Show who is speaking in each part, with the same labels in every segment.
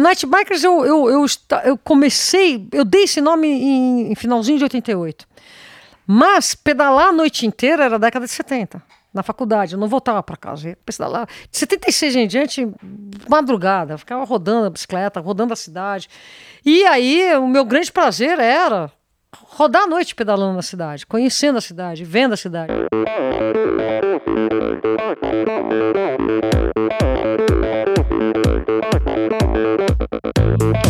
Speaker 1: Night Bikers eu, eu, eu, eu, comecei, eu dei esse nome em, em finalzinho de 88. Mas pedalar a noite inteira era década de 70 na faculdade, eu não voltava para casa. Pedalar. De 76 em diante, madrugada, ficava rodando a bicicleta, rodando a cidade. E aí, o meu grande prazer era rodar a noite pedalando na cidade, conhecendo a cidade, vendo a cidade. Bye.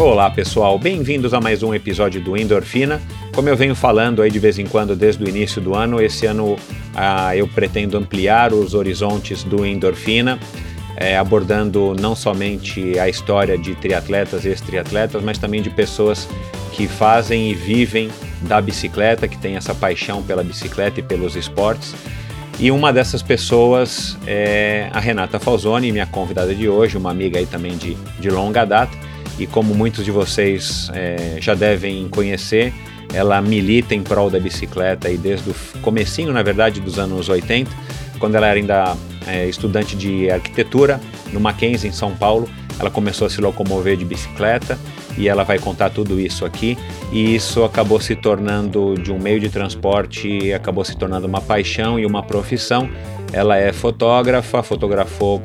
Speaker 2: Olá, pessoal, bem-vindos a mais um episódio do Endorfina. Como eu venho falando aí de vez em quando desde o início do ano, esse ano ah, eu pretendo ampliar os horizontes do Endorfina, é, abordando não somente a história de triatletas e ex-triatletas, mas também de pessoas que fazem e vivem da bicicleta, que têm essa paixão pela bicicleta e pelos esportes. E uma dessas pessoas é a Renata Falzoni, minha convidada de hoje, uma amiga aí também de, de longa data. E como muitos de vocês é, já devem conhecer, ela milita em prol da bicicleta e desde o comecinho, na verdade, dos anos 80, quando ela era ainda é, estudante de arquitetura no Mackenzie, em São Paulo, ela começou a se locomover de bicicleta e ela vai contar tudo isso aqui. E isso acabou se tornando de um meio de transporte, acabou se tornando uma paixão e uma profissão. Ela é fotógrafa, fotografou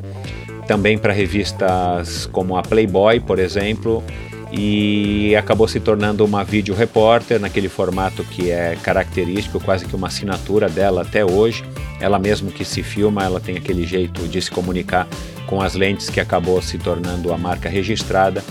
Speaker 2: também para revistas como a Playboy, por exemplo, e acabou se tornando uma vídeo repórter naquele formato que é característico, quase que uma assinatura dela até hoje. Ela mesmo que se filma, ela tem aquele jeito de se comunicar com as lentes que acabou se tornando a marca registrada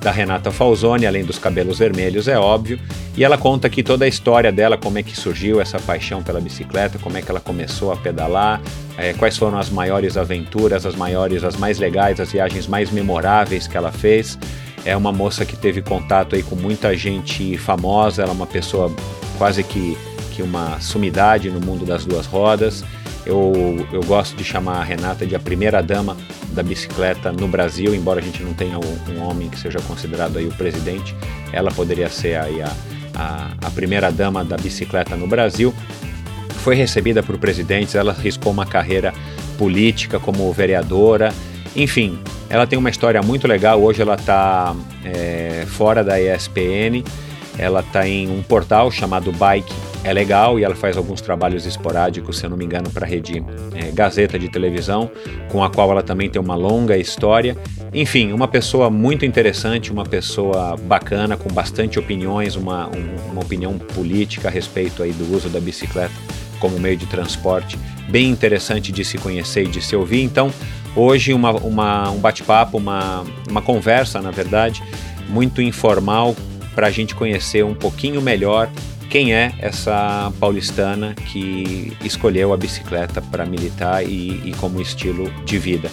Speaker 2: da Renata Falzoni, além dos cabelos vermelhos, é óbvio. E ela conta aqui toda a história dela, como é que surgiu essa paixão pela bicicleta, como é que ela começou a pedalar, é, quais foram as maiores aventuras, as maiores, as mais legais, as viagens mais memoráveis que ela fez. É uma moça que teve contato aí com muita gente famosa, ela é uma pessoa quase que, que uma sumidade no mundo das duas rodas. Eu, eu gosto de chamar a Renata de a primeira dama da bicicleta no Brasil, embora a gente não tenha um, um homem que seja considerado aí o presidente, ela poderia ser aí a, a, a primeira dama da bicicleta no Brasil. Foi recebida por presidentes, ela riscou uma carreira política como vereadora, enfim, ela tem uma história muito legal. Hoje ela está é, fora da ESPN. Ela está em um portal chamado Bike é Legal e ela faz alguns trabalhos esporádicos, se eu não me engano, para a rede é, Gazeta de televisão, com a qual ela também tem uma longa história. Enfim, uma pessoa muito interessante, uma pessoa bacana, com bastante opiniões, uma, um, uma opinião política a respeito aí do uso da bicicleta como meio de transporte, bem interessante de se conhecer e de se ouvir. Então, Hoje, uma, uma um bate-papo, uma, uma conversa, na verdade, muito informal para a gente conhecer um pouquinho melhor quem é essa paulistana que escolheu a bicicleta para militar e, e, como estilo de vida.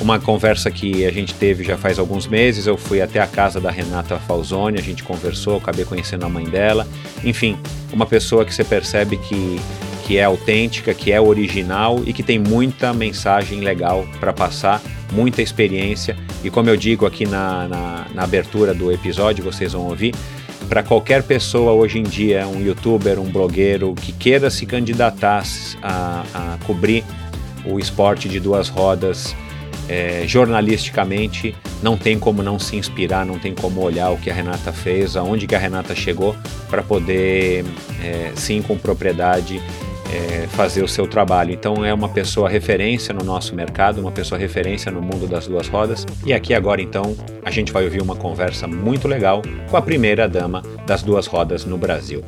Speaker 2: Uma conversa que a gente teve já faz alguns meses, eu fui até a casa da Renata Falzoni, a gente conversou, acabei conhecendo a mãe dela. Enfim, uma pessoa que você percebe que que é autêntica, que é original e que tem muita mensagem legal para passar, muita experiência. E como eu digo aqui na, na, na abertura do episódio, vocês vão ouvir, para qualquer pessoa hoje em dia, um youtuber, um blogueiro que queira se candidatar a, a cobrir o esporte de duas rodas é, jornalisticamente, não tem como não se inspirar, não tem como olhar o que a Renata fez, aonde que a Renata chegou, para poder, é, sim, com propriedade, é, fazer o seu trabalho. Então é uma pessoa referência no nosso mercado, uma pessoa referência no mundo das duas rodas. E aqui agora então a gente vai ouvir uma conversa muito legal com a primeira dama das duas rodas no Brasil.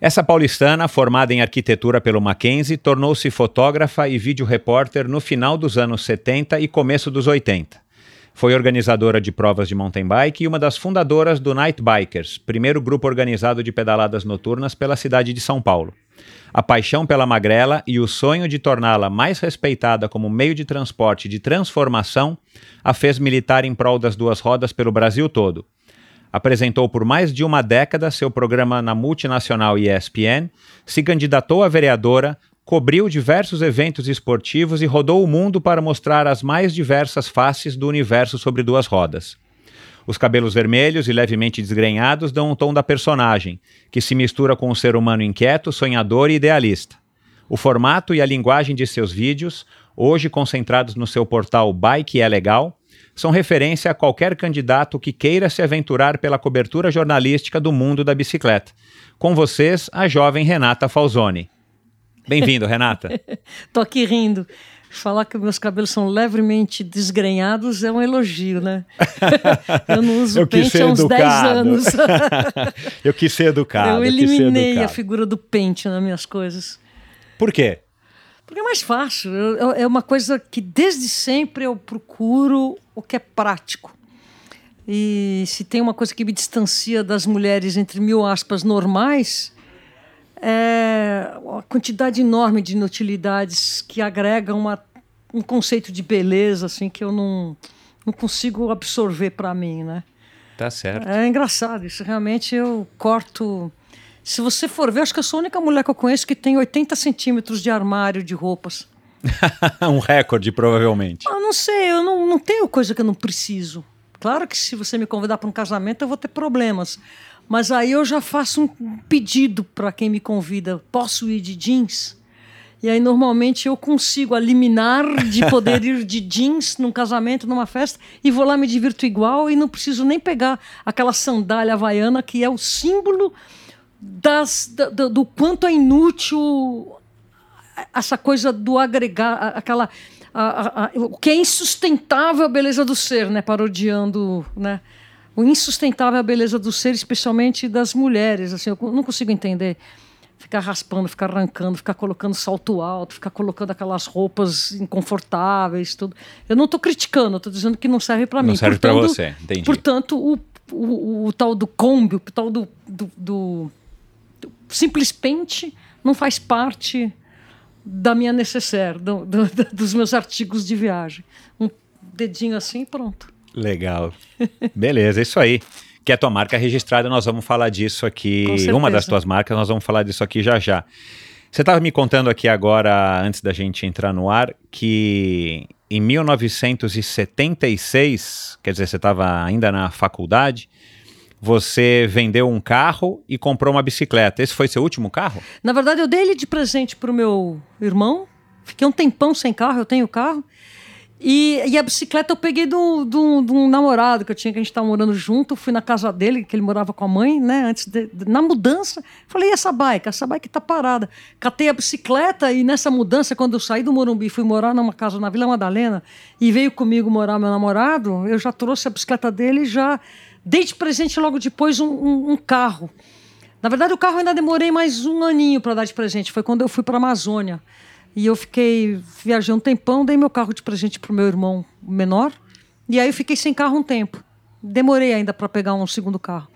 Speaker 2: Essa paulistana, formada em arquitetura pelo Mackenzie, tornou-se fotógrafa e vídeo repórter no final dos anos 70 e começo dos 80. Foi organizadora de provas de mountain bike e uma das fundadoras do Night Bikers, primeiro grupo organizado de pedaladas noturnas pela cidade de São Paulo. A paixão pela magrela e o sonho de torná-la mais respeitada como meio de transporte de transformação a fez militar em prol das duas rodas pelo Brasil todo. Apresentou por mais de uma década seu programa na multinacional ESPN, se candidatou a vereadora, cobriu diversos eventos esportivos e rodou o mundo para mostrar as mais diversas faces do universo sobre duas rodas. Os cabelos vermelhos e levemente desgrenhados dão um tom da personagem, que se mistura com um ser humano inquieto, sonhador e idealista. O formato e a linguagem de seus vídeos, hoje concentrados no seu portal Bike é Legal, são referência a qualquer candidato que queira se aventurar pela cobertura jornalística do mundo da bicicleta. Com vocês, a jovem Renata Falzoni. Bem-vindo, Renata.
Speaker 1: Tô aqui rindo. Falar que meus cabelos são levemente desgrenhados é um elogio, né? Eu não uso
Speaker 2: eu
Speaker 1: pente há uns
Speaker 2: educado.
Speaker 1: 10 anos.
Speaker 2: eu quis ser educado.
Speaker 1: Eu eliminei a figura do pente nas minhas coisas.
Speaker 2: Por quê?
Speaker 1: Porque é mais fácil. Eu, eu, é uma coisa que desde sempre eu procuro o que é prático. E se tem uma coisa que me distancia das mulheres entre mil aspas normais, é a quantidade enorme de inutilidades que agregam uma, um conceito de beleza assim que eu não, não consigo absorver para mim, né?
Speaker 2: Tá certo.
Speaker 1: É engraçado isso. Realmente eu corto. Se você for ver, acho que eu sou a única mulher que eu conheço que tem 80 centímetros de armário de roupas.
Speaker 2: um recorde, provavelmente.
Speaker 1: Eu não sei, eu não, não tenho coisa que eu não preciso. Claro que se você me convidar para um casamento, eu vou ter problemas. Mas aí eu já faço um pedido para quem me convida: posso ir de jeans? E aí normalmente eu consigo eliminar de poder ir de jeans num casamento, numa festa, e vou lá me divirto igual e não preciso nem pegar aquela sandália havaiana que é o símbolo das, do, do quanto é inútil essa coisa do agregar, aquela. O que é insustentável a beleza do ser, né? Parodiando, né? O insustentável é a beleza do ser, especialmente das mulheres. Assim, eu não consigo entender ficar raspando, ficar arrancando, ficar colocando salto alto, ficar colocando aquelas roupas inconfortáveis, tudo. Eu não estou criticando, estou dizendo que não serve para mim.
Speaker 2: Não serve para você, entendi.
Speaker 1: Portanto, o, o, o, o, tal do combi, o tal do, do, do, do simples pente não faz parte da minha necessaire, do, do, dos meus artigos de viagem. Um dedinho assim, pronto.
Speaker 2: Legal. Beleza, é isso aí. Que é a tua marca registrada, nós vamos falar disso aqui. Uma das tuas marcas, nós vamos falar disso aqui já já. Você estava me contando aqui agora, antes da gente entrar no ar, que em 1976, quer dizer, você estava ainda na faculdade, você vendeu um carro e comprou uma bicicleta. Esse foi seu último carro?
Speaker 1: Na verdade, eu dei ele de presente para o meu irmão. Fiquei um tempão sem carro, eu tenho carro. E, e, a bicicleta eu peguei do, um namorado que eu tinha, que a gente estava morando junto. Fui na casa dele, que ele morava com a mãe, né? Antes de, de, na mudança, falei: e essa bike? Essa bike tá parada. Catei a bicicleta e nessa mudança, quando eu saí do Morumbi, fui morar numa casa na Vila Madalena e veio comigo morar meu namorado, eu já trouxe a bicicleta dele e já dei de presente logo depois um, um, um carro. Na verdade, o carro ainda demorei mais um aninho para dar de presente. Foi quando eu fui para a Amazônia. E eu fiquei, viajando um tempão, dei meu carro de presente pro meu irmão menor. E aí eu fiquei sem carro um tempo. Demorei ainda para pegar um segundo carro.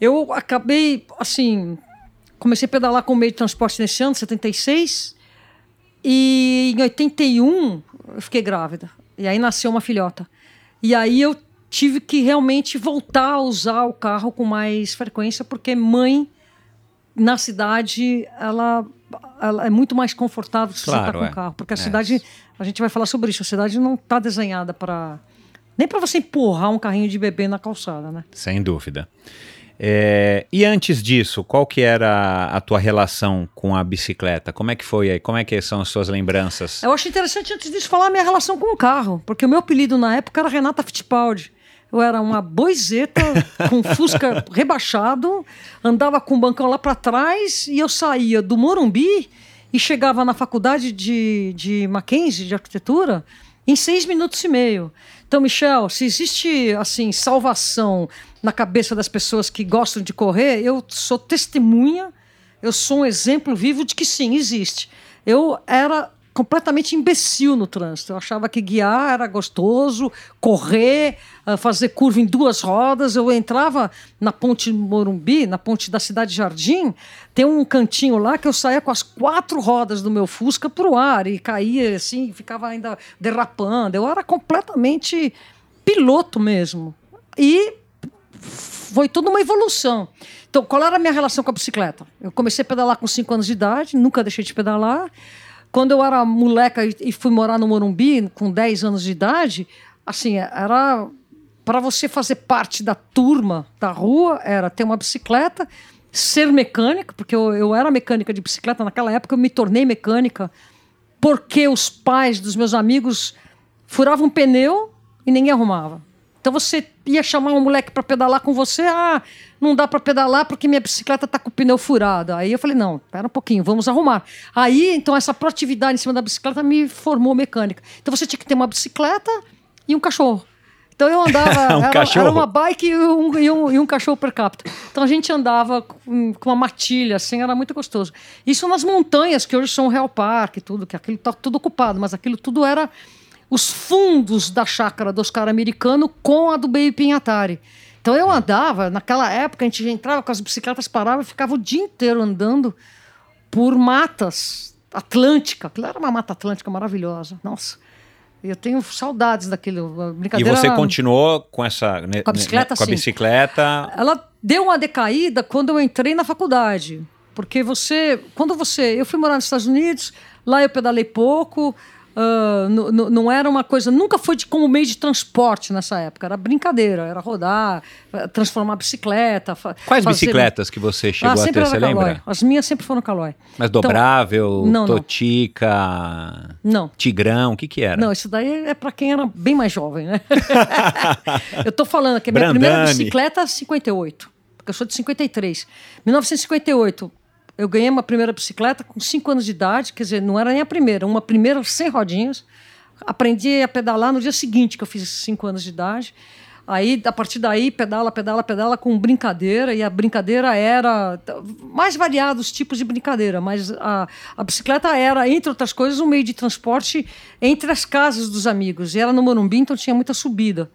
Speaker 1: Eu acabei, assim, comecei a pedalar com meio de transporte nesse ano, 76. E em 81 eu fiquei grávida. E aí nasceu uma filhota. E aí eu tive que realmente voltar a usar o carro com mais frequência, porque mãe na cidade ela é muito mais confortável se
Speaker 2: Claro,
Speaker 1: você está com
Speaker 2: é.
Speaker 1: o carro. Porque a
Speaker 2: É.
Speaker 1: cidade, a gente vai falar sobre isso, a cidade não está desenhada para. Nem para você empurrar um carrinho de bebê na calçada, né?
Speaker 2: Sem dúvida. É, e antes disso, qual que era a tua relação com a bicicleta? Como é que foi aí? Como é que são as suas lembranças?
Speaker 1: Eu acho interessante antes disso falar a minha relação com o carro, porque o meu apelido na época era Renata Fittipaldi. Eu era uma boizeta com fusca rebaixado, andava com o bancão lá para trás e eu saía do Morumbi e chegava na faculdade de, de Mackenzie, de arquitetura, em seis minutos e meio. Então, Michel, se existe assim salvação na cabeça das pessoas que gostam de correr, eu sou testemunha, eu sou um exemplo vivo de que sim, existe. Eu era completamente imbecil no trânsito. Eu achava que guiar era gostoso, correr, ah, fazer curva em duas rodas. Eu entrava na ponte Morumbi, na ponte da Cidade Jardim, tem um cantinho lá que eu saía com as quatro rodas do meu Fusca pro ar e caía assim, ficava ainda derrapando. Eu era completamente piloto mesmo. E foi tudo uma evolução. Então, qual era a minha relação com a bicicleta? Eu comecei a pedalar com 5 anos de idade, nunca deixei de pedalar. Quando eu era moleca e- fui morar no Morumbi, com 10 anos de idade, assim, era para você fazer parte da turma da rua, era ter uma bicicleta, ser mecânica, porque eu, eu era mecânica de bicicleta naquela época, eu me tornei mecânica porque os pais dos meus amigos furavam pneu e ninguém arrumava. Então você ia chamar um moleque para pedalar com você, ah, não dá para pedalar porque minha bicicleta tá com o pneu furado. Aí eu falei, não, espera um pouquinho, vamos arrumar. Aí, então essa proatividade em cima da bicicleta me formou mecânica. Então você tinha que ter uma bicicleta e um cachorro. Então eu andava,
Speaker 2: Um
Speaker 1: era,
Speaker 2: cachorro?
Speaker 1: era uma bike e um, e, um, e um cachorro per capita. Então a gente andava com, com uma matilha, assim, era muito gostoso. Isso nas montanhas, que hoje são o Real Park e tudo, que aquilo tá tudo ocupado, mas aquilo tudo era os fundos da chácara do Oscar americano com a do Baby Pinhatari. Então eu andava, naquela época a gente entrava com as bicicletas, parava e ficava o dia inteiro andando por matas atlântica. Aquilo era uma mata atlântica maravilhosa. Nossa, eu tenho saudades daquilo.
Speaker 2: E você continuou com essa ne-
Speaker 1: Com a bicicleta,
Speaker 2: ne- com a
Speaker 1: sim.
Speaker 2: bicicleta?
Speaker 1: ela deu uma decaída quando eu entrei na faculdade. Porque você, quando você, eu fui morar nos Estados Unidos, lá eu pedalei pouco, nu- não era uma coisa, nunca foi de, como meio de transporte nessa época, era brincadeira, era rodar, eh, transformar bicicleta.
Speaker 2: Quais
Speaker 1: fazer-
Speaker 2: bicicletas que você chegou
Speaker 1: Ah,
Speaker 2: a ter, você
Speaker 1: Caloi.
Speaker 2: lembra?
Speaker 1: As minhas sempre foram Caloi.
Speaker 2: Mas
Speaker 1: Então,
Speaker 2: dobrável,
Speaker 1: não, não.
Speaker 2: totica,
Speaker 1: Não.
Speaker 2: tigrão, o que que era?
Speaker 1: Não, isso daí é para quem era bem mais jovem, né? eu tô falando que a minha primeira
Speaker 2: Brandani.
Speaker 1: bicicleta é 58, porque eu sou de 53. 1958, eu ganhei uma primeira bicicleta com 5 anos de idade, quer dizer, não era nem a primeira, uma primeira sem rodinhas. Aprendi a pedalar no dia seguinte que eu fiz 5 anos de idade. Aí, a partir daí, pedala, pedala, pedala com brincadeira, e a brincadeira era mais variados tipos de brincadeira, mas a, a bicicleta era, entre outras coisas, um meio de transporte entre as casas dos amigos. E era no Morumbi, então tinha muita subida.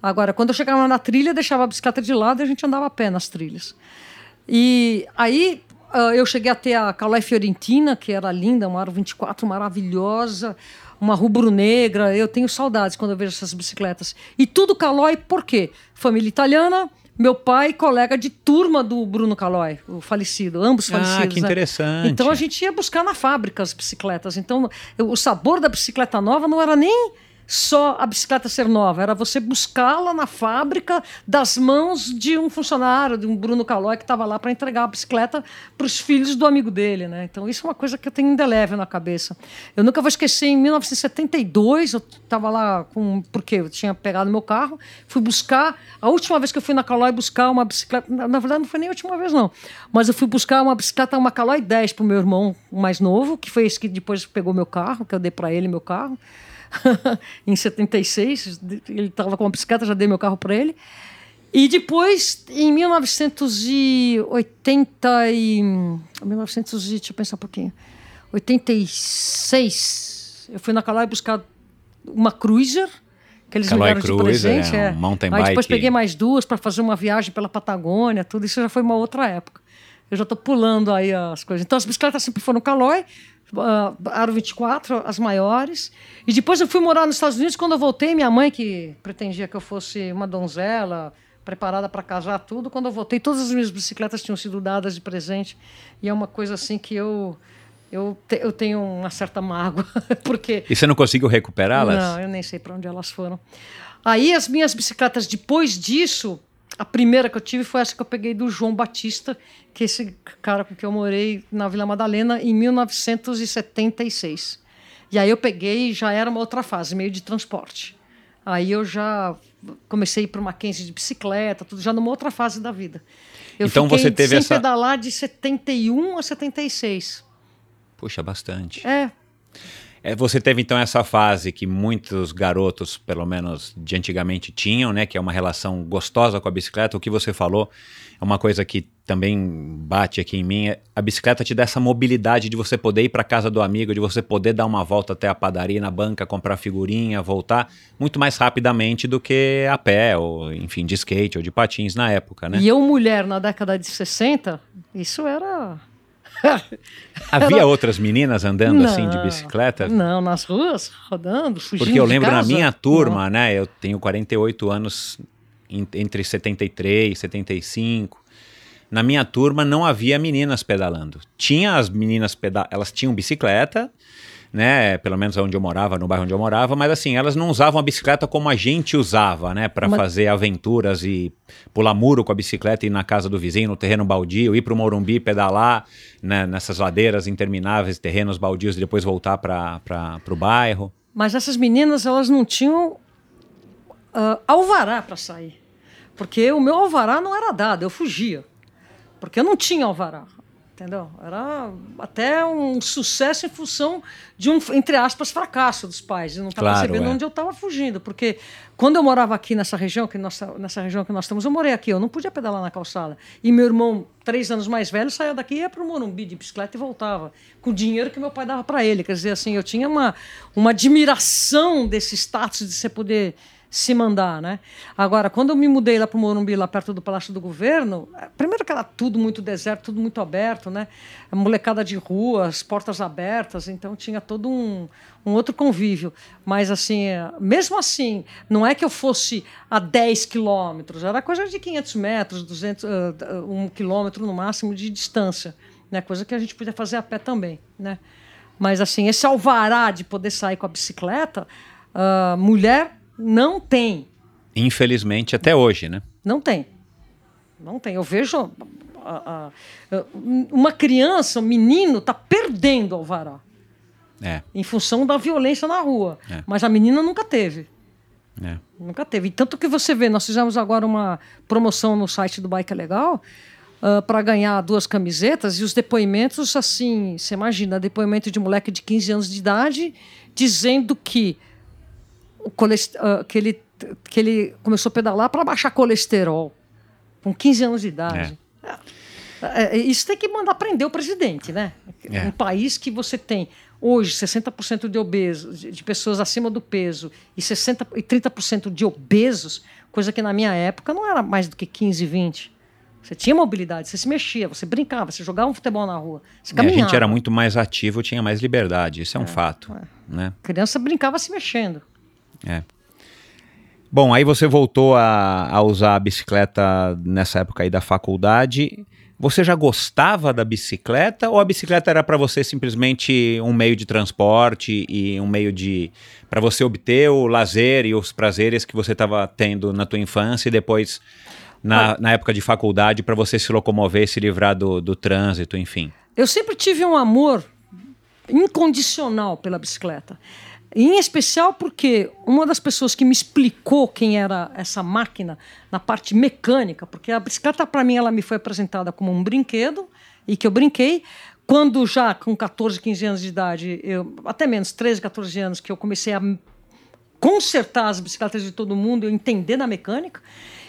Speaker 1: Agora, quando eu chegava na trilha, deixava a bicicleta de lado e a gente andava a pé nas trilhas. E aí eu cheguei a ter a Calói Fiorentina, que era linda, uma Aro 24 maravilhosa, uma rubro-negra. Eu tenho saudades quando eu vejo essas bicicletas. E tudo Calói, por quê? Família italiana, meu pai, colega de turma do Bruno Calói, o falecido, ambos
Speaker 2: Ah,
Speaker 1: falecidos.
Speaker 2: que
Speaker 1: né?
Speaker 2: interessante.
Speaker 1: Então a gente ia buscar na fábrica as bicicletas. Então eu- o sabor da bicicleta nova não era nem só a bicicleta ser nova, era você buscá-la na fábrica das mãos de um funcionário, de um Bruno Calói que estava lá para entregar a bicicleta para os filhos do amigo dele, né? Então isso é uma coisa que eu tenho indelével na cabeça. Eu nunca vou esquecer em 1972, eu estava lá com porque eu tinha pegado meu carro, fui buscar a última vez que eu fui na Calói buscar uma bicicleta, na verdade não foi nem a última vez não, mas eu fui buscar uma bicicleta, uma Calói 10 para o meu irmão mais novo, que foi esse que depois pegou meu carro, que eu dei para ele meu carro. em 76, ele estava com uma bicicleta, já dei meu carro para ele. E depois, em 1980 e 1900 e, deixa eu pensar um pouquinho. 86, eu fui na Calói buscar uma Cruiser que eles
Speaker 2: Calói
Speaker 1: me deram de
Speaker 2: Cruiser,
Speaker 1: presente.
Speaker 2: é,
Speaker 1: é.
Speaker 2: um mountain
Speaker 1: Aí depois
Speaker 2: bike.
Speaker 1: peguei mais duas para fazer uma viagem pela Patagônia, tudo isso já foi uma outra época. Eu já estou pulando aí as coisas. Então as bicicletas sempre foram Calói, uh, Aro 24, as maiores. E depois eu fui morar nos Estados Unidos. Quando eu voltei, minha mãe, que pretendia que eu fosse uma donzela, preparada para casar tudo. Quando eu voltei, todas as minhas bicicletas tinham sido dadas de presente. E é uma coisa assim que eu eu, te, eu tenho uma certa mágoa, porque...
Speaker 2: E você não conseguiu recuperá-las?
Speaker 1: Não, eu nem sei para onde elas foram. Aí as minhas bicicletas, depois disso, a primeira que eu tive foi essa que eu peguei do João Batista, que é esse cara com quem eu morei na Vila Madalena em 1976. E aí eu peguei e já era uma outra fase, meio de transporte. Aí eu já comecei para uma Mackenzie de bicicleta, tudo já numa outra fase da vida. Eu
Speaker 2: então você teve
Speaker 1: sem
Speaker 2: essa
Speaker 1: pedalar de 71 a 76.
Speaker 2: Puxa, bastante.
Speaker 1: É.
Speaker 2: é. Você teve então essa fase que muitos garotos, pelo menos de antigamente, tinham, né? Que é uma relação gostosa com a bicicleta. O que você falou é uma coisa que também bate aqui em mim. É a bicicleta te dá essa mobilidade de você poder ir para casa do amigo, de você poder dar uma volta até a padaria, na banca, comprar figurinha, voltar muito mais rapidamente do que a pé, ou enfim, de skate ou de patins na época, né?
Speaker 1: E eu, mulher, na década de 60, isso era
Speaker 2: Havia Era... outras meninas andando não, assim de bicicleta?
Speaker 1: Não, nas ruas, rodando, fugindo.
Speaker 2: Porque eu lembro na minha turma, não. né? Eu tenho 48 anos, entre 73 e 75. Na minha turma não havia meninas pedalando. Tinha as meninas pedal, elas tinham bicicleta, né? Pelo menos onde eu morava, no bairro onde eu morava, mas assim, elas não usavam a bicicleta como a gente usava, né? Para mas... fazer aventuras e pular muro com a bicicleta, ir na casa do vizinho, no terreno baldio, ir para o Morumbi, pedalar né? nessas ladeiras intermináveis, terrenos baldios e depois voltar para o bairro.
Speaker 1: Mas essas meninas, elas não tinham uh, alvará para sair. Porque o meu alvará não era dado, eu fugia. Porque eu não tinha alvará. Entendeu? Era até um sucesso em função de um, entre aspas, fracasso dos pais. Eu não estava claro, percebendo é. onde eu estava fugindo. Porque quando eu morava aqui nessa região, que nós, nessa região que nós estamos, eu morei aqui, eu não podia pedalar na calçada. E meu irmão, três anos mais velho, saía daqui e ia para o Morumbi de bicicleta e voltava. Com o dinheiro que meu pai dava para ele. Quer dizer, assim, eu tinha uma, uma admiração desse status de você poder se mandar, né? Agora, quando eu me mudei lá para o Morumbi, lá perto do Palácio do Governo, é, primeiro que era tudo muito deserto, tudo muito aberto, né? A molecada de rua, as portas abertas, então tinha todo um, um outro convívio. Mas, assim, é, mesmo assim, não é que eu fosse a 10 quilômetros, era coisa de 500 metros, 200, uh, um quilômetro no máximo de distância, né? Coisa que a gente podia fazer a pé também, né? Mas, assim, esse alvará de poder sair com a bicicleta, uh, mulher não tem.
Speaker 2: Infelizmente, até hoje, né?
Speaker 1: Não tem. Não tem. Eu vejo a, a, uma criança, um menino, está perdendo alvará.
Speaker 2: É.
Speaker 1: Em função da violência na rua. É. Mas a menina nunca teve.
Speaker 2: É.
Speaker 1: Nunca teve. E tanto que você vê, nós fizemos agora uma promoção no site do Bike Legal uh, para ganhar duas camisetas e os depoimentos, assim, você imagina, depoimento de moleque de 15 anos de idade dizendo que uh, que, ele, que ele começou a pedalar para baixar colesterol, com 15 anos de idade. É. É, é isso tem que mandar prender o presidente, né? É. Um país que você tem hoje 60% de obesos, de pessoas acima do peso e 60 e 30% de obesos, coisa que na minha época não era mais do que 15, 20. Você tinha mobilidade, você se mexia, você brincava, você jogava um futebol na rua, você caminhava.
Speaker 2: É, a gente era muito mais ativo, tinha mais liberdade, isso é um é, fato. É. Né?
Speaker 1: A criança brincava se mexendo.
Speaker 2: É. Bom, aí você voltou a, a, usar a bicicleta nessa época aí da faculdade. Você já gostava da bicicleta ou a bicicleta era para você simplesmente um meio de transporte e um meio de para você obter o lazer e os prazeres que você estava tendo na tua infância e depois na, ah. na época de faculdade para você se locomover, se livrar do, do trânsito, enfim?
Speaker 1: Eu sempre tive um amor incondicional pela bicicleta. Em especial porque uma das pessoas que me explicou quem era essa máquina na parte mecânica, porque a bicicleta para mim ela me foi apresentada como um brinquedo e que eu brinquei. Quando já com 14, 15 anos de idade, eu, até menos 13, 14 anos, que eu comecei a consertar as bicicletas de todo mundo, eu entender da mecânica.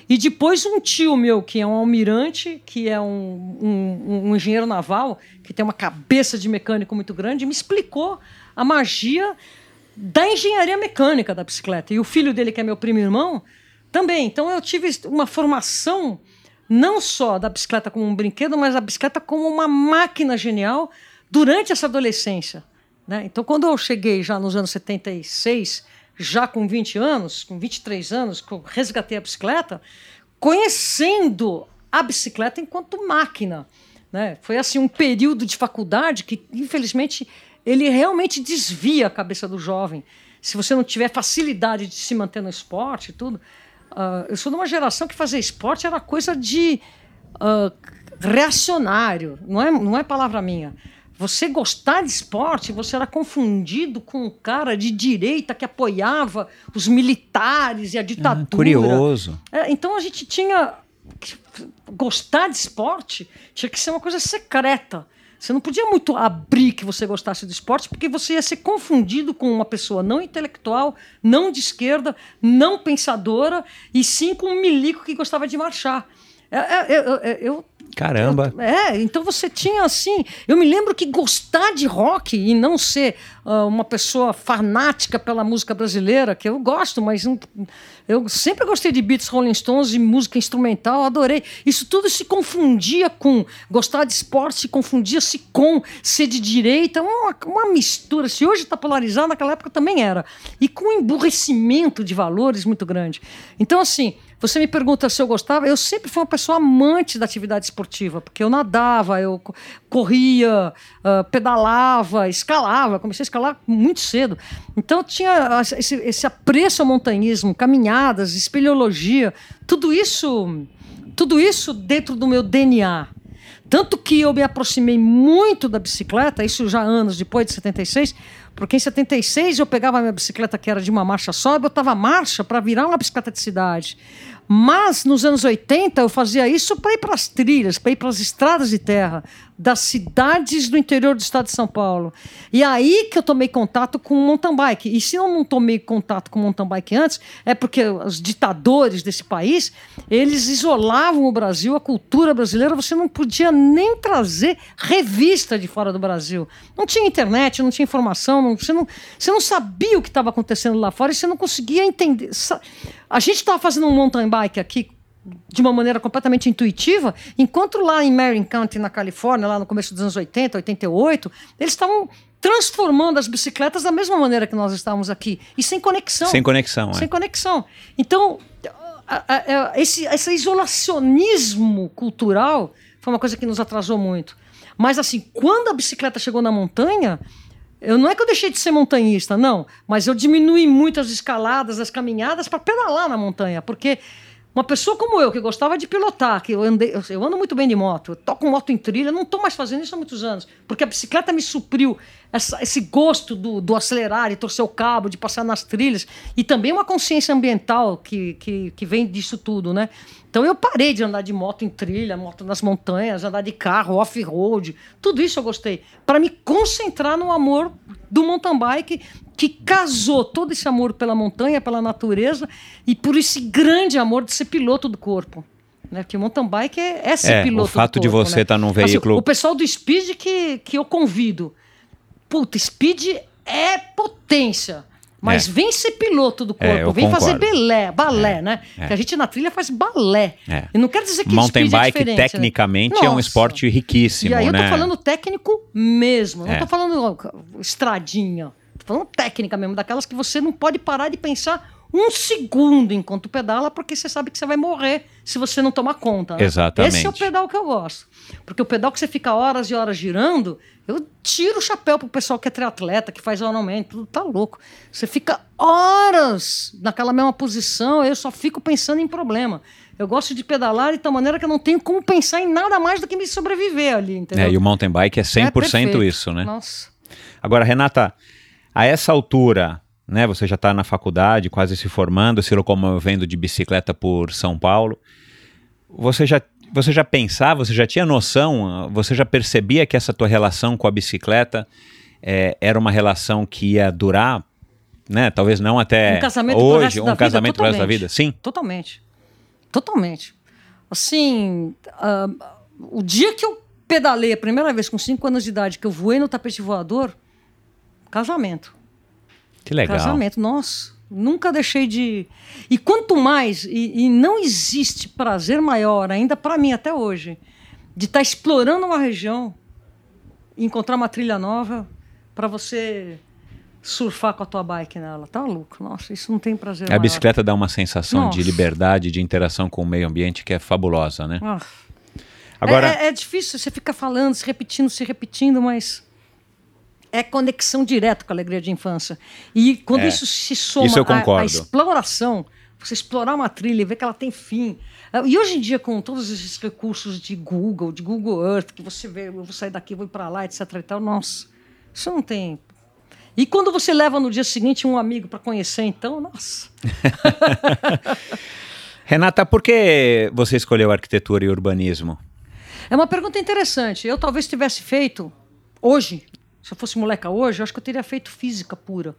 Speaker 1: E depois um tio meu, que é um almirante, que é um, um, um engenheiro naval, que tem uma cabeça de mecânico muito grande, me explicou a magia da engenharia mecânica da bicicleta. E o filho dele, que é meu primo irmão, também. Então eu tive uma formação não só da bicicleta como um brinquedo, mas a bicicleta como uma máquina genial durante essa adolescência. Né? Então, quando eu cheguei já nos anos 76, já com 20 anos, com 23 anos, que eu resgatei a bicicleta, conhecendo a bicicleta enquanto máquina. Né? Foi assim um período de faculdade que, infelizmente, ele realmente desvia a cabeça do jovem. Se você não tiver facilidade de se manter no esporte e tudo. Uh, eu sou de uma geração que fazer esporte era coisa de uh, reacionário, não é, não é palavra minha. Você gostar de esporte, você era confundido com um cara de direita que apoiava os militares e a ditadura. Ah,
Speaker 2: curioso.
Speaker 1: É, então a gente tinha. Gostar de esporte tinha que ser uma coisa secreta. Você não podia muito abrir que você gostasse de esporte, porque você ia ser confundido com uma pessoa não intelectual, não de esquerda, não pensadora, e sim com um milico que gostava de marchar. É, é, é, é eu
Speaker 2: Caramba.
Speaker 1: É, então você tinha assim. Eu me lembro que gostar de rock e não ser uh, uma pessoa fanática pela música brasileira, que eu gosto, mas eu sempre gostei de Beats, Rolling Stones e música instrumental, adorei. Isso tudo se confundia com gostar de esporte, confundia-se com ser de direita, uma, uma mistura. Se hoje está polarizado, naquela época também era. E com um emburrecimento de valores muito grande. Então, assim. Você me pergunta se eu gostava. Eu sempre fui uma pessoa amante da atividade esportiva, porque eu nadava, eu corria, uh, pedalava, escalava. Comecei a escalar muito cedo. Então tinha esse, esse apreço ao montanhismo, caminhadas, espeleologia, tudo isso, tudo isso dentro do meu DNA. Tanto que eu me aproximei muito da bicicleta, isso já anos depois de 76, porque em 76 eu pegava a minha bicicleta que era de uma marcha só, eu botava marcha para virar uma bicicleta de cidade. Mas nos anos 80 eu fazia isso para ir para as trilhas, para ir para as estradas de terra das cidades do interior do estado de São Paulo. E aí que eu tomei contato com o mountain bike. E se eu não tomei contato com o mountain bike antes, é porque os ditadores desse país, eles isolavam o Brasil, a cultura brasileira, você não podia nem trazer revista de fora do Brasil. Não tinha internet, não tinha informação, não, você, não, você não sabia o que estava acontecendo lá fora e você não conseguia entender. A gente estava fazendo um mountain bike aqui de uma maneira completamente intuitiva, enquanto lá em Marin County, na Califórnia, lá no começo dos anos 80, 88, eles estavam transformando as bicicletas da mesma maneira que nós estávamos aqui, e sem conexão.
Speaker 2: Sem conexão,
Speaker 1: Sem é. conexão. Então, a, a, a, esse, esse isolacionismo cultural foi uma coisa que nos atrasou muito. Mas, assim, quando a bicicleta chegou na montanha, eu não é que eu deixei de ser montanhista, não, mas eu diminui muito as escaladas, as caminhadas para pedalar na montanha, porque uma pessoa como eu, que gostava de pilotar, que eu, andei, eu ando muito bem de moto, eu toco moto em trilha, não estou mais fazendo isso há muitos anos, porque a bicicleta me supriu essa, esse gosto do, do acelerar e torcer o cabo, de passar nas trilhas, e também uma consciência ambiental que, que, que vem disso tudo, né? Então eu parei de andar de moto em trilha, moto nas montanhas, andar de carro, off-road, tudo isso eu gostei, para me concentrar no amor do mountain bike que casou todo esse amor pela montanha, pela natureza e por esse grande amor de ser piloto do corpo. Né? Porque mountain bike é, é ser
Speaker 2: é,
Speaker 1: piloto
Speaker 2: O fato corpo, de você estar né? tá num veículo.
Speaker 1: Assim, o pessoal do Speed que, que eu convido. Puta, Speed é potência. Mas é. vem ser piloto do é, corpo, é, vem concordo. fazer belé, balé, é, né? Que a gente na trilha faz balé. É. E não quer dizer que
Speaker 2: Mountain
Speaker 1: é
Speaker 2: bike, né? tecnicamente, né? é um esporte riquíssimo. E
Speaker 1: aí
Speaker 2: eu
Speaker 1: tô né? falando técnico mesmo, não tô falando estradinha. Tô falando técnica mesmo, daquelas que você não pode parar de pensar um segundo enquanto pedala, porque você sabe que você vai morrer se você não tomar conta. Né?
Speaker 2: Exatamente.
Speaker 1: Esse é o pedal que eu gosto. Porque o pedal que você fica horas e horas girando, eu tiro o chapéu pro pessoal que é triatleta, que faz aumento, tudo tá louco. Você fica horas naquela mesma posição, eu só fico pensando em problema. Eu gosto de pedalar de tal maneira que eu não tenho como pensar em nada mais do que me sobreviver ali, entendeu?
Speaker 2: É, e o mountain bike é 100% é isso, né?
Speaker 1: Nossa.
Speaker 2: Agora, Renata, a essa altura, né, você já está na faculdade, quase se formando, se locomovendo de bicicleta por São Paulo. Você já, você já pensava, você já tinha noção, você já percebia que essa tua relação com a bicicleta é, era uma relação que ia durar, né? Talvez não até
Speaker 1: um casamento
Speaker 2: hoje, um casamento resto da vida. Sim.
Speaker 1: Totalmente. Totalmente. Assim, uh, o dia que eu pedalei a primeira vez com 5 anos de idade, que eu voei no tapete voador, casamento.
Speaker 2: Que legal.
Speaker 1: Casamento, nossa. Nunca deixei de. E quanto mais, e, e não existe prazer maior, ainda para mim até hoje, de estar tá explorando uma região, encontrar uma trilha nova, para você surfar com a tua bike nela. Tá louco. Nossa, isso não tem prazer
Speaker 2: A
Speaker 1: maior.
Speaker 2: bicicleta dá uma sensação
Speaker 1: Nossa.
Speaker 2: de liberdade, de interação com o meio ambiente que é fabulosa, né?
Speaker 1: Ah.
Speaker 2: Agora,
Speaker 1: É, é- é difícil, você fica falando, se repetindo, se repetindo, mas é conexão direta com a alegria de infância. E quando
Speaker 2: É,
Speaker 1: isso se soma
Speaker 2: isso
Speaker 1: à- à, exploração, você explorar uma trilha e ver que ela tem fim. Ah, E hoje em dia, com todos esses recursos de Google, de Google Earth, que você vê, eu vou sair daqui, vou ir para lá, etc. E tal, nossa, isso não tem. E quando você leva no dia seguinte um amigo para conhecer, então, nossa.
Speaker 2: Renata, por que você escolheu arquitetura e urbanismo?
Speaker 1: É uma pergunta interessante. Eu talvez tivesse feito hoje, se eu fosse moleca hoje, eu acho que eu teria feito física pura,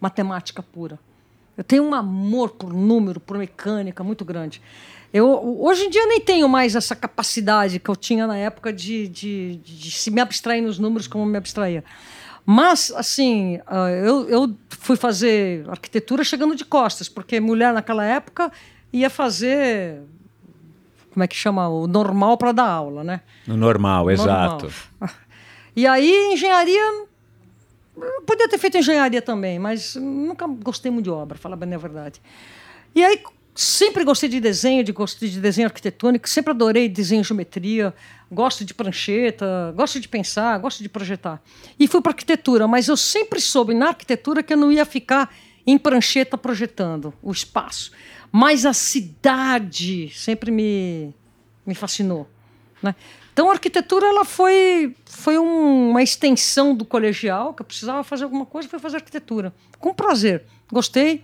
Speaker 1: matemática pura. Eu tenho um amor por número, por mecânica muito grande. Eu, hoje em dia nem tenho mais essa capacidade que eu tinha na época de, de, de se me abstrair nos números como me abstraía. Mas, assim, ah, eu, eu fui fazer arquitetura chegando de costas, porque mulher naquela época ia fazer como é que chama o normal para dar aula, né?
Speaker 2: No normal, exato.
Speaker 1: E aí engenharia podia ter feito engenharia também, mas nunca gostei muito de obra, falar bem a verdade. E aí sempre gostei de desenho, de gostei de desenho arquitetônico, sempre adorei desenho geometria, gosto de prancheta, gosto de pensar, gosto de projetar. E fui para arquitetura, mas eu sempre soube na arquitetura que eu não ia ficar em prancheta projetando o espaço. Mas a cidade sempre me, me fascinou. Né? Então a arquitetura ela foi, foi um- uma extensão do colegial, que eu precisava fazer alguma coisa, foi fazer arquitetura. Com prazer. Gostei.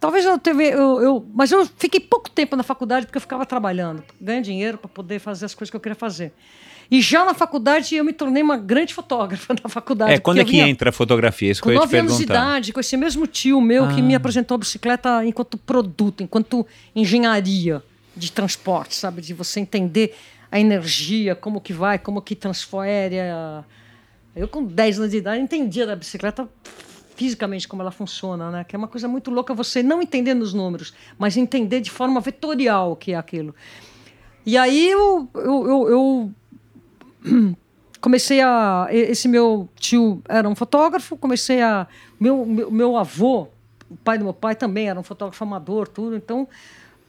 Speaker 1: Talvez eu teve. Eu, eu- mas eu fiquei pouco tempo na faculdade porque eu ficava trabalhando, ganhando dinheiro para poder fazer as coisas que eu queria fazer. E já na faculdade eu me tornei uma grande fotógrafa na faculdade.
Speaker 2: É, quando é que
Speaker 1: vinha-
Speaker 2: entra a fotografia? Isso que
Speaker 1: com
Speaker 2: eu ia te
Speaker 1: nove anos de idade, com esse mesmo tio meu que
Speaker 2: Ah.
Speaker 1: me apresentou a bicicleta enquanto produto, enquanto engenharia de transporte, sabe? De você entender a energia, como que vai, como que transfere. Eu, com 10 anos de idade, entendia da bicicleta fisicamente como ela funciona, né? Que é uma coisa muito louca você não entender nos números, mas entender de forma vetorial o que é aquilo. E aí eu, eu, eu, eu comecei a. Esse meu tio era um fotógrafo, comecei a. Meu, meu, meu avô, o pai do meu pai, também era um fotógrafo amador, tudo. Então,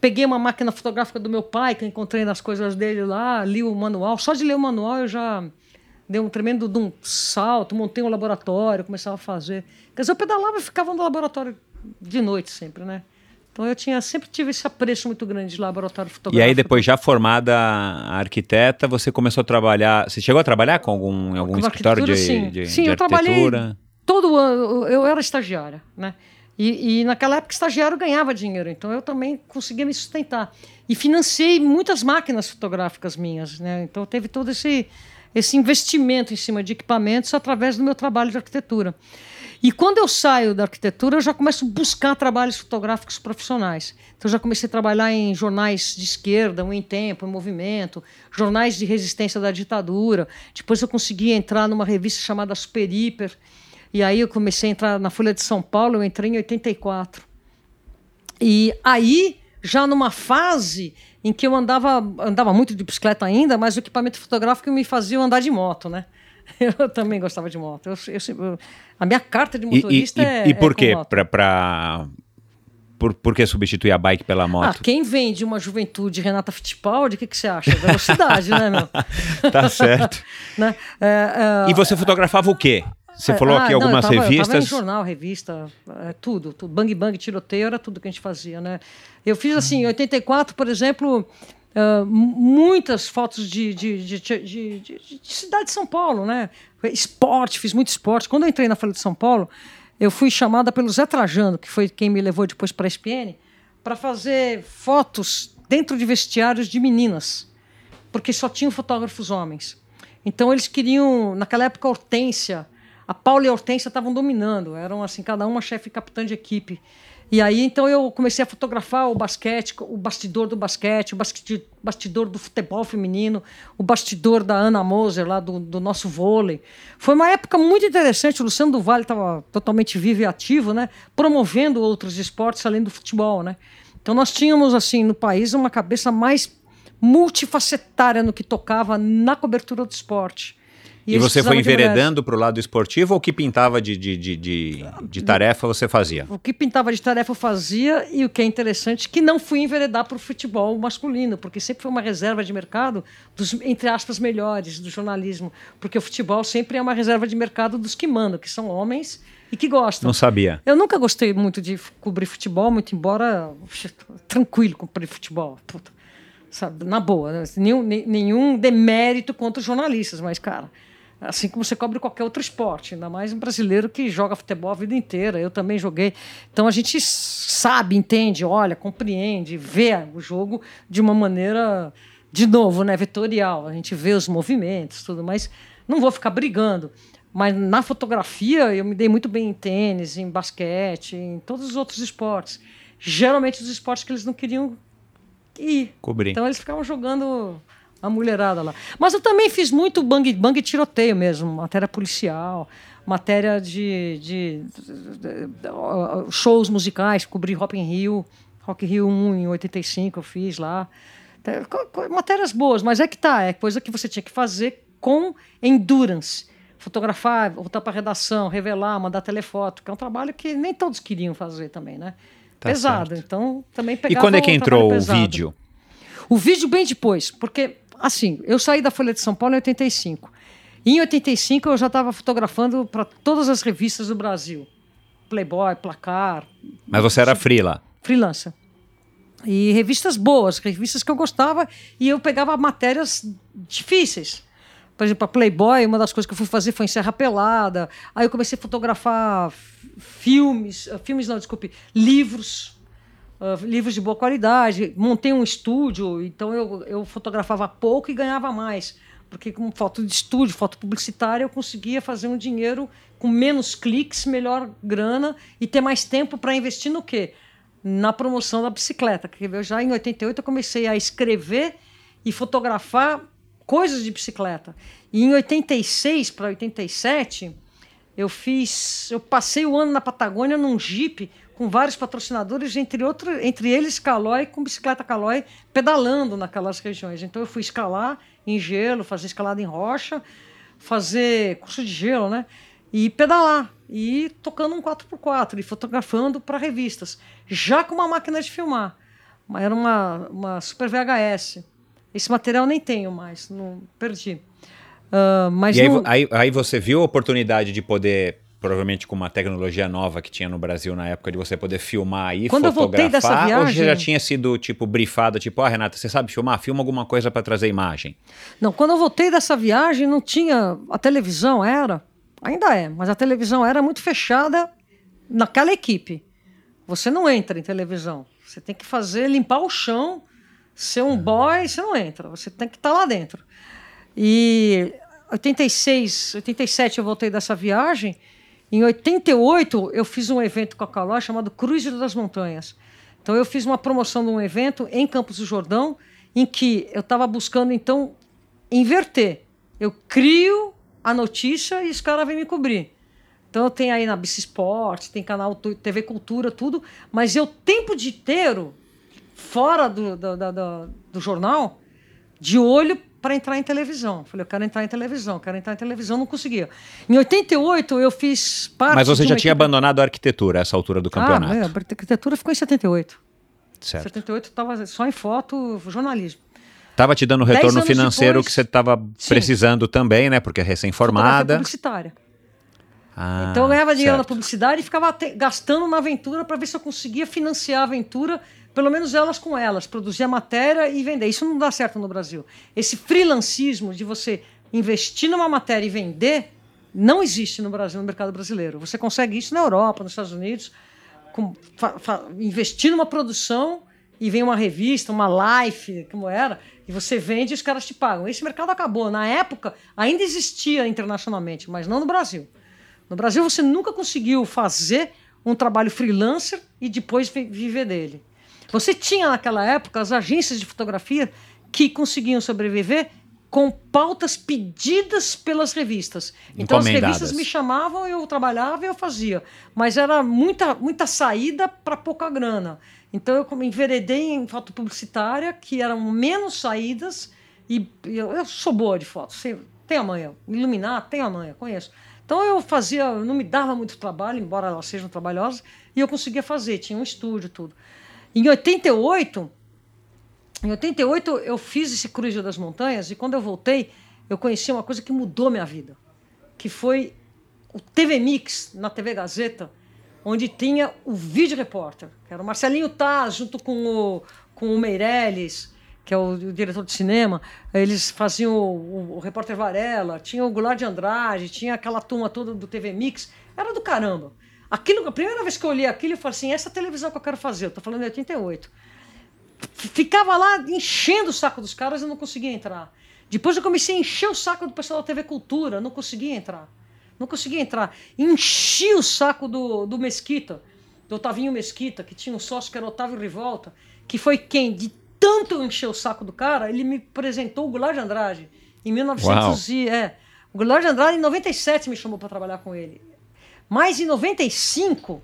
Speaker 1: peguei uma máquina fotográfica do meu pai, que eu encontrei nas coisas dele lá, li o manual. Só de ler o manual eu já dei um tremendo de um salto, montei um laboratório, começava a fazer. Quer dizer, eu pedalava e ficava no laboratório de noite sempre, né? Então eu tinha, sempre tive esse apreço muito grande de laboratório
Speaker 2: E
Speaker 1: fotográfico.
Speaker 2: aí, depois, já formada arquiteta, você começou a trabalhar. Você chegou a trabalhar com algum, algum
Speaker 1: Como
Speaker 2: escritório de,
Speaker 1: sim.
Speaker 2: de,
Speaker 1: Sim,
Speaker 2: de
Speaker 1: eu trabalhei todo ano. Eu era estagiária, né? E, e naquela época, estagiário ganhava dinheiro, então eu também conseguia me sustentar. E financei muitas máquinas fotográficas minhas, né? Então teve todo esse, esse investimento em cima de equipamentos através do meu trabalho de arquitetura. E quando eu saio da arquitetura, eu já começo a buscar trabalhos fotográficos profissionais. Então, eu já comecei a trabalhar em jornais de esquerda, um Em Tempo, em Movimento, jornais de resistência da ditadura. Depois, eu consegui entrar numa revista chamada Super Hiper. E aí, eu comecei a entrar na Folha de São Paulo, eu entrei em 84. E aí, já numa fase em que eu andava, andava muito de bicicleta ainda, mas o equipamento fotográfico me fazia andar de moto, né? Eu também gostava de moto. Eu, eu a minha carta de
Speaker 2: E, e,
Speaker 1: motorista
Speaker 2: e,
Speaker 1: é.
Speaker 2: e por
Speaker 1: é
Speaker 2: quê? Pra, pra- por, por que substituir a bike pela
Speaker 1: Ah,
Speaker 2: moto?
Speaker 1: quem vem de uma juventude Renata Fittipaldi, o que, que você acha? Velocidade, né, meu?
Speaker 2: tá certo.
Speaker 1: Né? É, é,
Speaker 2: E você fotografava o quê? Você
Speaker 1: é,
Speaker 2: falou
Speaker 1: ah,
Speaker 2: aqui
Speaker 1: não,
Speaker 2: algumas
Speaker 1: eu tava, Eu tava em
Speaker 2: revistas.
Speaker 1: jornal, revista, é, tudo, tudo. Bang Bang, tiroteio, era tudo que a gente fazia, né? Eu fiz assim, em 84, por exemplo, mu- muitas fotos de, de, de, de, de- de- de cidade de São Paulo, né? Esporte, fiz muito esporte. Quando eu entrei na Folha de São Paulo, eu fui chamada pelo Zé Trajano, que foi quem me levou depois para a SPN, para fazer fotos dentro de vestiários de meninas, porque só tinham fotógrafos homens. Então eles queriam, naquela época, a Hortência, a Paula e a Hortência estavam dominando, eram assim, cada uma chefe e capitã de equipe. E aí então eu comecei a fotografar o basquete, o bastidor do basquete, o basti- bastidor do futebol feminino, o bastidor da Ana Moser lá do, do nosso vôlei. Foi uma época muito interessante, o Luciano do Vale estava totalmente vivo e ativo, né, promovendo outros esportes além do futebol, né? Então nós tínhamos assim no país uma cabeça mais multifacetária no que tocava na cobertura do esporte.
Speaker 2: E, e você foi enveredando para o lado esportivo ou o que pintava de, de, de, de, de tarefa você fazia?
Speaker 1: O que pintava de tarefa eu fazia e o que é interessante que não fui enveredar para o futebol masculino, porque sempre foi uma reserva de mercado dos, entre aspas, melhores do jornalismo. Porque o futebol sempre é uma reserva de mercado dos que mandam, que são homens e que gostam.
Speaker 2: Não sabia.
Speaker 1: Eu nunca gostei muito de cobrir futebol, muito embora tranquilo cobrir futebol. Puta, sabe, na boa, né? nenhum, nenhum demérito contra os jornalistas, mas, cara assim como você cobre qualquer outro esporte, ainda mais um brasileiro que joga futebol a vida inteira. Eu também joguei. Então a gente sabe, entende, olha, compreende, vê o jogo de uma maneira, de novo, né, vetorial. A gente vê os movimentos, tudo, mas não vou ficar brigando. Mas na fotografia eu me dei muito bem em tênis, em basquete, em todos os outros esportes. Geralmente os esportes que eles não queriam ir.
Speaker 2: Cobrir.
Speaker 1: Então eles ficavam jogando a mulherada lá. Mas eu também fiz muito bang, bang tiroteio mesmo, matéria policial, matéria de, de, de, de shows musicais, cobri Rock in Rio, Rock in Rio 1 em 85 eu fiz lá. Matérias boas, mas é que tá, é coisa que você tinha que fazer com endurance. Fotografar, voltar para a redação, revelar, mandar telefoto, que é um trabalho que nem todos queriam fazer também, né? Tá pesado, certo. então também pegava
Speaker 2: E quando é que entrou o vídeo?
Speaker 1: O vídeo bem depois, porque assim, eu saí da Folha de São Paulo em 85. Em 85 eu já estava fotografando para todas as revistas do Brasil. Playboy, Placar.
Speaker 2: Mas você era freela?
Speaker 1: Freelancer. E revistas boas, revistas que eu gostava, e eu pegava matérias difíceis. Por exemplo, a Playboy, uma das coisas que eu fui fazer foi em Serra Pelada. Aí eu comecei a fotografar filmes, filmes não, desculpe, livros uh, livros de boa qualidade. Montei um estúdio, então eu, eu fotografava pouco e ganhava mais. Porque com foto de estúdio, foto publicitária, eu conseguia fazer um dinheiro com menos cliques, melhor grana e ter mais tempo para investir no quê? Na promoção da bicicleta. Porque eu já em 88 eu comecei a escrever e fotografar coisas de bicicleta. E em 86 para 87, eu fiz, eu passei o ano na Patagônia num Jeep com vários patrocinadores, entre, outro, entre eles Calói, com bicicleta Calói, pedalando naquelas regiões. Então eu fui escalar em gelo, fazer escalada em rocha, fazer curso de gelo, né? E pedalar, e tocando um 4x4, e fotografando para revistas, já com uma máquina de filmar. Era uma, uma Super VHS. Esse material nem tenho mais, não perdi. Uh, mas
Speaker 2: e
Speaker 1: não...
Speaker 2: aí, aí, aí você viu a oportunidade de poder provavelmente com uma tecnologia nova que tinha no Brasil na época de você poder filmar e
Speaker 1: Quando
Speaker 2: fotografar.
Speaker 1: Eu voltei dessa viagem,
Speaker 2: ou já tinha sido tipo brifado, tipo, ah, Renata, você sabe filmar? Filma alguma coisa para trazer imagem.
Speaker 1: Não, quando eu voltei dessa viagem não tinha a televisão era, ainda é, mas a televisão era muito fechada naquela equipe. Você não entra em televisão. Você tem que fazer limpar o chão, ser um boy, você não entra. Você tem que estar tá lá dentro. E 86, 87 eu voltei dessa viagem em 88, eu fiz um evento com a Caló chamado Cruzeiro das Montanhas. Então, eu fiz uma promoção de um evento em Campos do Jordão, em que eu estava buscando, então, inverter. Eu crio a notícia e os caras vêm me cobrir. Então, tenho aí na Bici Esporte, tem canal TV Cultura, tudo, mas eu, tempo de inteiro, fora do, do, do, do jornal, de olho para entrar em televisão. Falei, eu quero entrar em televisão, quero entrar em televisão, não conseguia. Em 88 eu fiz parte.
Speaker 2: Mas você já tinha equipe... abandonado a arquitetura a essa altura do campeonato? Ah,
Speaker 1: a arquitetura ficou em 78.
Speaker 2: Certo.
Speaker 1: Em 78 estava só em foto, jornalismo.
Speaker 2: Estava te dando o retorno financeiro depois, que você estava precisando também, né? Porque é recém-formada.
Speaker 1: publicitária. Ah, então eu ganhava dinheiro certo. na publicidade e ficava te... gastando na aventura para ver se eu conseguia financiar a aventura pelo menos elas com elas, produzir a matéria e vender. Isso não dá certo no Brasil. Esse freelancismo de você investir numa matéria e vender não existe no Brasil, no mercado brasileiro. Você consegue isso na Europa, nos Estados Unidos, com, fa, fa, investir numa produção e vem uma revista, uma life, como era, e você vende e os caras te pagam. Esse mercado acabou. Na época, ainda existia internacionalmente, mas não no Brasil. No Brasil, você nunca conseguiu fazer um trabalho freelancer e depois viver dele. Você tinha naquela época as agências de fotografia que conseguiam sobreviver com pautas pedidas pelas revistas. Então as revistas me chamavam, eu trabalhava e eu fazia. Mas era muita, muita saída para pouca grana. Então eu enveredei em foto publicitária, que eram menos saídas, e eu, eu sou boa de foto. Tem a manha. Iluminar, tem a manha, conheço. Então eu fazia, não me dava muito trabalho, embora elas sejam trabalhosas, e eu conseguia fazer, tinha um estúdio, tudo. Em 88, em 88 eu fiz esse Cruz das Montanhas, e quando eu voltei, eu conheci uma coisa que mudou minha vida, que foi o TV Mix na TV Gazeta, onde tinha o vídeo repórter, que era o Marcelinho Taz, junto com o, com o Meirelles, que é o, o, diretor de cinema, eles faziam o, o, o, repórter Varela, tinha o Goulart de Andrade, tinha aquela turma toda do TV Mix, era do caramba. Aquilo, a primeira vez que eu olhei aquilo, eu falei assim, essa televisão que eu quero fazer, eu tô falando de 88. Ficava lá enchendo o saco dos caras e não conseguia entrar. Depois eu comecei a encher o saco do pessoal da TV Cultura, não conseguia entrar. Não conseguia entrar. Enchi o saco do, do Mesquita, do Otavinho Mesquita, que tinha um sócio que era Otávio Rivolta, que foi quem, de tanto encher o saco do cara, ele me apresentou o Goulart de Andrade em 1900 e, é, o Goulart de Andrade em 97 me chamou para trabalhar com ele. Mas em 95,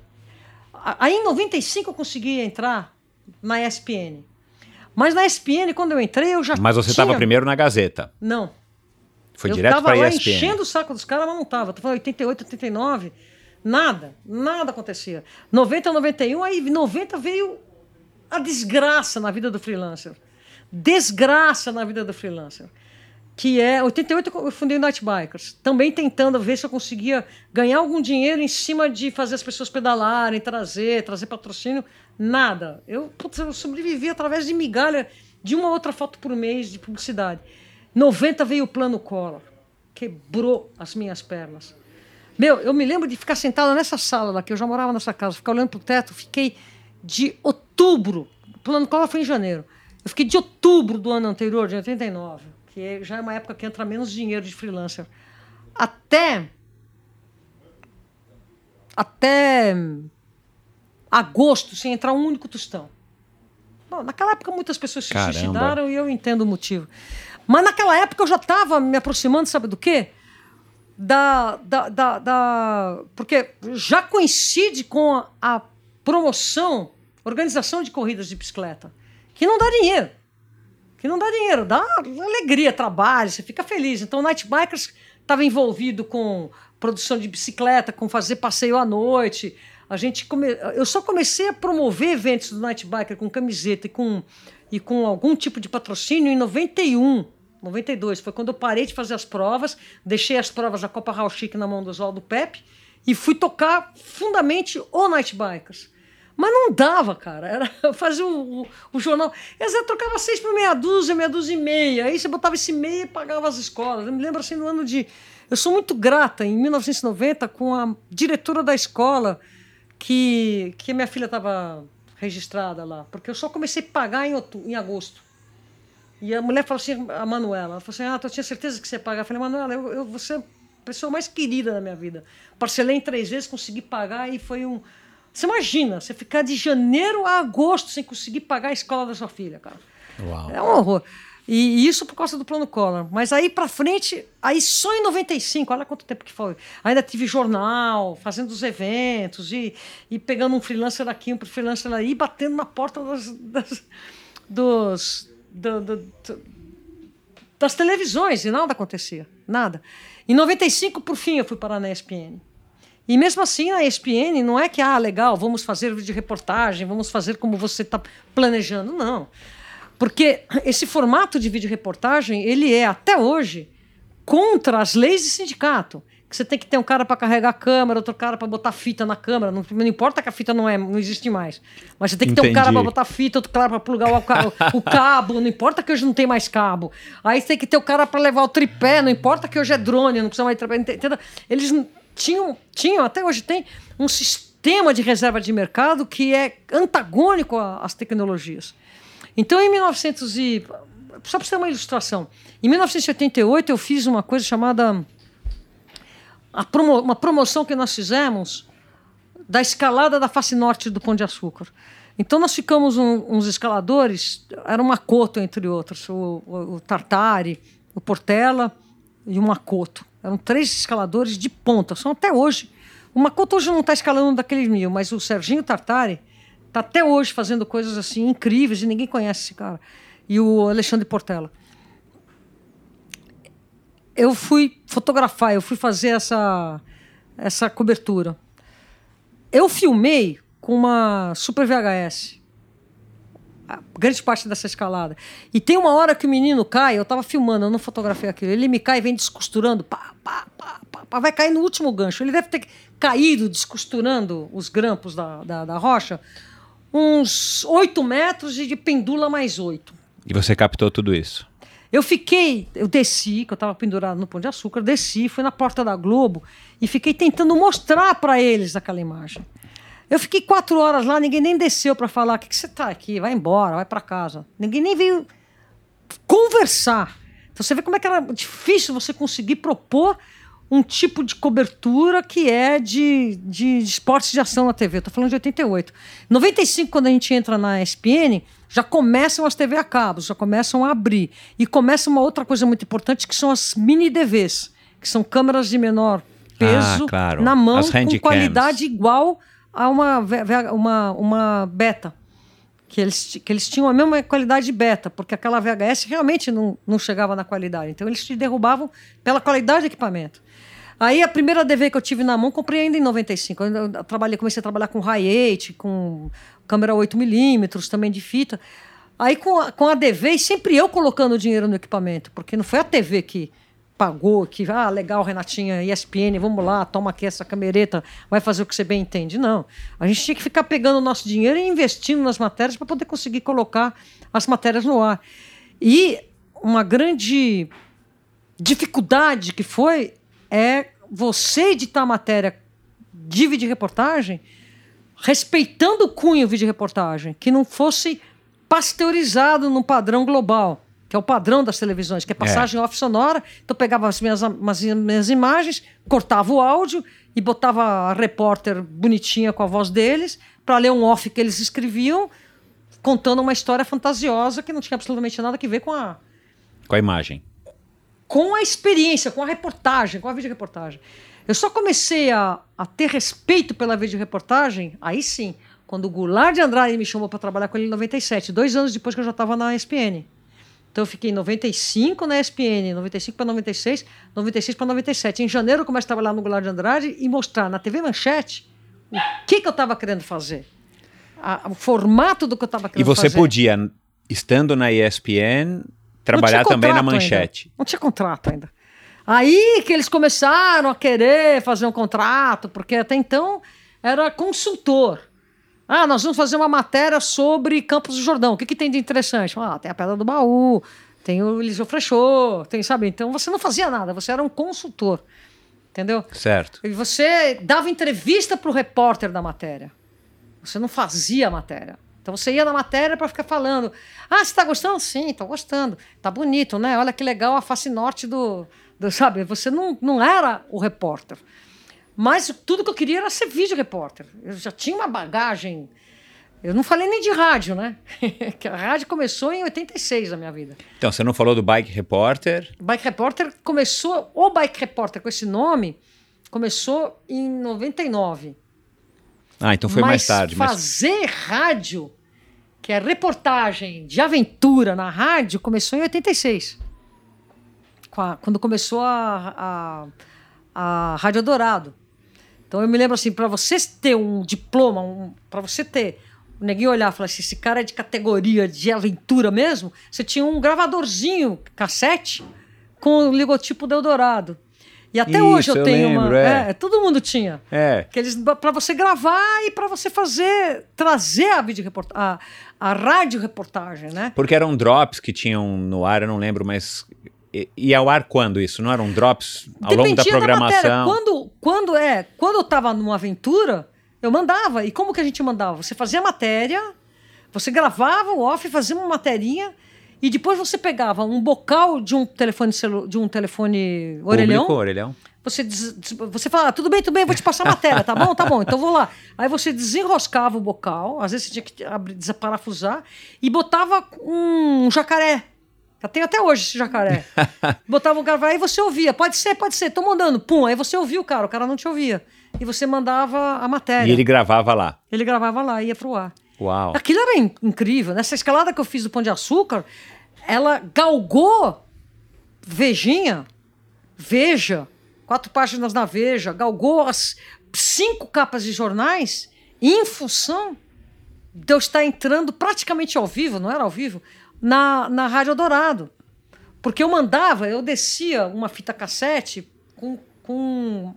Speaker 1: aí em 95 eu consegui entrar na ESPN. Mas na ESPN, quando eu entrei, eu já
Speaker 2: Mas você estava primeiro na Gazeta?
Speaker 1: Não.
Speaker 2: Foi eu direto para a ESPN?
Speaker 1: Eu enchendo o saco dos caras, mas não estava. Estou falando 88, 89, nada, nada acontecia. 90, 91, aí 90 veio a desgraça na vida do freelancer. Desgraça na vida do freelancer. Que é. 88 eu fundei o Night Bikers. Também tentando ver se eu conseguia ganhar algum dinheiro em cima de fazer as pessoas pedalarem, trazer, trazer patrocínio. Nada. Eu, putz, eu sobrevivi através de migalha de uma outra foto por mês de publicidade. 90 veio o plano Collor. Quebrou as minhas pernas. Meu, eu me lembro de ficar sentada nessa sala lá, que eu já morava nessa casa, ficar olhando para o teto, fiquei de outubro, o plano Collor foi em janeiro. Eu fiquei de outubro do ano anterior, de 89, que já é uma época que entra menos dinheiro de freelancer, até até agosto sem entrar um único tostão. Bom, naquela época muitas pessoas se Caramba. suicidaram e eu entendo o motivo. Mas naquela época eu já estava me aproximando, sabe do quê? Da, da, da, da, Porque já coincide com a, a promoção, organização de corridas de bicicleta, que não dá dinheiro. Que não dá dinheiro, dá alegria, trabalho, você fica feliz. Então, o Night Bikers estava envolvido com produção de bicicleta, com fazer passeio à noite. A gente come... Eu só comecei a promover eventos do Night Biker com camiseta e com, e com algum tipo de patrocínio em 91. 92 foi quando eu parei de fazer as provas, deixei as provas da Copa Raul Chic na mão do Oswaldo Pepe e fui tocar fundamente o Night Bikers. Mas não dava, cara. Era fazer o, o, o jornal. Vezes trocava seis por meia dúzia, meia dúzia e meia. Aí você botava esse meia e pagava as escolas. Eu me lembro assim no ano de. Eu sou muito grata, em 1990, com a diretora da escola que, que minha filha estava registrada lá. Porque eu só comecei a pagar em, em agosto. E a mulher falou assim, a Manuela, ela falou assim: Ah, eu tinha certeza que você ia pagar. Eu falei, Manuela, eu, eu, você é a pessoa mais querida da minha vida. Parcelei em três vezes, consegui pagar e foi um você imagina, você ficar de janeiro a agosto sem conseguir pagar a escola da sua filha, cara. Uau. É um horror. E, isso por causa do plano Collor. Mas aí para frente, aí só em 95, olha quanto tempo que foi. Ainda tive jornal, fazendo os eventos e, e pegando um freelancer aqui, um freelancer ali, batendo na porta das, das dos, do, do, do, das televisões e nada acontecia. Nada. Em 95, por fim, eu fui parar na ESPN. E mesmo assim, a ESPN não é que, ah, legal, vamos fazer de reportagem, vamos fazer como você está planejando. Não. Porque esse formato de vídeo reportagem, ele é, até hoje, contra as leis de sindicato. Que você tem que ter um cara para carregar a câmera, outro cara para botar fita na câmera. Não, não, importa que a fita não, é, não existe mais. Mas você tem que Entendi. ter um cara para botar fita, outro cara para plugar o, o, cabo. Não importa que hoje não tem mais cabo. Aí você tem que ter o cara para levar o tripé. Não importa que hoje é drone, não precisa mais tripé. Entendeu? Eles tinham, tinham, até hoje tem, um sistema de reserva de mercado que é antagônico às tecnologias. Então, em 1900 e... Só para ter uma ilustração. Em 1988, eu fiz uma coisa chamada... Promo, uma promoção que nós fizemos da escalada da face norte do Pão de Açúcar. Então, nós ficamos um, uns escaladores, era uma Makoto, entre outros, o, o, o Tartari, o Portela e o Makoto. Eram três escaladores de ponta, são até hoje. O Makoto hoje não está escalando daqueles mil, mas o Serginho Tartari está até hoje fazendo coisas assim incríveis e ninguém conhece esse cara. E o Alexandre Portela. eu fui fotografar, eu fui fazer essa, essa cobertura. Eu filmei com uma Super VHS. Grande parte dessa escalada. E tem uma hora que o menino cai, eu tava filmando, eu não fotografei aquilo. Ele me cai e vem descosturando, pá, pá, pá, pá, pá, vai cair no último gancho. Ele deve ter caído descosturando os grampos da, da, da rocha uns 8 metros e de pendula mais 8.
Speaker 2: E você captou tudo isso?
Speaker 1: Eu fiquei, eu desci, que eu estava pendurado no Pão de Açúcar, desci, fui na porta da Globo e fiquei tentando mostrar para eles aquela imagem. Eu fiquei quatro horas lá, ninguém nem desceu para falar: o que, que você está aqui? Vai embora, vai para casa. Ninguém nem veio conversar. Então você vê como é que era difícil você conseguir propor um tipo de cobertura que é de, de, de esportes de ação na TV. Estou falando de 88. 95, quando a gente entra na ESPN, já começam as TV a cabo, já começam a abrir. E começa uma outra coisa muito importante, que são as mini DVs, que são câmeras de menor peso
Speaker 2: ah, claro.
Speaker 1: na mão, com qualidade igual a uma, uma, uma beta. Que eles, que eles tinham a mesma qualidade de beta, porque aquela VHS realmente não, não chegava na qualidade. Então eles te derrubavam pela qualidade do equipamento. Aí a primeira DV que eu tive na mão, comprei ainda em 95. Eu, trabalhei, comecei a trabalhar com Hi8, com câmera 8mm, também de fita. Aí com a, com a DV, sempre eu colocando dinheiro no equipamento, porque não foi a TV que pagou, que, ah, legal, Renatinha, ESPN, vamos lá, toma aqui essa camereta, vai fazer o que você bem entende. Não. A gente tinha que ficar pegando o nosso dinheiro e investindo nas matérias para poder conseguir colocar as matérias no ar. E uma grande dificuldade que foi é você editar a matéria de vídeo reportagem respeitando o cunho vídeo reportagem, que não fosse pasteurizado no padrão global que é o padrão das televisões, que é passagem é. off sonora. Então pegava as minhas, as minhas imagens, cortava o áudio e botava a repórter bonitinha com a voz deles para ler um off que eles escreviam, contando uma história fantasiosa que não tinha absolutamente nada a ver com a
Speaker 2: com a imagem.
Speaker 1: Com a experiência, com a reportagem, com a videoreportagem. Eu só comecei a, a ter respeito pela videoreportagem, aí sim, quando o Goulart de Andrade me chamou para trabalhar com ele em 97, dois anos depois que eu já estava na ESPN. Então eu fiquei em 95 na ESPN, 95 para 96, 96 para 97. Em janeiro eu começo a trabalhar no Goulart de Andrade e mostrar na TV Manchete o que, que eu estava querendo fazer. A, o formato do que eu estava querendo
Speaker 2: fazer. E você
Speaker 1: fazer.
Speaker 2: podia, estando na ESPN, trabalhar também na Manchete.
Speaker 1: Ainda. Não tinha contrato ainda. Aí que eles começaram a querer fazer um contrato, porque até então era consultor. Ah, nós vamos fazer uma matéria sobre Campos do Jordão. O que, que tem de interessante? Ah, tem a Pedra do Baú, tem o Eliseu Frechot, tem, sabe? Então você não fazia nada, você era um consultor. Entendeu?
Speaker 2: Certo.
Speaker 1: E você dava entrevista para o repórter da matéria. Você não fazia a matéria. Então você ia na matéria para ficar falando. Ah, você está gostando? Sim, estou gostando. Tá bonito, né? Olha que legal a face norte do. do sabe? Você não, não era o repórter. Mas tudo que eu queria era ser vídeo repórter. Eu já tinha uma bagagem. Eu não falei nem de rádio, né? que a rádio começou em 86 na minha vida.
Speaker 2: Então, você não falou do Bike Repórter?
Speaker 1: Bike Repórter começou, o Bike Repórter com esse nome, começou em 99.
Speaker 2: Ah, então foi
Speaker 1: mas
Speaker 2: mais tarde.
Speaker 1: Mas fazer rádio, que é reportagem de aventura na rádio, começou em 86. Quando começou a, a, a Rádio Dourado. Então eu me lembro assim, para você ter um diploma, um, para você ter o neguinho olhar e falar assim, esse cara é de categoria de aventura mesmo, você tinha um gravadorzinho, cassete, com o logotipo do Eldorado. E até
Speaker 2: Isso,
Speaker 1: hoje eu,
Speaker 2: eu
Speaker 1: tenho
Speaker 2: lembro,
Speaker 1: uma.
Speaker 2: é.
Speaker 1: É, todo mundo tinha.
Speaker 2: É.
Speaker 1: Que eles para você gravar e para você fazer trazer a vídeo a, a rádio reportagem, né?
Speaker 2: Porque eram drops que tinham no ar, eu não lembro, mas e ao ar quando isso? Não eram drops ao
Speaker 1: Dependia
Speaker 2: longo da programação?
Speaker 1: Da quando, quando é, quando eu estava numa aventura, eu mandava. E como que a gente mandava? Você fazia matéria, você gravava o off, fazia uma materinha e depois você pegava um bocal de um telefone celu de um telefone orelhão.
Speaker 2: Público, orelhão.
Speaker 1: Você, você fala, ah, tudo bem, tudo bem, vou te passar a matéria, tá bom? Tá bom, então vou lá. Aí você desenroscava o bocal, às vezes você tinha que abrir, desaparafusar, e botava um jacaré já tenho até hoje esse jacaré. Botava um cara, aí você ouvia, pode ser, pode ser, tô mandando, pum, aí você ouvia o cara, o cara não te ouvia. E você mandava a matéria.
Speaker 2: E ele gravava lá.
Speaker 1: Ele gravava lá, ia pro ar.
Speaker 2: Uau.
Speaker 1: Aquilo era in incrível. Nessa escalada que eu fiz do Pão de Açúcar, ela galgou Vejinha, Veja, quatro páginas na Veja, galgou as cinco capas de jornais em função de eu estar entrando praticamente ao vivo, não era ao vivo, na, na Rádio Dourado. Porque eu mandava, eu descia uma fita cassete com, com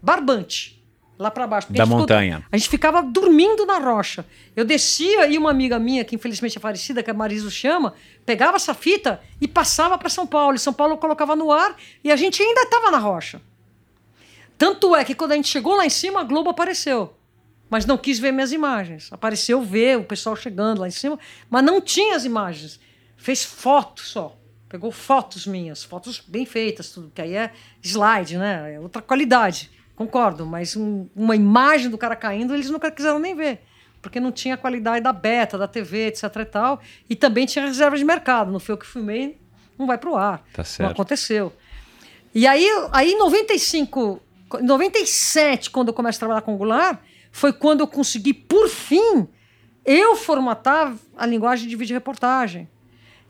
Speaker 1: barbante lá para baixo.
Speaker 2: Da
Speaker 1: a
Speaker 2: montanha.
Speaker 1: Ficou, a gente ficava dormindo na rocha. Eu descia e uma amiga minha, que infelizmente é falecida, que é a Marisa Chama, pegava essa fita e passava para São Paulo. E São Paulo colocava no ar e a gente ainda estava na rocha. Tanto é que quando a gente chegou lá em cima, a Globo apareceu. Mas não quis ver minhas imagens. Apareceu ver o pessoal chegando lá em cima, mas não tinha as imagens. Fez foto só. Pegou fotos minhas, fotos bem feitas, tudo, que aí é slide, né? É outra qualidade. Concordo, mas um, uma imagem do cara caindo, eles nunca quiseram nem ver. Porque não tinha a qualidade da beta, da TV, etc e tal. E também tinha reserva de mercado. Não foi o que filmei, não vai pro ar.
Speaker 2: Tá certo.
Speaker 1: Não aconteceu. E aí, aí em 95, 97, quando eu começo a trabalhar com Angular, foi quando eu consegui, por fim, eu formatar a linguagem de vídeo reportagem.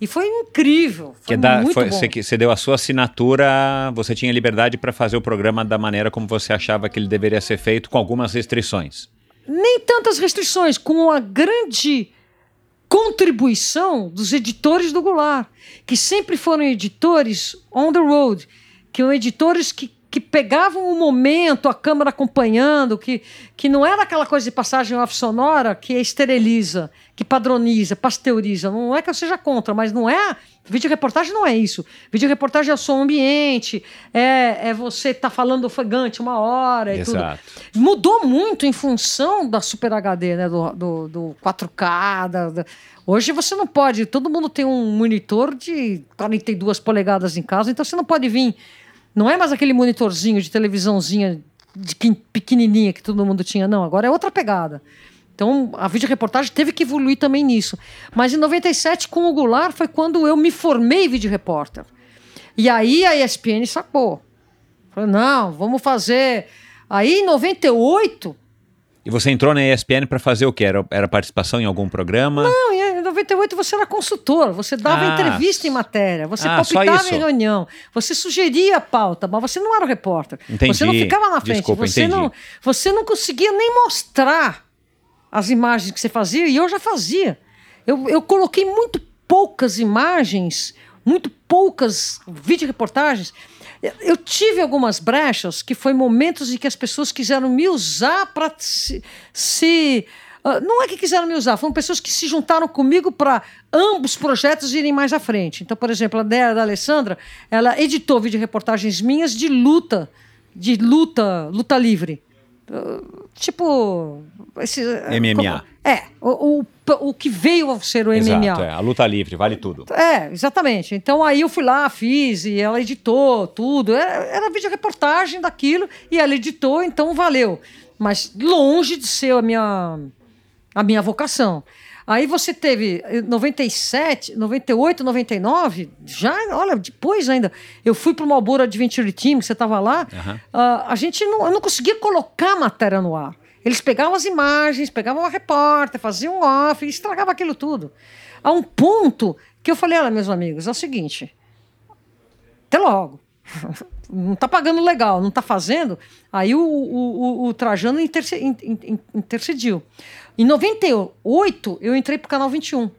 Speaker 1: E foi incrível. Foi
Speaker 2: que dá,
Speaker 1: muito
Speaker 2: foi,
Speaker 1: bom.
Speaker 2: você, você deu a sua assinatura, você tinha liberdade para fazer o programa da maneira como você achava que ele deveria ser feito, com algumas restrições.
Speaker 1: Nem tantas restrições, com a grande contribuição dos editores do Goulart, que sempre foram editores on the road, que eram editores que que pegavam o momento, a câmera acompanhando, que, que não era aquela coisa de passagem off sonora que esteriliza, que padroniza, pasteuriza. Não é que eu seja contra, mas não é. Vídeo reportagem não é isso. Vídeo reportagem é o som ambiente, é, é você estar tá falando ofegante uma hora e
Speaker 2: Exato.
Speaker 1: tudo. Mudou muito em função da Super HD, né? Do, do, do 4K. Da, da... Hoje você não pode. Todo mundo tem um monitor de 42 polegadas em casa, então você não pode vir não é mais aquele monitorzinho de televisãozinha de pequenininha que todo mundo tinha, não. Agora é outra pegada. Então, a videoreportagem teve que evoluir também nisso. Mas em 97, com o Goulart, foi quando eu me formei vídeo repórter. E aí a ESPN sacou. Falou, não, vamos fazer... Aí, em 98...
Speaker 2: E você entrou na ESPN para fazer o quê? Era, era participação em algum programa?
Speaker 1: Não, em 98 você era consultor, você dava
Speaker 2: Ah,
Speaker 1: entrevista em matéria, você
Speaker 2: ah,
Speaker 1: palpitava em reunião, você sugeria a pauta, mas você não era o repórter.
Speaker 2: Entendi.
Speaker 1: Você não ficava na frente,
Speaker 2: Desculpa,
Speaker 1: você,
Speaker 2: entendi.
Speaker 1: não, você não conseguia nem mostrar as imagens que você fazia, e eu já fazia. Eu, eu coloquei muito poucas imagens, muito poucas videoreportagens. Eu- Eu tive algumas brechas que foi momentos em que as pessoas quiseram me usar para se, se não é que quiseram me usar, foram pessoas que se juntaram comigo para ambos projetos irem mais à frente. Então, por exemplo, a Dea da Alessandra, ela editou videoreportagens minhas de luta, de luta, luta livre. Ah, tipo. Esse,
Speaker 2: MMA.
Speaker 1: É, o, o, o que veio a ser o MMA.
Speaker 2: Exato, é, a luta livre, vale tudo.
Speaker 1: É, exatamente. Então aí eu fui lá, fiz, e ela editou tudo. Era, era vídeo reportagem daquilo, e ela editou, então valeu. Mas longe de ser a minha, a minha vocação. Aí você teve eh, 97, 98, 99, já, olha, depois ainda. Eu fui para o Malboro Adventure Team, que você estava lá.
Speaker 2: Aham.
Speaker 1: ah, a gente não, eu não conseguia colocar matéria no ar. Eles pegavam as imagens, pegavam a repórter, faziam um off, e estragava aquilo tudo. A um ponto que eu falei, olha, meus amigos, é o seguinte, até logo. Não está pagando legal, não está fazendo. Aí o, o, o- o Trajano interce- in- in- intercediu. Em 98, eu entrei para o Canal 21.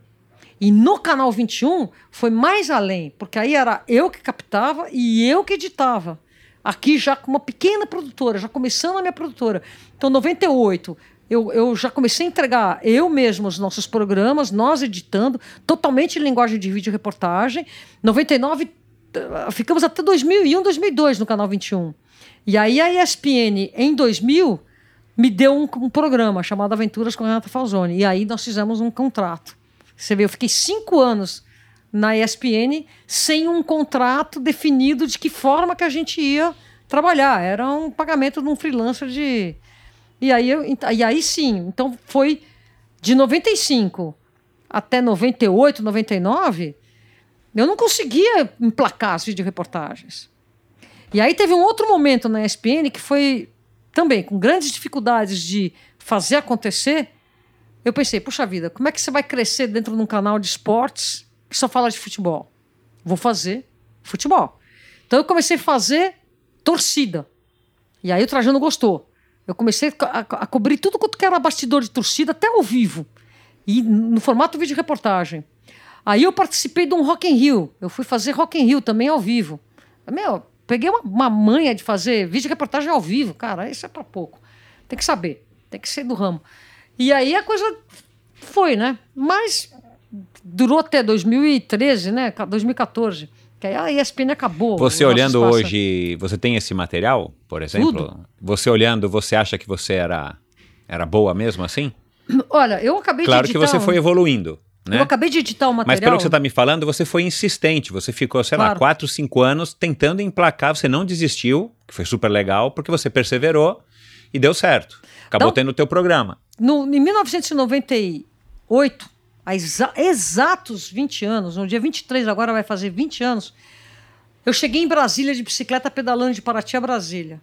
Speaker 1: E no Canal 21 foi mais além, porque aí era eu que captava e eu que editava. Aqui já com uma pequena produtora, já começando a minha produtora. Então, 98, eu, eu já comecei a entregar eu mesmo os nossos programas, nós editando, totalmente em linguagem de vídeo reportagem. 99, eh, ficamos até 2001, 2002 no Canal 21. E aí a ESPN, em 2000, me deu um, um programa chamado Aventuras com Renata Falzoni. E aí nós fizemos um contrato. Você vê, eu fiquei cinco anos na ESPN sem um contrato definido de que forma que a gente ia trabalhar. Era um pagamento de um freelancer de. E aí, eu, e aí sim, então foi de 95 até 98, 99, eu não conseguia emplacar as videoreportagens. E aí teve um outro momento na ESPN que foi também com grandes dificuldades de fazer acontecer. Eu pensei, puxa vida, como é que você vai crescer dentro de um canal de esportes que só fala de futebol? Vou fazer futebol. Então eu comecei a fazer torcida. E aí o Trajano gostou. Eu comecei a, a, a cobrir tudo quanto que era bastidor de torcida, até ao vivo. E no formato vídeo reportagem. Aí eu participei de um Rock in Rio. Eu fui fazer Rock in Rio também ao vivo. Meu, peguei uma, uma manha de fazer vídeo reportagem ao vivo. Cara, isso é para pouco. Tem que saber. Tem que ser do ramo. E aí a coisa foi, né? Mas durou até 2013, né? 2014. Que aí a ESPN acabou.
Speaker 2: Você olhando hoje, você tem esse material, por exemplo? Tudo. Você olhando, você acha que você era, era boa mesmo assim?
Speaker 1: Olha, eu acabei
Speaker 2: claro
Speaker 1: de.
Speaker 2: Claro que você foi evoluindo. Né?
Speaker 1: Eu acabei de editar o material.
Speaker 2: Mas pelo que você está me falando, você foi insistente. Você ficou, sei claro. lá, 4, 5 anos tentando emplacar. Você não desistiu, que foi super legal, porque você perseverou e deu certo. Acabou então, tendo o teu programa.
Speaker 1: No, em 1998, há exa exatos 20 anos, no dia 23 agora vai fazer 20 anos, eu cheguei em Brasília de bicicleta pedalando de Paraty a Brasília.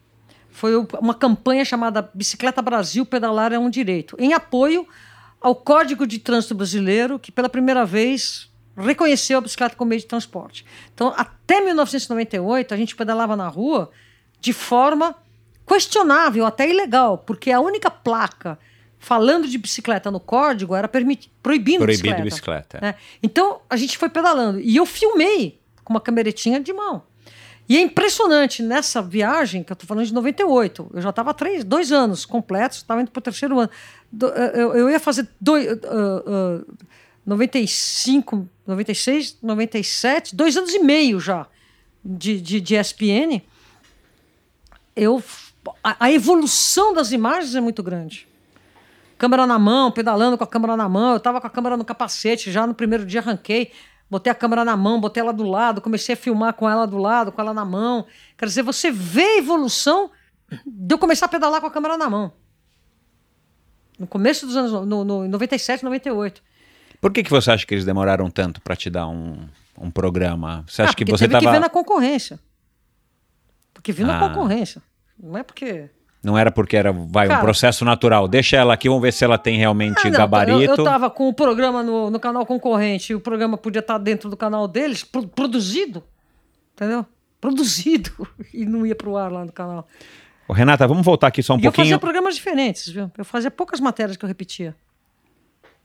Speaker 1: Foi uma campanha chamada Bicicleta Brasil Pedalar é um Direito, em apoio ao Código de Trânsito Brasileiro, que pela primeira vez reconheceu a bicicleta como meio de transporte. Então, até 1998, a gente pedalava na rua de forma questionável, até ilegal, porque a única placa falando de bicicleta no código era proibindo,
Speaker 2: proibindo bicicleta. bicicleta.
Speaker 1: Né? Então, a gente foi pedalando. E eu filmei com uma cameretinha de mão. E é impressionante, nessa viagem, que eu estou falando de 98, eu já estava dois anos completos, estava indo para o terceiro ano. Eh, eu, eu ia fazer dois, uh, uh, 95, 96, 97, dois anos e meio já de, de, de ESPN. Eu, a, a evolução das imagens é muito grande câmera na mão, pedalando com a câmera na mão. Eu estava com a câmera no capacete, já no primeiro dia arranquei. Botei a câmera na mão, botei ela do lado, comecei a filmar com ela do lado, com ela na mão. Quer dizer, você vê a evolução de eu começar a pedalar com a câmera na mão. No começo dos anos, no, no 97, 98.
Speaker 2: Por que, que você acha que eles demoraram tanto para te dar um, um programa? Você acha ah, que você
Speaker 1: teve tava... que ver na concorrência. Porque viu ah. na concorrência. Não é porque
Speaker 2: não era porque era vai, Cara, um processo natural. Deixa ela aqui, vamos ver se ela tem realmente ah, não, gabarito.
Speaker 1: Eu, eu tava com o programa no, no canal concorrente e o programa podia estar dentro do canal deles, pro, produzido. Entendeu? Produzido. E não ia pro ar lá no canal.
Speaker 2: Ô, Renata, vamos voltar aqui só um
Speaker 1: e
Speaker 2: pouquinho. Eu
Speaker 1: fazia programas diferentes, viu? Eu fazia poucas matérias que eu repetia.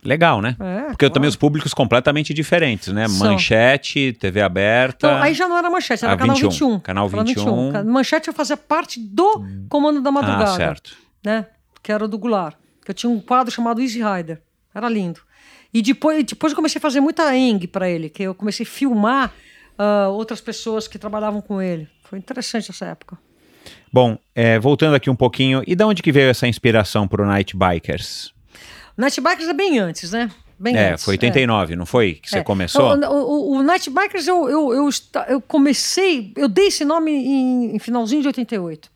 Speaker 2: Legal, né? É, Porque claro. também os públicos completamente diferentes, né? São. Manchete, TV aberta.
Speaker 1: Então, aí já não era manchete, era ah, canal 21. 21.
Speaker 2: Canal 21. 21.
Speaker 1: Manchete eu fazia parte do Comando da Madrugada.
Speaker 2: Ah, certo.
Speaker 1: Né? Que era do Goulart. Eu tinha um quadro chamado Easy Rider. Era lindo. E depois, depois eu comecei a fazer muita eng para ele, que eu comecei a filmar uh, outras pessoas que trabalhavam com ele. Foi interessante essa época.
Speaker 2: Bom, é, voltando aqui um pouquinho, e de onde que veio essa inspiração para o Night Bikers?
Speaker 1: Night Bikers é bem antes, né? Bem
Speaker 2: é,
Speaker 1: antes,
Speaker 2: foi 89, é. não foi? Que você é. começou?
Speaker 1: O, o, o, Night Bikers eu, eu, eu, eu, comecei, eu dei esse nome em, em finalzinho de 88.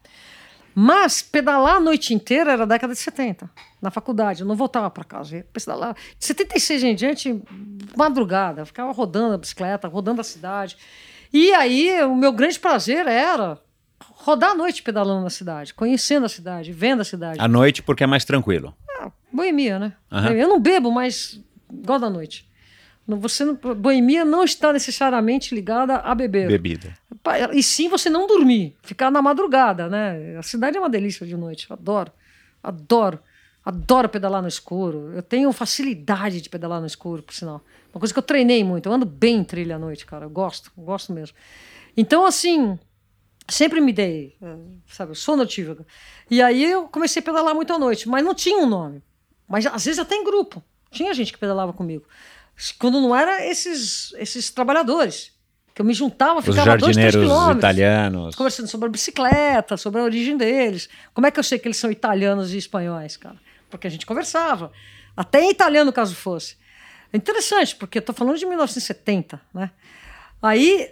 Speaker 1: Mas pedalar a noite inteira era década de 70, na faculdade. Eu não voltava para casa. Eu pedalar. De 76 em diante, madrugada, ficava rodando a bicicleta, rodando a cidade. E aí, o meu grande prazer era rodar a noite pedalando na cidade, conhecendo a cidade, vendo a cidade.
Speaker 2: À noite, porque é mais tranquilo.
Speaker 1: Ah, boemia, né? Uhum. Eu não bebo, mas gosto da noite. Você não, boemia não está necessariamente ligada a beber.
Speaker 2: Bebida.
Speaker 1: E sim você não dormir, ficar na madrugada, né? A cidade é uma delícia de noite, adoro, adoro, adoro pedalar no escuro. Eu tenho facilidade de pedalar no escuro, por sinal. Uma coisa que eu treinei muito, eu ando bem em trilha à noite, cara, eu gosto, eu gosto mesmo. Então, assim, sempre me dei, eh, sabe, eu sou notívaga. E aí eu comecei a pedalar muito à noite, mas não tinha um nome. Mas às vezes até em grupo. Tinha gente que pedalava comigo. Quando não era esses, esses trabalhadores. Que eu me juntava, ficava
Speaker 2: Os jardineiros italianos.
Speaker 1: Conversando sobre a bicicleta, sobre a origem deles. Como é que eu sei que eles são italianos e espanhóis, cara? Porque a gente conversava. Até em italiano, caso fosse. É interessante, porque eu tô falando de 1970, né? Aí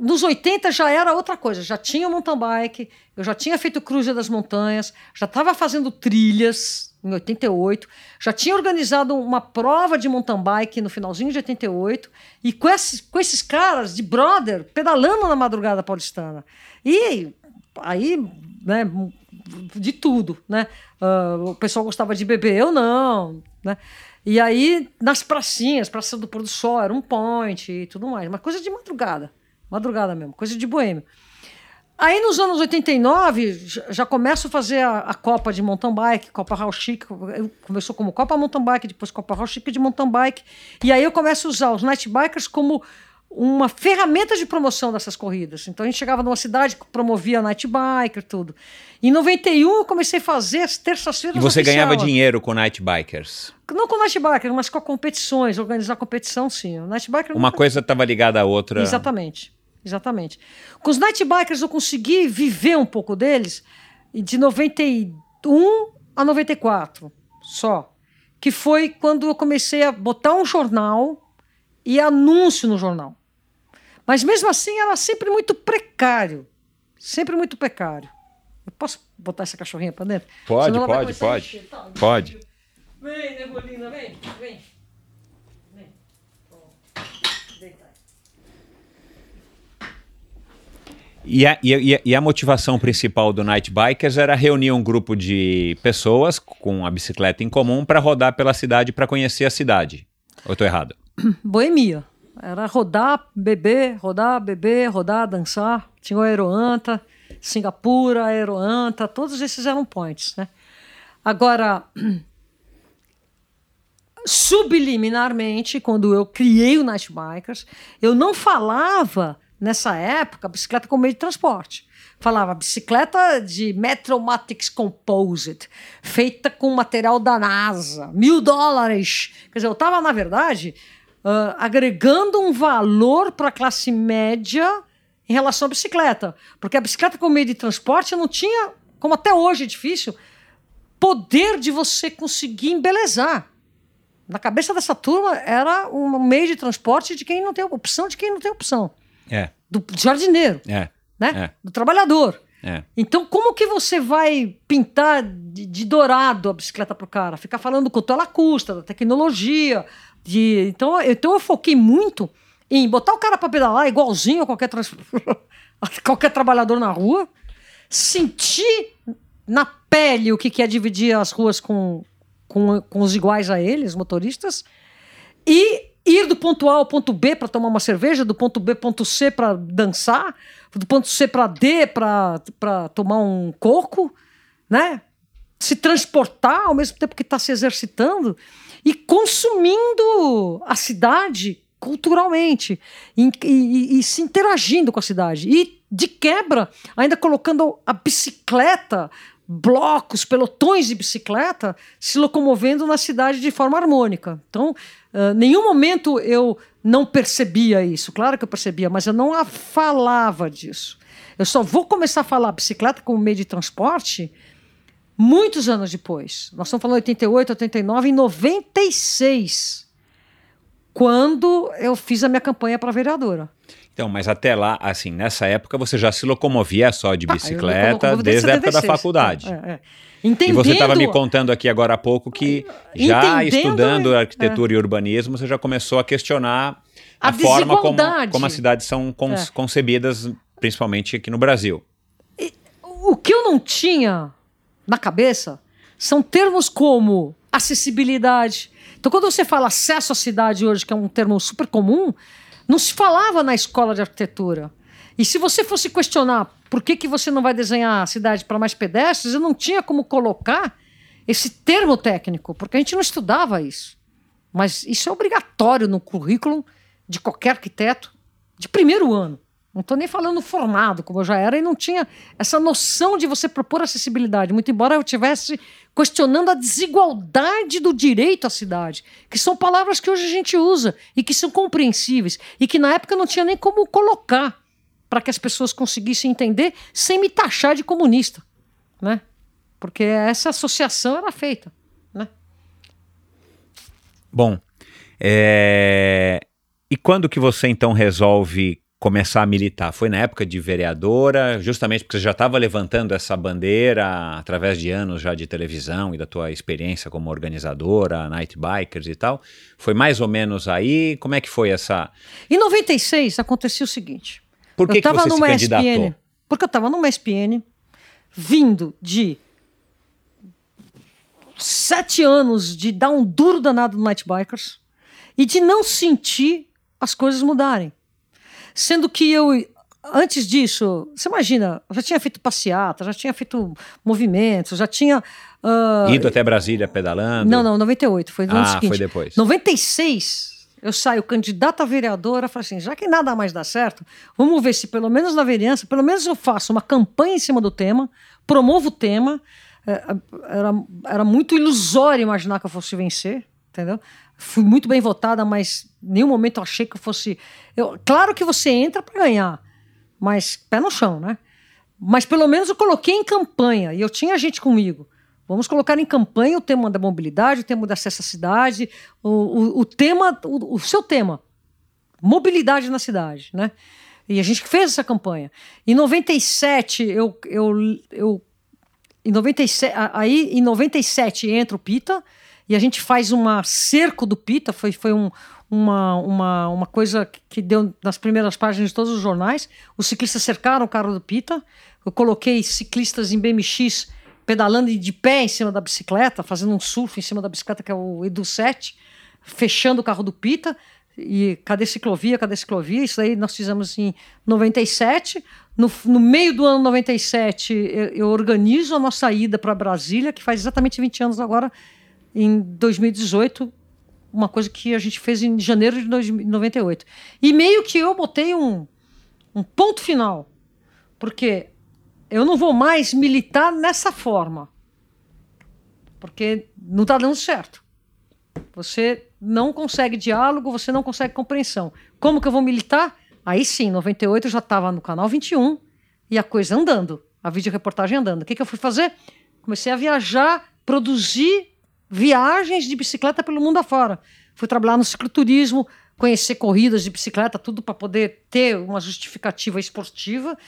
Speaker 1: nos 80 já era outra coisa, já tinha mountain bike, eu já tinha feito cruze das montanhas, já estava fazendo trilhas em 88, já tinha organizado uma prova de mountain bike no finalzinho de 88, e com esses, com esses caras de brother pedalando na madrugada paulistana. E aí, né, de tudo, né? Uh, o pessoal gostava de beber, eu não, né? E aí, nas pracinhas, Praça do Pôr do Sol, era um point e tudo mais, uma coisa de madrugada madrugada mesmo, coisa de boêmio. Aí nos anos 89, já começo a fazer a, a Copa de mountain bike, Copa Raul Chic. Começou como Copa Mountain Bike, depois Copa Raul Chic de mountain bike. E aí eu começo a usar os night bikers como uma ferramenta de promoção dessas corridas. Então a gente chegava numa cidade que promovia night biker, tudo. Em 91 eu comecei a fazer as terças-feiras.
Speaker 2: E você ganhava dinheiro com night bikers?
Speaker 1: Não com night biker, mas com competições, organizar competição, sim. O night biker
Speaker 2: Uma nunca... coisa estava ligada à outra.
Speaker 1: Exatamente. Exatamente. Com os night bikers eu consegui viver um pouco deles de 91 a 94 só. Que foi quando eu comecei a botar um jornal e anúncio no jornal. Mas mesmo assim era sempre muito precário. Sempre muito precário. Eu posso botar essa cachorrinha para dentro?
Speaker 2: Pode, pode, pode. Tá, pode.
Speaker 1: Vem, Negolina, vem, vem.
Speaker 2: E a, e, a, e a, motivação principal do Night Bikers era reunir um grupo de pessoas com a bicicleta em comum para rodar pela cidade, para conhecer a cidade. Ou estou errado?
Speaker 1: Boemia. Era rodar, beber, rodar, beber, rodar, dançar. Tinha o Aeroanta, Singapura, Aeroanta, todos esses eram points. Né? Agora, subliminarmente, quando eu criei o Night Bikers, eu não falava nessa época, bicicleta como meio de transporte. Falava bicicleta de Metromatics Composite, feita com material da NASA, mil dólares. Quer dizer, eu estava, na verdade, uh, agregando um valor para a classe média em relação à bicicleta. Porque a bicicleta como meio de transporte não tinha, como até hoje é difícil, poder de você conseguir embelezar. Na cabeça dessa turma era um meio de transporte de quem não tem opção, de quem não tem opção.
Speaker 2: É.
Speaker 1: Do jardineiro.
Speaker 2: É.
Speaker 1: Né?
Speaker 2: É.
Speaker 1: Do trabalhador.
Speaker 2: É.
Speaker 1: Então, como que você vai pintar de, de dourado a bicicleta pro cara? Ficar falando quanto ela custa, da tecnologia. De... Então, então, eu foquei muito em botar o cara para pedalar igualzinho a qualquer, trans... qualquer trabalhador na rua, sentir na pele o que, que é dividir as ruas com, com, com os iguais a eles, motoristas, e ir do ponto A ao ponto B para tomar uma cerveja, do ponto B ponto C para dançar, do ponto C para D para tomar um coco, né? Se transportar ao mesmo tempo que está se exercitando e consumindo a cidade culturalmente e, e, e, se interagindo com a cidade. E, de quebra, ainda colocando a bicicleta blocos, pelotões de bicicleta se locomovendo na cidade de forma harmônica. Então, uh, nenhum momento eu não percebia isso. Claro que eu percebia, mas eu não falava disso. Eu só vou começar a falar bicicleta como meio de transporte muitos anos depois. Nós estamos falando 88, 89, em 96, quando eu fiz a minha campanha para vereadora.
Speaker 2: Então, mas até lá, assim, nessa época você já se locomovia só de ah, bicicleta ah, desde a época da faculdade. É, é.
Speaker 1: Entendendo,
Speaker 2: e você estava me contando aqui agora há pouco que já estudando arquitetura é. e urbanismo, você já começou a questionar a, a forma como, como as cidades são é. concebidas, principalmente aqui no Brasil.
Speaker 1: E, o que eu não tinha na cabeça são termos como acessibilidade. Então, quando você fala acesso à cidade hoje, que é um termo super comum, não se falava na escola de arquitetura. E se você fosse questionar por que, que você não vai desenhar a cidade para mais pedestres, eu não tinha como colocar esse termo técnico, porque a gente não estudava isso. Mas isso é obrigatório no currículo de qualquer arquiteto de primeiro ano. Não estou nem falando formado, como eu já era, e não tinha essa noção de você propor acessibilidade, muito embora eu tivesse questionando a desigualdade do direito à cidade, que são palavras que hoje a gente usa e que são compreensíveis, e que na época não tinha nem como colocar para que as pessoas conseguissem entender sem me taxar de comunista, né? Porque essa associação era feita, né?
Speaker 2: Bom, é... e quando que você então resolve começar a militar? Foi na época de vereadora, justamente porque você já estava levantando essa bandeira através de anos já de televisão e da tua experiência como organizadora, night bikers e tal. Foi mais ou menos aí? Como é que foi essa?
Speaker 1: Em 96 acontecia o seguinte.
Speaker 2: Por que, eu que você numa se candidatou?
Speaker 1: SPN, porque eu estava numa SPN vindo de sete anos de dar um duro danado no Night Bikers e de não sentir as coisas mudarem. Sendo que eu, antes disso, você imagina, eu já tinha feito passeata, já tinha feito movimentos, já tinha.
Speaker 2: Uh, Ido até Brasília pedalando?
Speaker 1: Não, não, 98, foi no
Speaker 2: ah,
Speaker 1: ano seguinte.
Speaker 2: foi depois.
Speaker 1: 96, eu saio candidata a vereadora, falei assim, já que nada mais dá certo, vamos ver se pelo menos na vereança, pelo menos eu faço uma campanha em cima do tema, promovo o tema. É, era, era muito ilusório imaginar que eu fosse vencer, entendeu? Fui muito bem votada, mas em nenhum momento eu achei que eu fosse. Eu, claro que você entra para ganhar, mas pé no chão, né? Mas pelo menos eu coloquei em campanha e eu tinha gente comigo. Vamos colocar em campanha o tema da mobilidade, o tema da cidade, o, o, o tema, o, o, seu tema, mobilidade na cidade, né? E a gente fez essa campanha. Em 97, eu, eu, eu em 97, aí em 97 entra o Pita e a gente faz uma cerco do Pita, foi, foi um, uma, uma, uma coisa que deu nas primeiras páginas de todos os jornais. Os ciclistas cercaram o carro do Pita. Eu coloquei ciclistas em BMX pedalando de pé em cima da bicicleta, fazendo um surf em cima da bicicleta, que é o Edu 7, fechando o carro do Pita. E cadê ciclovia? Cadê ciclovia? Isso aí nós fizemos em 97. No, no meio do ano 97, eu, eu organizo a nossa ida para Brasília, que faz exatamente 20 anos agora, em 2018, uma coisa que a gente fez em janeiro de 98. E meio que eu botei um, um ponto final, porque eu não vou mais militar nessa forma. Porque não está dando certo. Você não consegue diálogo, você não consegue compreensão. Como que eu vou militar? Aí sim, em 98 eu já estava no canal 21 e a coisa andando, a videoreportagem andando. O que, que eu fui fazer? Comecei a viajar, produzir viagens de bicicleta pelo mundo afora. Fui trabalhar no cicloturismo, conhecer corridas de bicicleta, tudo para poder ter uma justificativa esportiva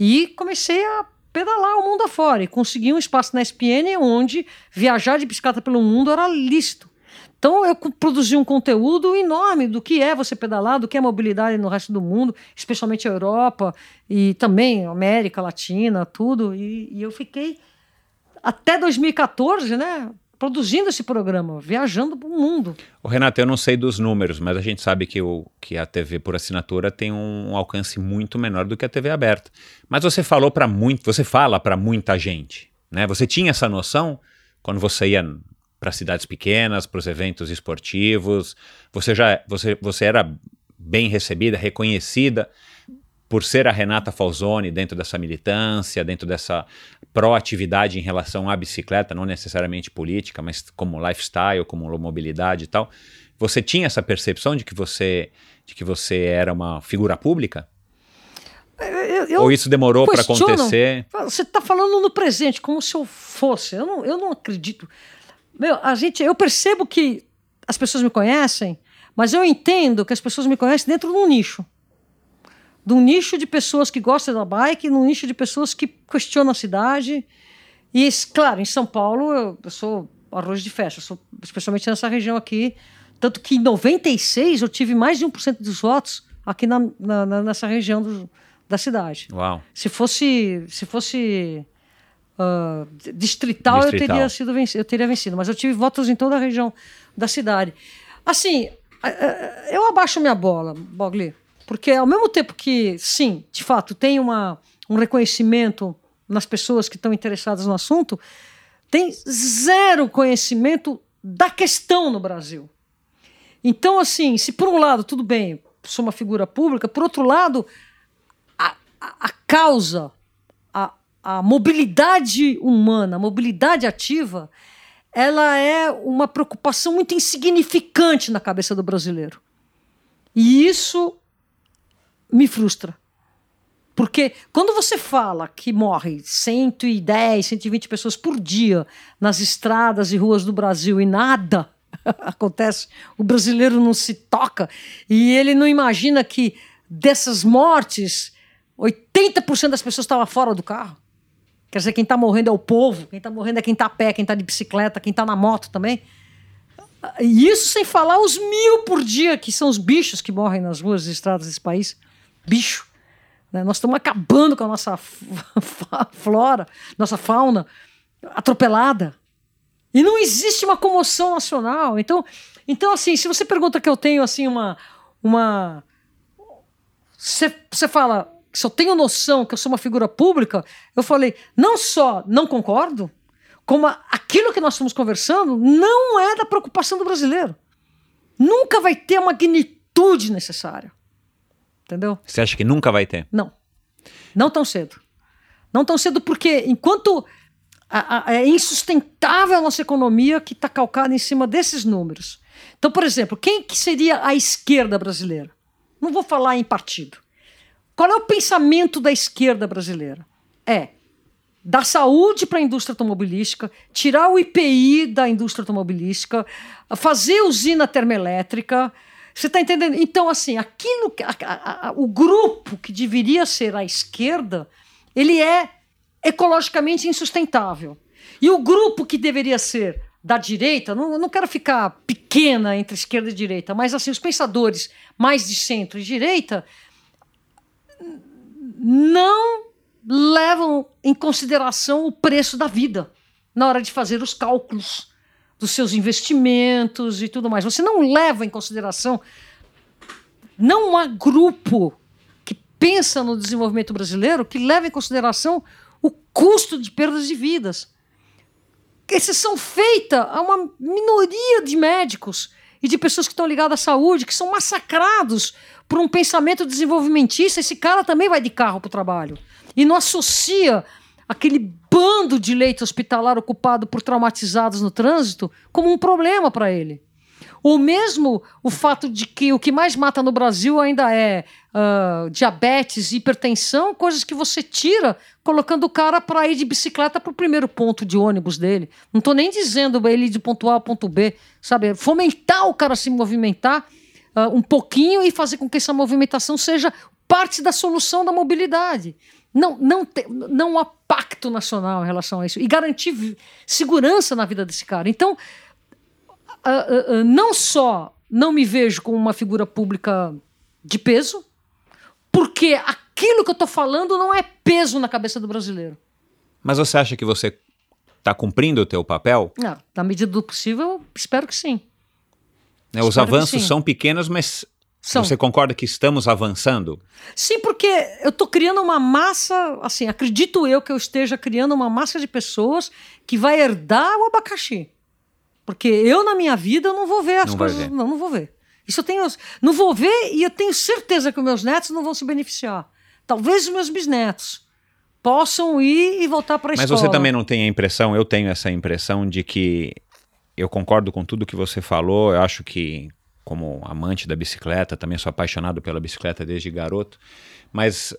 Speaker 1: e comecei a pedalar o mundo afora e consegui um espaço na SPN onde viajar de bicicleta pelo mundo era lícito. Então eu produzi um conteúdo enorme do que é você pedalar, do que é mobilidade no resto do mundo, especialmente a Europa e também América Latina, tudo. E, e eu fiquei até 2014, né? Produzindo esse programa, viajando para o mundo.
Speaker 2: O Renato, eu não sei dos números, mas a gente sabe que, o, que a TV por assinatura tem um alcance muito menor do que a TV aberta. Mas você falou para muito, você fala para muita gente, né? Você tinha essa noção quando você ia para cidades pequenas, para os eventos esportivos, você já você, você era bem recebida, reconhecida por ser a Renata Falzoni dentro dessa militância, dentro dessa proatividade em relação à bicicleta, não necessariamente política, mas como lifestyle, como mobilidade e tal. Você tinha essa percepção de que você, de que você era uma figura pública? Eu, eu Ou isso demorou para acontecer?
Speaker 1: Você está falando no presente, como se eu fosse. Eu não, eu não acredito. Meu, a gente, eu percebo que as pessoas me conhecem, mas eu entendo que as pessoas me conhecem dentro de um nicho de um nicho de pessoas que gostam da bike, num nicho de pessoas que questionam a cidade. E, claro, em São Paulo eu, eu sou arroz de festa, sou, especialmente nessa região aqui. Tanto que em 96 eu tive mais de 1% dos votos aqui na, na, nessa região do, da cidade.
Speaker 2: Uau.
Speaker 1: Se fosse, se fosse uh, distrital, distrital, Eu, teria sido vencido, eu teria vencido. Mas eu tive votos em toda a região da cidade. Assim, eu abaixo minha bola, Bogli. Porque ao mesmo tempo que, sim, de fato, tem uma, um reconhecimento nas pessoas que estão interessadas no assunto, tem zero conhecimento da questão no Brasil. Então, assim, se por um lado, tudo bem, sou uma figura pública, por outro lado, a, a, a causa, a, a mobilidade humana, a mobilidade ativa, ela é uma preocupação muito insignificante na cabeça do brasileiro. E isso me frustra. Porque quando você fala que morre 110, 120 pessoas por dia nas estradas e ruas do Brasil e nada acontece, o brasileiro não se toca e ele não imagina que dessas mortes, 80% das pessoas estavam fora do carro. Quer dizer, quem está morrendo é o povo, quem está morrendo é quem está a pé, quem está de bicicleta, quem está na moto também. E isso sem falar os mil por dia, que são os bichos que morrem nas ruas e estradas desse país bicho. Né? Nós estamos acabando com a nossa flora, nossa fauna atropelada. E não existe uma comoção nacional. Então, então assim, se você pergunta que eu tenho assim uma uma você fala, se eu tenho noção que eu sou uma figura pública, eu falei, não só não concordo, como aquilo que nós estamos conversando não é da preocupação do brasileiro. Nunca vai ter a magnitude necessária. Entendeu?
Speaker 2: Você acha que nunca vai ter?
Speaker 1: Não. Não tão cedo. Não tão cedo porque enquanto a, a, é insustentável a nossa economia que está calcada em cima desses números. Então, por exemplo, quem que seria a esquerda brasileira? Não vou falar em partido. Qual é o pensamento da esquerda brasileira? É dar saúde para a indústria automobilística, tirar o IPI da indústria automobilística, fazer usina termoelétrica. Você está entendendo? Então, assim, aquilo, a, a, o grupo que deveria ser a esquerda, ele é ecologicamente insustentável. E o grupo que deveria ser da direita, não, não quero ficar pequena entre esquerda e direita, mas assim, os pensadores mais de centro e direita não levam em consideração o preço da vida na hora de fazer os cálculos dos seus investimentos e tudo mais. Você não leva em consideração. Não há grupo que pensa no desenvolvimento brasileiro que leva em consideração o custo de perdas de vidas. Exceção feita a uma minoria de médicos e de pessoas que estão ligadas à saúde, que são massacrados por um pensamento desenvolvimentista. Esse cara também vai de carro para o trabalho. E não associa aquele bando de leito hospitalar ocupado por traumatizados no trânsito como um problema para ele. Ou mesmo o fato de que o que mais mata no Brasil ainda é uh, diabetes, hipertensão, coisas que você tira colocando o cara para ir de bicicleta para o primeiro ponto de ônibus dele. Não estou nem dizendo ele ir de ponto A ao ponto B, sabe? Fomentar o cara a se movimentar uh, um pouquinho e fazer com que essa movimentação seja parte da solução da mobilidade. Não, não, te, não há pacto nacional em relação a isso. E garantir segurança na vida desse cara. Então, uh, uh, não só não me vejo como uma figura pública de peso, porque aquilo que eu estou falando não é peso na cabeça do brasileiro.
Speaker 2: Mas você acha que você está cumprindo o teu papel?
Speaker 1: Não, na medida do possível, espero que sim.
Speaker 2: Né, os avanços são pequenos, mas são. Você concorda que estamos avançando?
Speaker 1: Sim, porque eu estou criando uma massa, assim, acredito eu que eu esteja criando uma massa de pessoas que vai herdar o abacaxi. Porque eu, na minha vida, não vou ver as não coisas. Ver. Não, não vou ver. Isso eu tenho. Não vou ver e eu tenho certeza que os meus netos não vão se beneficiar. Talvez os meus bisnetos possam ir e voltar para a escola.
Speaker 2: Mas você também não tem a impressão, eu tenho essa impressão de que eu concordo com tudo que você falou. Eu acho que, como amante da bicicleta, também sou apaixonado pela bicicleta desde garoto. Mas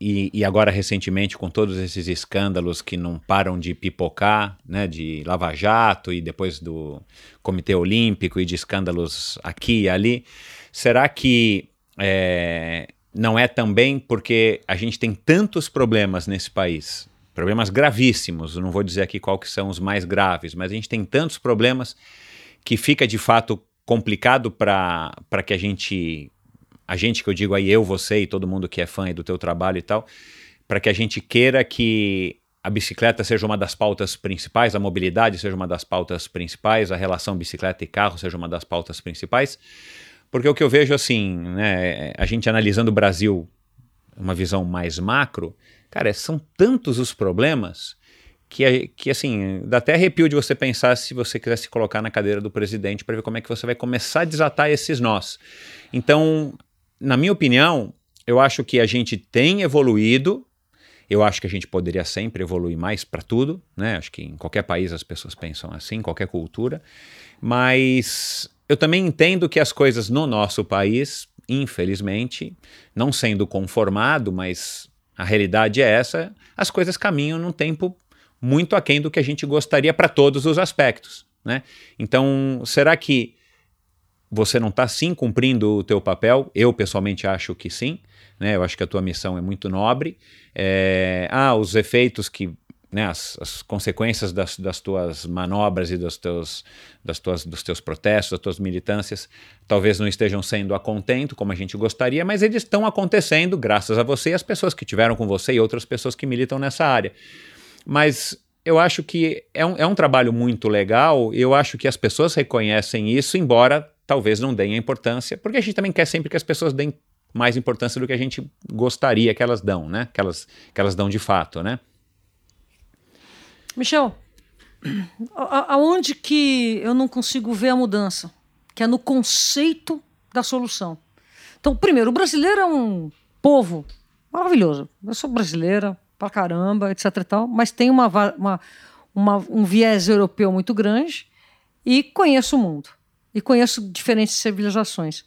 Speaker 2: e, e, agora recentemente com todos esses escândalos que não param de pipocar, né, de Lava Jato e depois do Comitê Olímpico e de escândalos aqui e ali, será que é, não é também porque a gente tem tantos problemas nesse país, problemas gravíssimos, não vou dizer aqui qual que são os mais graves, mas a gente tem tantos problemas que fica de fato complicado para que a gente a gente que eu digo aí, eu, você e todo mundo que é fã do teu trabalho e tal, para que a gente queira que a bicicleta seja uma das pautas principais, a mobilidade seja uma das pautas principais, a relação bicicleta e carro seja uma das pautas principais, porque o que eu vejo assim, né, a gente analisando o Brasil, uma visão mais macro, cara, são tantos os problemas que, que assim, dá até arrepio de você pensar se você quiser se colocar na cadeira do presidente para ver como é que você vai começar a desatar esses nós. Então, na minha opinião, eu acho que a gente tem evoluído. Eu acho que a gente poderia sempre evoluir mais para tudo, né? Acho que em qualquer país as pessoas pensam assim, qualquer cultura. Mas eu também entendo que as coisas no nosso país, infelizmente, não sendo conformado, mas a realidade é essa, as coisas caminham num tempo muito aquém do que a gente gostaria para todos os aspectos, né? Então, será que você não está sim cumprindo o teu papel. Eu pessoalmente acho que sim. Né? Eu acho que a tua missão é muito nobre. É, ah, os efeitos que né, as, as, consequências das, das, tuas manobras e dos teus, das tuas, dos teus protestos, das tuas militâncias, talvez não estejam sendo a contento como a gente gostaria, mas eles estão acontecendo graças a você e as pessoas que tiveram com você e outras pessoas que militam nessa área. Mas eu acho que é um, é um trabalho muito legal, eu acho que as pessoas reconhecem isso, embora talvez não deem a importância, porque a gente também quer sempre que as pessoas deem mais importância do que a gente gostaria que elas dão, né? Que elas, que elas dão de fato, né?
Speaker 1: Michel, aonde que eu não consigo ver a mudança? Que é no conceito da solução. Então, primeiro, o brasileiro é um povo maravilhoso. Eu sou brasileira pra caramba, etc e tal, mas tem uma, uma, uma, um viés europeu muito grande e conheço o mundo. E conheço diferentes civilizações.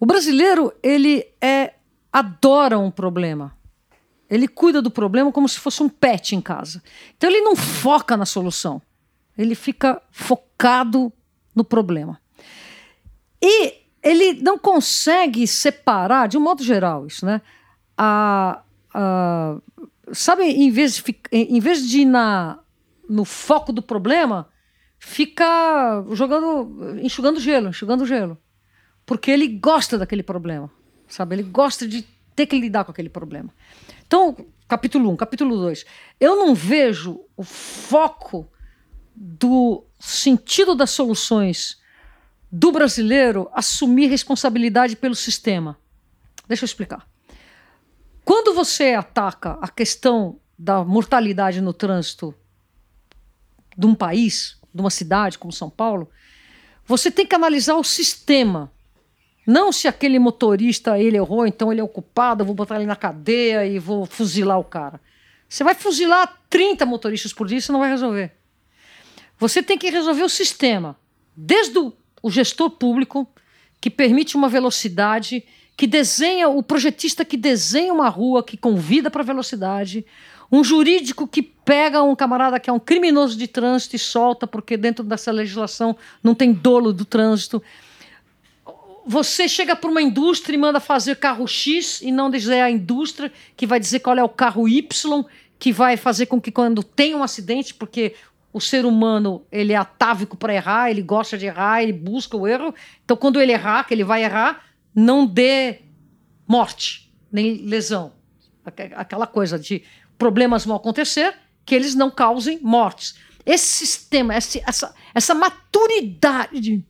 Speaker 1: O brasileiro, ele é adora um problema. Ele cuida do problema como se fosse um pet em casa. Então ele não foca na solução. Ele fica focado no problema. E ele não consegue separar, de um modo geral, isso, né? A, a, sabe, em vez de, em vez de ir na, no foco do problema, fica jogando, enxugando gelo, enxugando gelo. Porque ele gosta daquele problema, sabe? Ele gosta de ter que lidar com aquele problema. Então, capítulo 1, um, capítulo 2. Eu não vejo o foco do sentido das soluções do brasileiro assumir responsabilidade pelo sistema. Deixa eu explicar. Quando você ataca a questão da mortalidade no trânsito de um país, de uma cidade como São Paulo, você tem que analisar o sistema não se aquele motorista ele errou, então ele é o culpado, eu vou botar ele na cadeia e vou fuzilar o cara. Você vai fuzilar 30 motoristas por dia, isso não vai resolver. Você tem que resolver o sistema, desde o gestor público, que permite uma velocidade, que desenha, o projetista que desenha uma rua, que convida para velocidade, um jurídico que pega um camarada que é um criminoso de trânsito e solta, porque dentro dessa legislação não tem dolo do trânsito você chega para uma indústria e manda fazer carro X e não dizer a indústria que vai dizer qual é o carro Y que vai fazer com que quando tem um acidente, porque o ser humano ele é atávico para errar, ele gosta de errar, ele busca o erro. Então, quando ele errar, que ele vai errar, não dê morte nem lesão. Aquela coisa de problemas vão acontecer, que eles não causem mortes. Esse sistema, essa, essa maturidade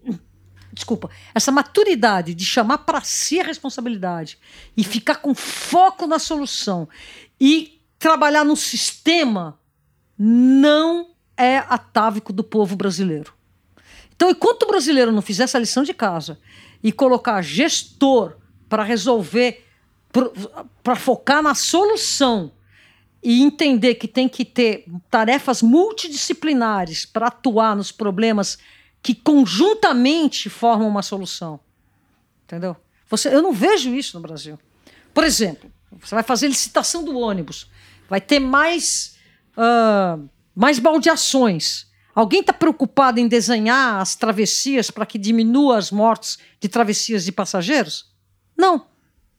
Speaker 1: desculpa, essa maturidade de chamar para si a responsabilidade e ficar com foco na solução e trabalhar no sistema não é atávico do povo brasileiro. Então, enquanto o brasileiro não fizer essa lição de casa e colocar gestor para resolver, para focar na solução e entender que tem que ter tarefas multidisciplinares para atuar nos problemas que conjuntamente formam uma solução. Entendeu? Você, eu não vejo isso no Brasil. Por exemplo, você vai fazer licitação do ônibus, vai ter mais, uh, mais baldeações. Alguém está preocupado em desenhar as travessias para que diminua as mortes de travessias de passageiros? Não,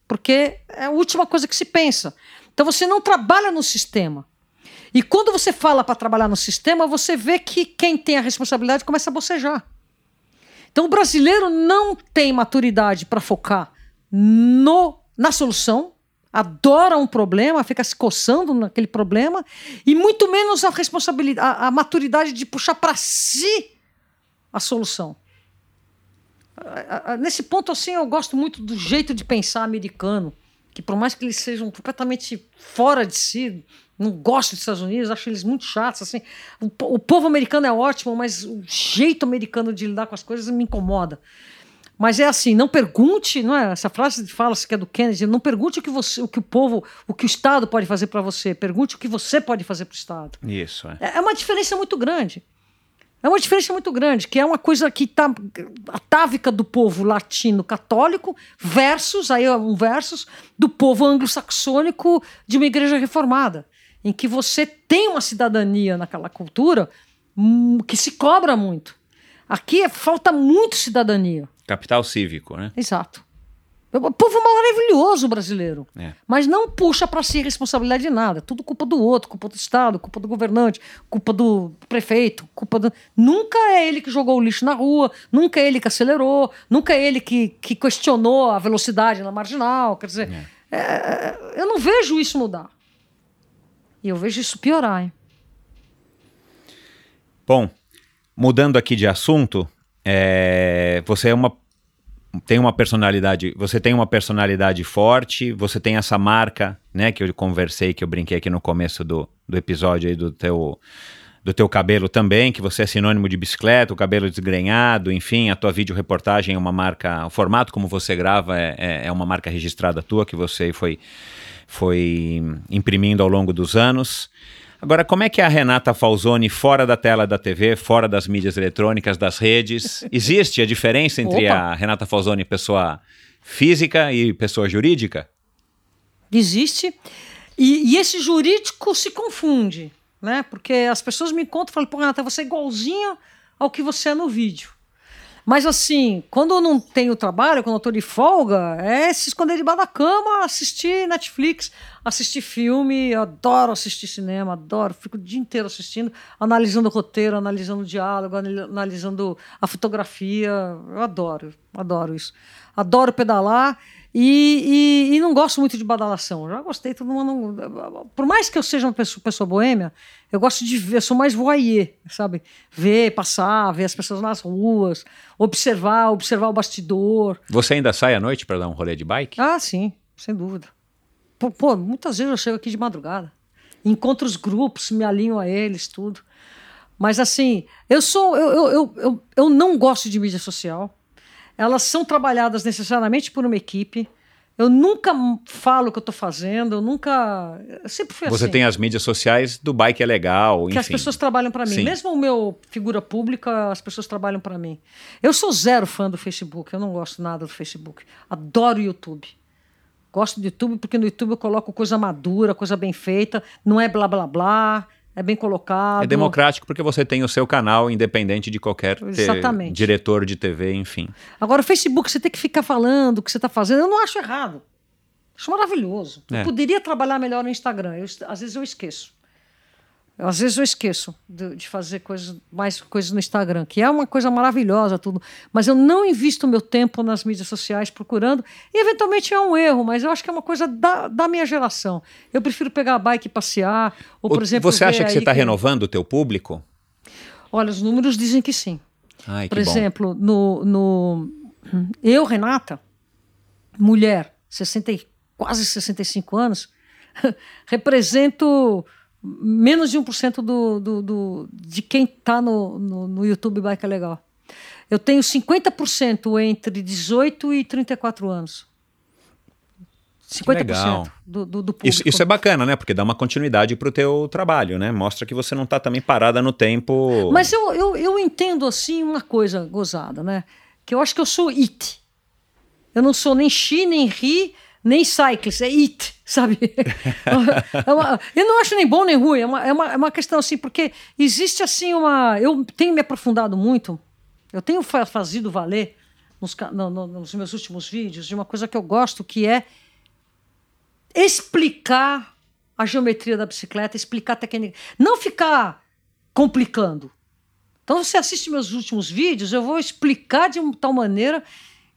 Speaker 1: porque é a última coisa que se pensa. Então você não trabalha no sistema. E quando você fala para trabalhar no sistema, você vê que quem tem a responsabilidade começa a bocejar. Então o brasileiro não tem maturidade para focar no, na solução, adora um problema, fica se coçando naquele problema, e muito menos a responsabilidade, a, a maturidade de puxar para si a solução. Nesse ponto, assim, eu gosto muito do jeito de pensar americano, que por mais que eles sejam completamente fora de si, não gosto dos Estados Unidos, acho eles muito chatos. Assim. O, povo americano é ótimo, mas o jeito americano de lidar com as coisas me incomoda. Mas é assim, não pergunte, não é? Essa frase fala-se que é do Kennedy, não pergunte o que você, o que o povo, o que o Estado pode fazer para você, pergunte o que você pode fazer para o Estado.
Speaker 2: Isso. É.
Speaker 1: é. é uma diferença muito grande. É uma diferença muito grande, que é uma coisa que está atávica do povo latino católico versus, aí é um versus, do povo anglo-saxônico de uma igreja reformada em que você tem uma cidadania naquela cultura hum, que se cobra muito. Aqui falta muito cidadania.
Speaker 2: Capital cívico, né?
Speaker 1: Exato. O povo maravilhoso brasileiro, é. mas não puxa para si responsabilidade de nada. Tudo culpa do outro, culpa do Estado, culpa do governante, culpa do prefeito, culpa do... Nunca é ele que jogou o lixo na rua, nunca é ele que acelerou, nunca é ele que, que questionou a velocidade na marginal. Quer dizer, é. É, eu não vejo isso mudar. E eu vejo isso piorar. Hein?
Speaker 2: Bom, mudando aqui de assunto, é, você é uma tem uma personalidade, você tem uma personalidade forte, você tem essa marca, né, que eu conversei, que eu brinquei aqui no começo do, do episódio aí do teu do teu cabelo também, que você é sinônimo de bicicleta, o cabelo desgrenhado, enfim, a tua vídeo reportagem é uma marca, o formato como você grava é, é, é uma marca registrada tua que você foi foi imprimindo ao longo dos anos. Agora, como é que é a Renata Falzoni fora da tela da TV, fora das mídias eletrônicas, das redes? Existe a diferença entre Opa. a Renata Falzoni pessoa física e pessoa jurídica?
Speaker 1: Existe. E, e, esse jurídico se confunde, né? Porque as pessoas me contam e falam, pô, Renata, você é igualzinha ao que você é no vídeo. Mas assim, quando eu não tenho trabalho, quando eu tô de folga, é se esconder debaixo da cama, assistir Netflix, assistir filme, adoro assistir cinema, adoro, fico o dia inteiro assistindo, analisando o roteiro, analisando o diálogo, analisando a fotografia, eu adoro, adoro isso. Adoro pedalar e, e, e, não gosto muito de badalação. Já gostei, todo mundo. Por mais que eu seja uma pessoa, pessoa boêmia, eu gosto de ver, eu sou mais voyeur, sabe? Ver, passar, ver as pessoas nas ruas, observar, observar o bastidor.
Speaker 2: Você ainda sai à noite para dar um rolê de bike?
Speaker 1: Ah, sim, sem dúvida. Pô, pô, muitas vezes eu chego aqui de madrugada. Encontro os grupos, me alinho a eles, tudo. Mas assim, eu sou. Eu, eu, eu, eu, eu não gosto de mídia social elas são trabalhadas necessariamente por uma equipe. Eu nunca falo o que eu estou fazendo, eu nunca. Eu sempre fui
Speaker 2: Você
Speaker 1: assim.
Speaker 2: tem as mídias sociais do bike é legal,
Speaker 1: que enfim. as pessoas trabalham para mim. Sim. Mesmo o meu figura pública, as pessoas trabalham para mim. Eu sou zero fã do Facebook, eu não gosto nada do Facebook. Adoro o YouTube. Gosto do YouTube porque no YouTube eu coloco coisa madura, coisa bem feita, não é blá blá blá. É bem colocado.
Speaker 2: É democrático porque você tem o seu canal independente de qualquer diretor de TV, enfim.
Speaker 1: Agora, o Facebook, você tem que ficar falando o que você está fazendo. Eu não acho errado. Acho maravilhoso. É. Eu poderia trabalhar melhor no Instagram. Eu, às vezes eu esqueço. Às vezes eu esqueço de, de, fazer coisas, mais coisas no Instagram, que é uma coisa maravilhosa, tudo. Mas eu não invisto meu tempo nas mídias sociais procurando. E eventualmente é um erro, mas eu acho que é uma coisa da, da minha geração. Eu prefiro pegar a bike e passear. Ou, por o, exemplo.
Speaker 2: Você acha que você está que... renovando o teu público?
Speaker 1: Olha, os números dizem que sim.
Speaker 2: Ai,
Speaker 1: por exemplo, no, no. Eu, Renata, mulher, 60, quase 65 anos, represento menos de 1% do, do, do, de quem está no, no, no, YouTube Bike é Legal. Eu tenho 50% entre 18 e 34 anos. 50% legal. Do, do, do, público.
Speaker 2: Isso, isso, é bacana, né? Porque dá uma continuidade para o teu trabalho, né? Mostra que você não está também parada no tempo.
Speaker 1: Mas eu, eu, eu entendo, assim, uma coisa gozada, né? Que eu acho que eu sou it. Eu não sou nem chi, nem ri, nem cyclist, é it, sabe? é uma, eu não acho nem bom nem ruim, é uma, é, uma, é uma questão assim, porque existe assim uma. Eu tenho me aprofundado muito, eu tenho fazido valer nos, no, no, nos meus últimos vídeos de uma coisa que eu gosto, que é explicar a geometria da bicicleta, explicar a técnica. Não ficar complicando. Então, você assiste meus últimos vídeos, eu vou explicar de tal maneira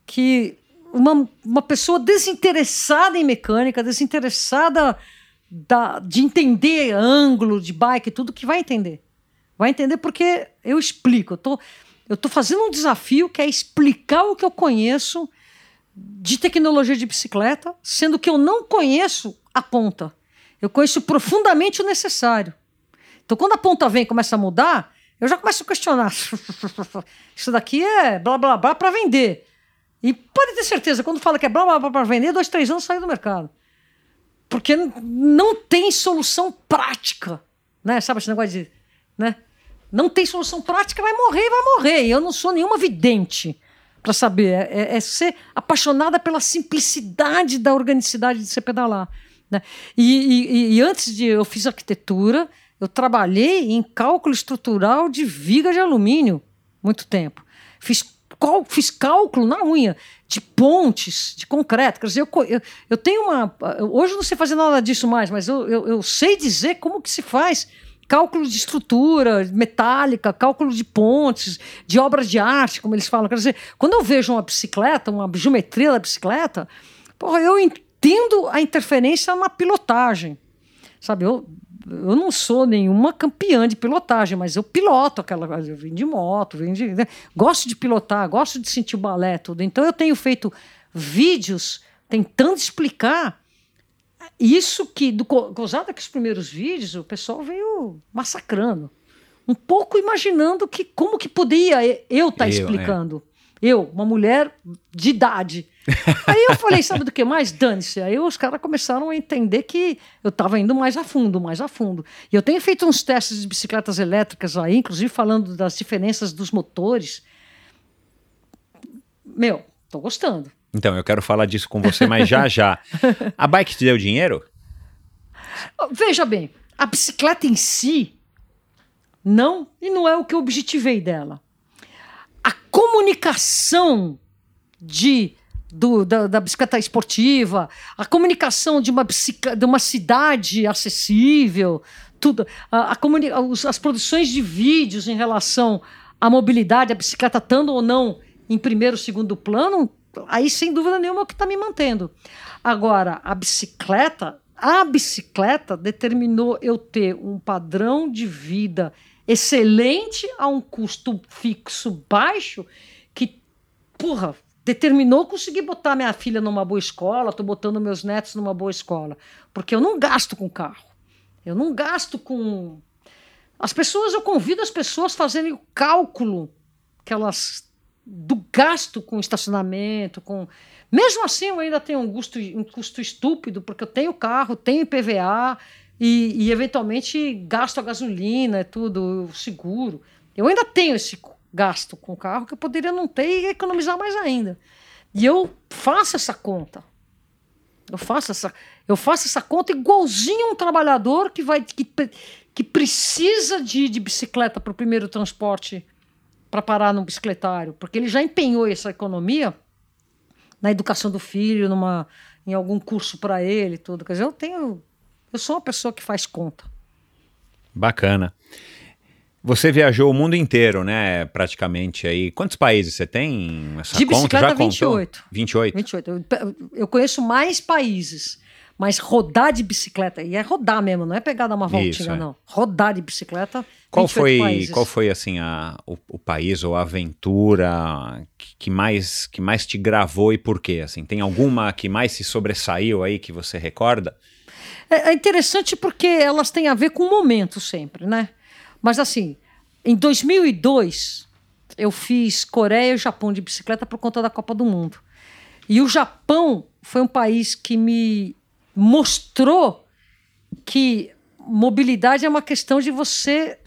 Speaker 1: que uma, uma pessoa desinteressada em mecânica, desinteressada da, de entender ângulo de bike, tudo que vai entender. Vai entender porque eu explico. Eu tô, eu tô fazendo um desafio que é explicar o que eu conheço de tecnologia de bicicleta, sendo que eu não conheço a ponta. Eu conheço profundamente o necessário. Então, quando a ponta vem e começa a mudar, eu já começo a questionar. Isso daqui é blá blá blá para vender. E pode ter certeza, quando fala que é blá blá blá para vender, dois, três anos sai do mercado. Porque não tem solução prática. Né? Sabe esse negócio de. Né? Não tem solução prática, vai morrer, vai morrer. E eu não sou nenhuma vidente para saber. É, é, é, ser apaixonada pela simplicidade da organicidade de você pedalar. Né? E, e, e antes de. Eu fiz arquitetura, eu trabalhei em cálculo estrutural de viga de alumínio muito tempo. Fiz fiz cálculo na unha de pontes, de concreto. Quer dizer, eu, eu, eu tenho uma. Hoje eu não sei fazer nada disso mais, mas eu, eu, eu sei dizer como que se faz cálculo de estrutura metálica, cálculo de pontes, de obras de arte, como eles falam. Quer dizer, quando eu vejo uma bicicleta, uma geometria da bicicleta, porra, eu entendo a interferência na pilotagem. Sabe, eu, eu não sou nenhuma campeã de pilotagem, mas eu piloto aquela coisa. Eu vim de moto, vim de, né? gosto de pilotar, gosto de sentir o balé, tudo. Então eu tenho feito vídeos tentando explicar isso que, do, gozada que os primeiros vídeos, o pessoal veio massacrando. Um pouco imaginando que como que podia eu estar tá explicando. É. Eu, uma mulher de idade. Aí eu falei, sabe do que mais? Dane-se. Aí os caras começaram a entender que eu estava indo mais a fundo, mais a fundo. E eu tenho feito uns testes de bicicletas elétricas aí, inclusive falando das diferenças dos motores. Meu, tô gostando.
Speaker 2: Então, eu quero falar disso com você, mas já já. A bike te deu dinheiro?
Speaker 1: Veja bem, a bicicleta em si, não, e não é o que eu objetivei dela. A comunicação de do, da, da, bicicleta esportiva, a comunicação de uma, de uma cidade acessível, tudo, a, a as produções de vídeos em relação à mobilidade, a bicicleta estando ou não em primeiro, segundo plano, aí sem dúvida nenhuma é o que está me mantendo. Agora, a bicicleta, a bicicleta determinou eu ter um padrão de vida excelente a um custo fixo baixo que, porra, determinou conseguir botar minha filha numa boa escola, estou botando meus netos numa boa escola, porque eu não gasto com carro, eu não gasto com as pessoas, eu convido as pessoas a fazerem o cálculo que elas do gasto com estacionamento, com mesmo assim eu ainda tenho um custo, um custo estúpido porque eu tenho carro, tenho PVA e, e eventualmente gasto a gasolina, tudo seguro. Eu ainda tenho esse gasto com o carro que eu poderia não ter e economizar mais ainda. E eu faço essa conta. Eu faço essa, eu faço essa conta igualzinho um trabalhador que vai que, que precisa de, de bicicleta para o primeiro transporte para parar no bicicletário, porque ele já empenhou essa economia na educação do filho, numa em algum curso para ele, tudo. Quer dizer, eu tenho eu sou uma pessoa que faz conta.
Speaker 2: Bacana. Você viajou o mundo inteiro, né? Praticamente aí. Quantos países você tem?
Speaker 1: Essa de bicicleta, Já 28.
Speaker 2: Contou? 28.
Speaker 1: 28. Eu, eu conheço mais países. Mas rodar de bicicleta, e é rodar mesmo, não é pegar dar uma voltinha, Isso, é. não. Rodar de bicicleta.
Speaker 2: Qual foi, países. qual foi assim a, o, o, país ou a aventura que, que, mais que mais te gravou e por quê? Assim, tem alguma que mais se sobressaiu aí que você recorda?
Speaker 1: É, é interessante porque elas têm a ver com o momento sempre, né? Mas assim, em 2002, eu fiz Coreia e Japão de bicicleta por conta da Copa do Mundo. E o Japão foi um país que me mostrou que mobilidade é uma questão de você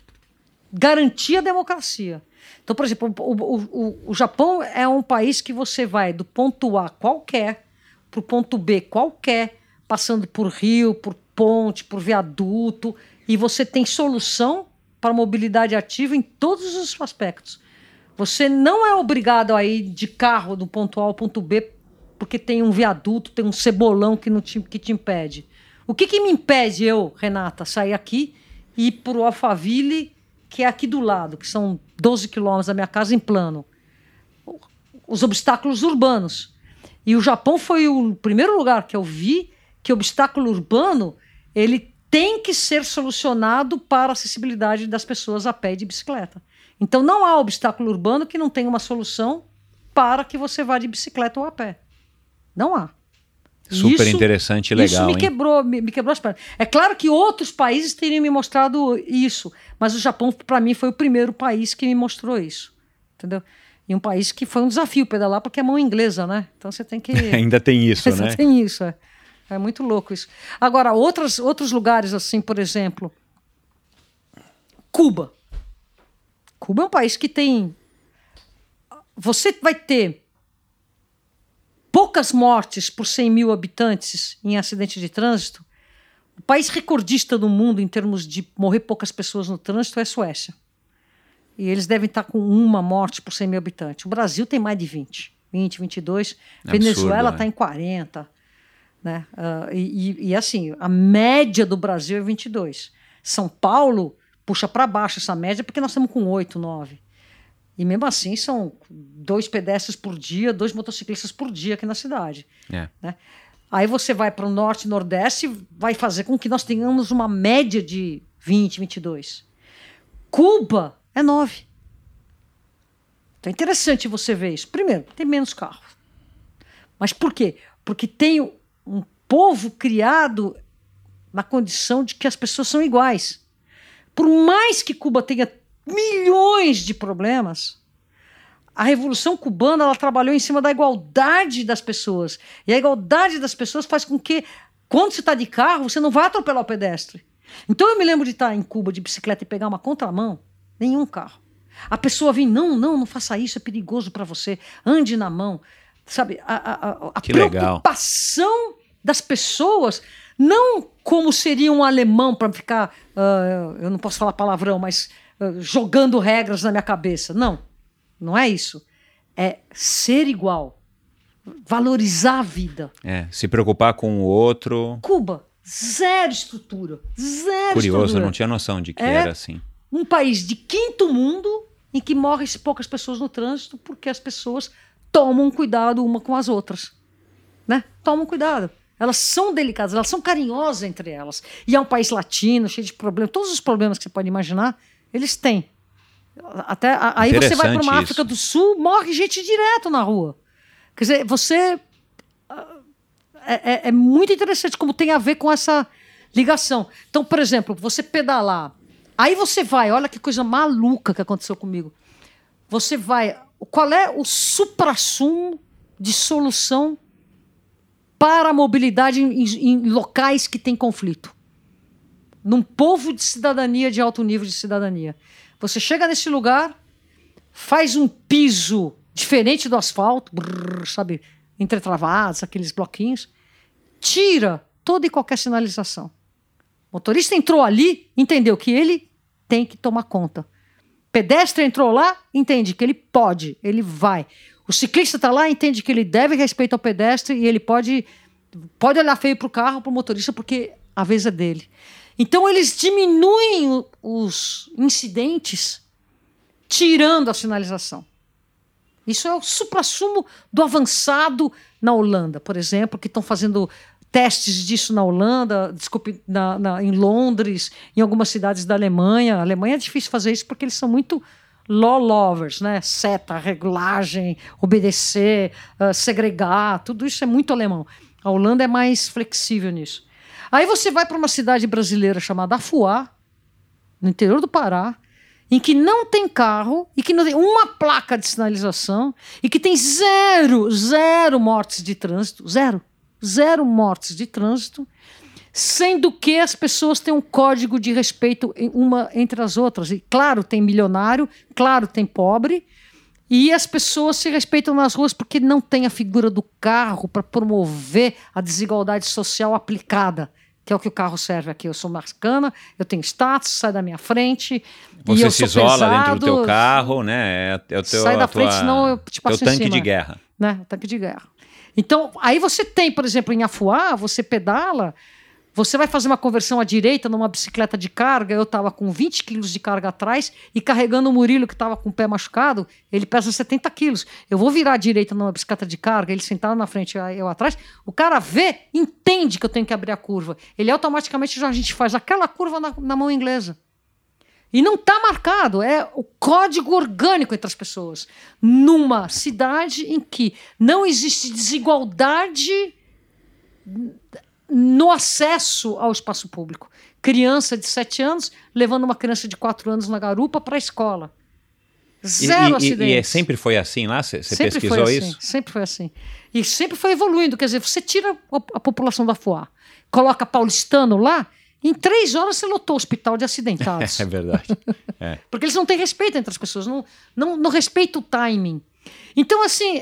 Speaker 1: garantir a democracia. Então, por exemplo, o, o, o, Japão é um país que você vai do ponto A qualquer para o ponto B qualquer, passando por rio, por ponte, por viaduto, e você tem solução para mobilidade ativa em todos os aspectos. Você não é obrigado a ir de carro do ponto A ao ponto B porque tem um viaduto, tem um cebolão que, não te, que te impede. O que, que me impede eu, Renata, sair aqui e ir para o Alphaville, que é aqui do lado, que são 12 quilômetros da minha casa em plano? Os obstáculos urbanos. E o Japão foi o primeiro lugar que eu vi que obstáculo urbano ele tem que ser solucionado para a acessibilidade das pessoas a pé e de bicicleta. Então não há obstáculo urbano que não tenha uma solução para que você vá de bicicleta ou a pé. Não há.
Speaker 2: Super isso, interessante e legal.
Speaker 1: Isso me quebrou, me, me, quebrou as pernas. É claro que outros países teriam me mostrado isso, mas o Japão, para mim, foi o primeiro país que me mostrou isso. Entendeu? E um país que foi um desafio pedalar, porque é mão inglesa, né? Então você tem que.
Speaker 2: Ainda tem isso, né?
Speaker 1: tem isso, é. É muito louco isso. Agora, outros, outros lugares, assim, por exemplo, Cuba. Cuba é um país que tem. Você vai ter poucas mortes por 100 mil habitantes em acidente de trânsito. O país recordista do mundo em termos de morrer poucas pessoas no trânsito é a Suécia. E eles devem estar com uma morte por 100 mil habitantes. O Brasil tem mais de 20, 20, 22. É Venezuela está né? em 40. Né? Uh, e, e, assim, a média do Brasil é 22. São Paulo puxa para baixo essa média porque nós estamos com 8, 9. E mesmo assim são dois pedestres por dia, dois motociclistas por dia aqui na cidade. É. Né? Aí você vai para o norte e nordeste, vai fazer com que nós tenhamos uma média de 20, 22. Cuba é 9. Então é interessante você ver isso. Primeiro, tem menos carros. Mas por quê? Porque tem povo criado na condição de que as pessoas são iguais. Por mais que Cuba tenha milhões de problemas, a Revolução Cubana ela trabalhou em cima da igualdade das pessoas. E a igualdade das pessoas faz com que, quando você está de carro, você não vá atropelar o pedestre. Então eu me lembro de estar em Cuba de bicicleta e pegar uma contramão, nenhum carro. A pessoa vem, não, não, não faça isso, é perigoso para você, ande na mão. Sabe, a, a, a, a preocupação legal. Das pessoas, não como seria um alemão para ficar, uh, eu não posso falar palavrão, mas uh, jogando regras na minha cabeça. Não, não é isso. É ser igual, valorizar a vida.
Speaker 2: É, se preocupar com o outro.
Speaker 1: Cuba, zero estrutura, zero
Speaker 2: Curioso,
Speaker 1: estrutura.
Speaker 2: eu não tinha noção de que é era assim.
Speaker 1: Um país de quinto mundo em que morrem poucas pessoas no trânsito porque as pessoas tomam cuidado uma com as outras. Né? Tomam cuidado. Elas são delicadas, elas são carinhosas entre elas. E é um país latino, cheio de problemas. Todos os problemas que você pode imaginar, eles têm. Até, aí você vai para uma África do Sul, morre gente direto na rua. Quer dizer, você. É, é, é muito interessante como tem a ver com essa ligação. Então, por exemplo, você pedalar. Aí você vai, olha que coisa maluca que aconteceu comigo. Você vai. Qual é o suprassumo de solução para a mobilidade em, em locais que tem conflito? Num povo de cidadania de alto nível de cidadania. Você chega nesse lugar, faz um piso diferente do asfalto, brrr, sabe, entretravados, aqueles bloquinhos, tira toda e qualquer sinalização. O motorista entrou ali, entendeu que ele tem que tomar conta. Pedestre entrou lá, entende que ele pode, ele vai. O ciclista está lá, entende que ele deve respeito ao pedestre e ele pode, pode olhar feio para o carro, para o motorista, porque a vez é dele. Então eles diminuem os incidentes tirando a sinalização. Isso é o suprassumo do avançado na Holanda, por exemplo, que estão fazendo testes disso na Holanda, desculpe, na, na, em Londres, em algumas cidades da Alemanha. A Alemanha é difícil fazer isso porque eles são muito law lovers, né? Seta, regulagem, obedecer, uh, segregar, tudo isso é muito alemão. A Holanda é mais flexível nisso. Aí você vai para uma cidade brasileira chamada Afuá, no interior do Pará, em que não tem carro e que não tem uma placa de sinalização e que tem zero, zero mortes de trânsito, zero, zero mortes de trânsito, sendo que as pessoas têm um código de respeito uma entre as outras. E claro, tem milionário, claro, tem pobre, e as pessoas se respeitam nas ruas porque não tem a figura do carro para promover a desigualdade social aplicada que é o que o carro serve aqui. Eu sou marcana, eu tenho status, sai da minha frente.
Speaker 2: Você
Speaker 1: e eu
Speaker 2: se isola pesado, dentro do teu carro, né? É, é o teu,
Speaker 1: sai da
Speaker 2: tua,
Speaker 1: frente, senão eu te passo
Speaker 2: teu tanque
Speaker 1: cima,
Speaker 2: de guerra.
Speaker 1: Né? Tanque de guerra. Então, aí você tem, por exemplo, em Afuá, você pedala, você vai fazer uma conversão à direita numa bicicleta de carga. Eu estava com 20 quilos de carga atrás e carregando o Murilo, que estava com o pé machucado, ele pesa 70 quilos. Eu vou virar à direita numa bicicleta de carga, ele sentado na frente eu atrás. O cara vê, entende que eu tenho que abrir a curva. Ele automaticamente já a gente faz aquela curva na, na mão inglesa. E não está marcado, é o código orgânico entre as pessoas. Numa cidade em que não existe desigualdade no acesso ao espaço público. Criança de 7 anos levando uma criança de 4 anos na garupa para a escola. Zero
Speaker 2: e,
Speaker 1: acidentes.
Speaker 2: E, e, sempre foi assim lá? Você pesquisou assim,
Speaker 1: isso? Sempre foi assim. E sempre foi evoluindo. Quer dizer, você tira a, a população da FUA, coloca paulistano lá, em três horas você lotou o hospital de acidentados.
Speaker 2: é verdade. É.
Speaker 1: Porque eles não têm respeito entre as pessoas, não, não, não respeitam o timing. Então, assim,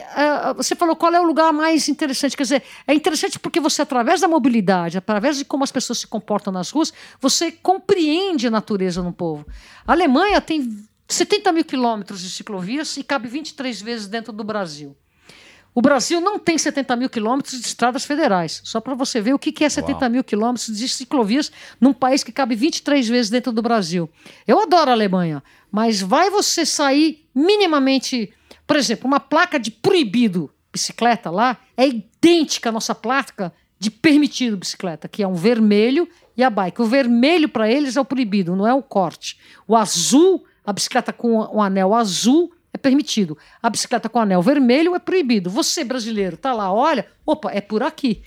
Speaker 1: você falou qual é o lugar mais interessante. Quer dizer, é interessante porque você, através da mobilidade, através de como as pessoas se comportam nas ruas, você compreende a natureza no povo. A Alemanha tem 70 mil quilômetros de ciclovias e cabe 23 vezes dentro do Brasil. O Brasil não tem 70 mil quilômetros de estradas federais. Só para você ver o que é 70 Uau. mil quilômetros de ciclovias num país que cabe 23 vezes dentro do Brasil. Eu adoro a Alemanha, mas vai você sair minimamente por exemplo, uma placa de proibido bicicleta lá é idêntica à nossa placa de permitido bicicleta, que é um vermelho e a bike. O vermelho para eles é o proibido, não é o corte. O azul, a bicicleta com o anel azul é permitido. A bicicleta com anel vermelho é proibido. Você, brasileiro, tá lá, olha, opa, é por aqui.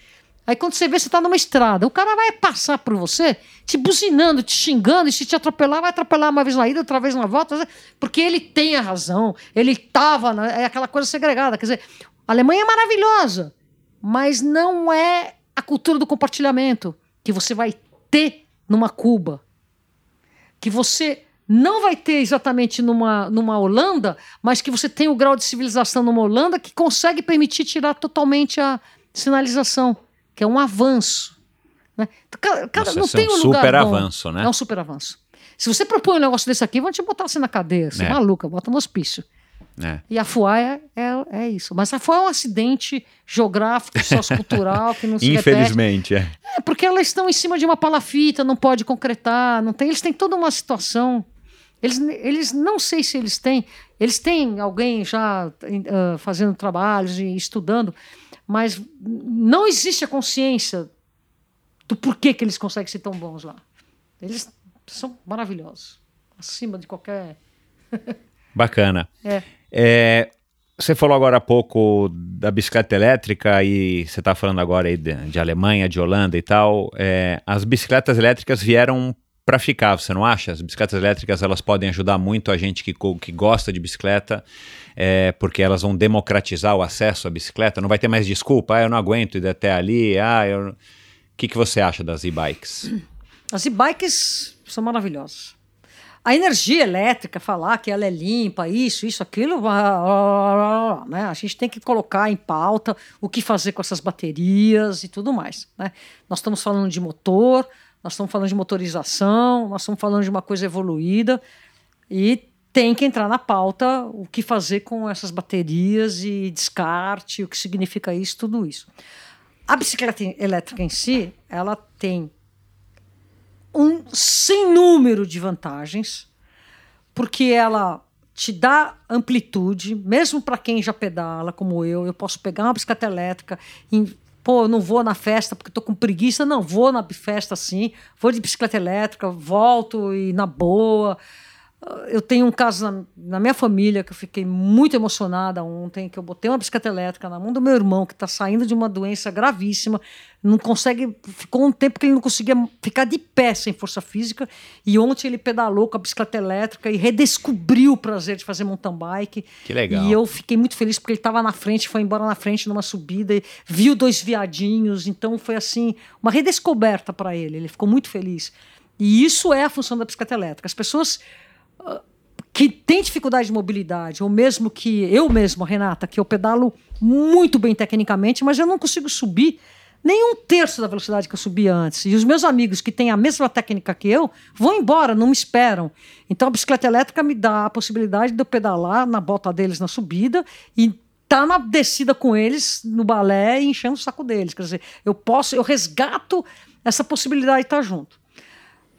Speaker 1: Aí quando você vê, você tá numa estrada, o cara vai passar por você, te buzinando, te xingando, e se te atropelar, vai atropelar uma vez na ida, outra vez na volta, porque ele tem a razão, ele tava, na, é aquela coisa segregada. Quer dizer, a Alemanha é maravilhosa, mas não é a cultura do compartilhamento que você vai ter numa Cuba, que você não vai ter exatamente numa, numa Holanda, mas que você tem o grau de civilização numa Holanda que consegue permitir tirar totalmente a sinalização, que é um avanço. Né?
Speaker 2: Cada, cada, Nossa, não tem é um, um super avanço, né?
Speaker 1: É um super avanço. Se você propõe um negócio desse aqui, vão te botar assim na cadeia, você é. maluca, bota no hospício. É. E a FUA é, é, é, isso. Mas a FUA é um acidente geográfico, sociocultural, que não se
Speaker 2: Infelizmente,
Speaker 1: repete. é. É, porque elas estão em cima de uma palafita, não pode concretar, não tem, eles têm toda uma situação eles, eles não sei se eles têm, eles têm alguém já uh, fazendo trabalhos e estudando, mas não existe a consciência do porquê que eles conseguem ser tão bons lá. Eles são maravilhosos, acima de qualquer.
Speaker 2: Bacana.
Speaker 1: É.
Speaker 2: é. você falou agora há pouco da bicicleta elétrica e você está falando agora aí de, de, Alemanha, de Holanda e tal. É, as bicicletas elétricas vieram para ficar, você não acha? As bicicletas elétricas elas podem ajudar muito a gente que, que gosta de bicicleta, é, porque elas vão democratizar o acesso à bicicleta. Não vai ter mais desculpa, ah, eu não aguento ir até ali. Ah, eu... O que, que você acha das e-bikes?
Speaker 1: As e-bikes são maravilhosas. A energia elétrica, falar que ela é limpa, isso, isso, aquilo, né? a gente tem que colocar em pauta o que fazer com essas baterias e tudo mais. Né? Nós estamos falando de motor, nós estamos falando de motorização, nós estamos falando de uma coisa evoluída e tem que entrar na pauta o que fazer com essas baterias e descarte, o que significa isso, tudo isso. A bicicleta elétrica em si, ela tem um sem número de vantagens, porque ela te dá amplitude, mesmo para quem já pedala, como eu, eu posso pegar uma bicicleta elétrica, pô, eu não vou na festa porque estou com preguiça. Não, vou na festa sim, vou de bicicleta elétrica, volto e na boa. Eu tenho um caso na, na, minha família que eu fiquei muito emocionada ontem, que eu botei uma bicicleta elétrica na mão do meu irmão, que está saindo de uma doença gravíssima, não consegue, ficou um tempo que ele não conseguia ficar de pé sem força física, e ontem ele pedalou com a bicicleta elétrica e redescobriu o prazer de fazer mountain bike.
Speaker 2: Que legal.
Speaker 1: E eu fiquei muito feliz porque ele estava na frente, foi embora na frente numa subida, e viu dois viadinhos, então foi assim, uma redescoberta para ele, ele ficou muito feliz. E isso é a função da bicicleta elétrica. As pessoas que tem dificuldade de mobilidade, ou mesmo que eu mesmo, Renata, que eu pedalo muito bem tecnicamente, mas eu não consigo subir nem um terço da velocidade que eu subia antes. E os meus amigos que têm a mesma técnica que eu vão embora, não me esperam. Então a bicicleta elétrica me dá a possibilidade de eu pedalar na bota deles na subida e tá na descida com eles no balé e enchendo o saco deles. Quer dizer, eu posso, eu resgato essa possibilidade de estar junto.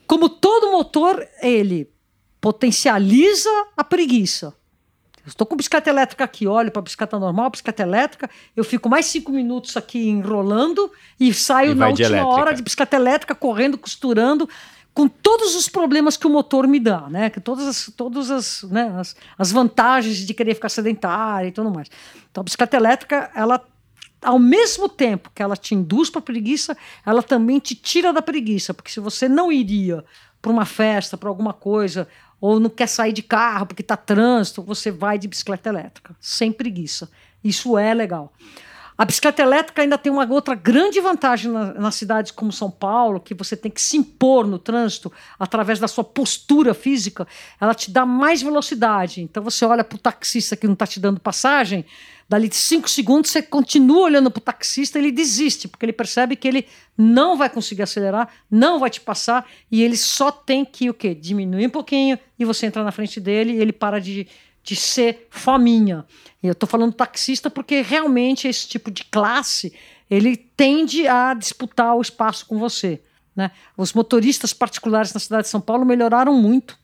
Speaker 1: Como todo motor, ele potencializa a preguiça. Eu estou com bicicleta elétrica aqui, olho para a bicicleta normal, bicicleta elétrica, eu fico mais cinco minutos aqui enrolando e saio e na última hora de bicicleta elétrica, correndo, costurando, com todos os problemas que o motor me dá, né? Que todas as, todas as, né, as, as vantagens de querer ficar sedentário e tudo mais. Então, a bicicleta elétrica, ela ao mesmo tempo que ela te induz para preguiça, ela também te tira da preguiça, porque se você não iria para uma festa, para alguma coisa, ou não quer sair de carro porque está trânsito, você vai de bicicleta elétrica, sem preguiça. Isso é legal. A bicicleta elétrica ainda tem uma outra grande vantagem na, nas cidades como São Paulo, que você tem que se impor no trânsito através da sua postura física, ela te dá mais velocidade. Então você olha para o taxista que não está te dando passagem, dali de cinco segundos você continua olhando para o taxista, ele desiste, porque ele percebe que ele não vai conseguir acelerar, não vai te passar, e ele só tem que o quê? Diminuir um pouquinho e você entra na frente dele e ele para de de ser fominha. E eu estou falando taxista porque realmente esse tipo de classe ele tende a disputar o espaço com você. Né? Os motoristas particulares na cidade de São Paulo melhoraram muito.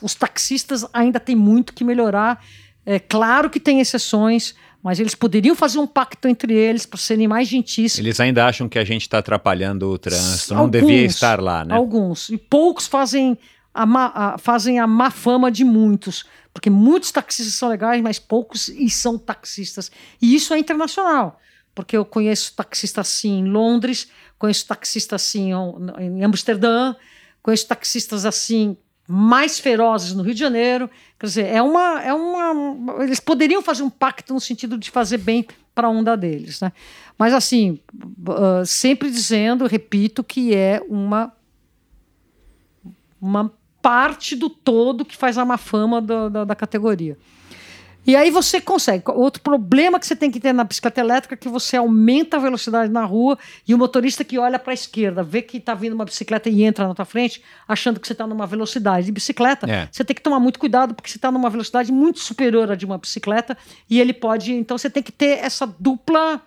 Speaker 1: Os taxistas ainda têm muito que melhorar. É claro que tem exceções, Mas eles poderiam fazer um pacto entre eles para serem mais gentis.
Speaker 2: Eles ainda acham que a gente está atrapalhando o trânsito, não devia estar lá, né?
Speaker 1: Alguns. E poucos fazem a, má, a, fazem a má fama de muitos. Porque muitos taxistas são legais, mas poucos e são taxistas. E isso é internacional. Porque eu conheço taxistas assim em Londres, conheço taxistas assim em Amsterdã, conheço taxistas assim mais ferozes no Rio de Janeiro. Quer dizer, é uma, é uma. Eles poderiam fazer um pacto no sentido de fazer bem para a onda deles. Né? Mas, assim, uh, sempre dizendo, repito, que é uma, uma parte do todo que faz a má fama da, da, da categoria. E aí você consegue. Outro problema que você tem que ter na bicicleta elétrica é que você aumenta a velocidade na rua e o motorista que olha para a esquerda, vê que está vindo uma bicicleta e entra na tua frente, achando que você está numa velocidade de bicicleta, é. você tem que tomar muito cuidado porque você está numa velocidade muito superior à de uma bicicleta e ele pode. Então você tem que ter essa dupla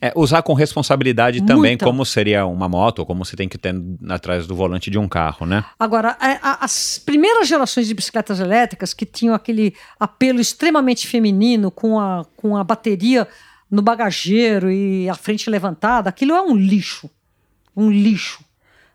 Speaker 2: é, usar com responsabilidade Muita. também, como seria uma moto, ou como você tem que ter atrás do volante de um carro, né?
Speaker 1: Agora, a, a, as primeiras gerações de bicicletas elétricas, que tinham aquele apelo extremamente feminino, com a, com a bateria no bagageiro e a frente levantada, aquilo é um lixo. Um lixo.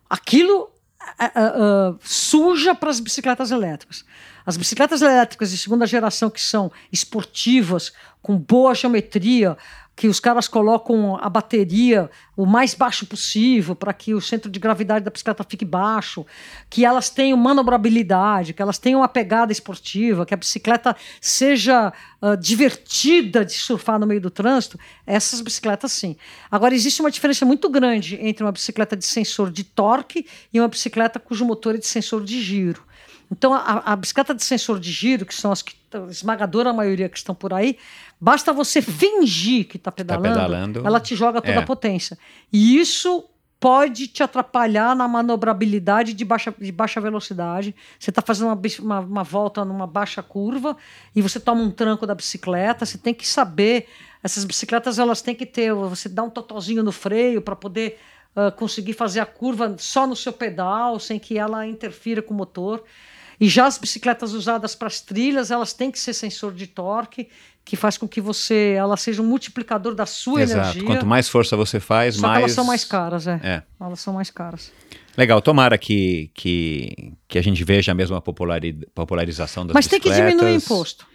Speaker 1: Aquilo uh, uh, suja para as bicicletas elétricas. As bicicletas elétricas de segunda geração, que são esportivas, com boa geometria, que os caras colocam a bateria o mais baixo possível para que o centro de gravidade da bicicleta fique baixo, que elas tenham manobrabilidade, que elas tenham uma pegada esportiva, que a bicicleta seja uh, divertida de surfar no meio do trânsito, essas bicicletas sim. Agora, existe uma diferença muito grande entre uma bicicleta de sensor de torque e uma bicicleta cujo motor é de sensor de giro. Então, a, a bicicleta de sensor de giro, que são as que a esmagadora maioria que estão por aí, basta você fingir que está pedalando, tá pedalando, ela te joga toda é. a potência. E isso pode te atrapalhar na manobrabilidade de baixa, de baixa velocidade. Você está fazendo uma, uma, uma, volta numa baixa curva e você toma um tranco da bicicleta. Você tem que saber. Essas bicicletas elas têm que ter. Você dá um totozinho no freio para poder uh, conseguir fazer a curva só no seu pedal, sem que ela interfira com o motor. E já as bicicletas usadas para as trilhas, elas têm que ser sensor de torque, que faz com que você, ela seja um multiplicador da sua Exato. energia.
Speaker 2: Quanto mais força você faz,
Speaker 1: Só
Speaker 2: mais.
Speaker 1: elas são mais caras, é. é. Elas são mais caras.
Speaker 2: Legal, tomara que, que, que a gente veja a mesma popularização das
Speaker 1: Mas
Speaker 2: bicicletas.
Speaker 1: tem que diminuir o imposto.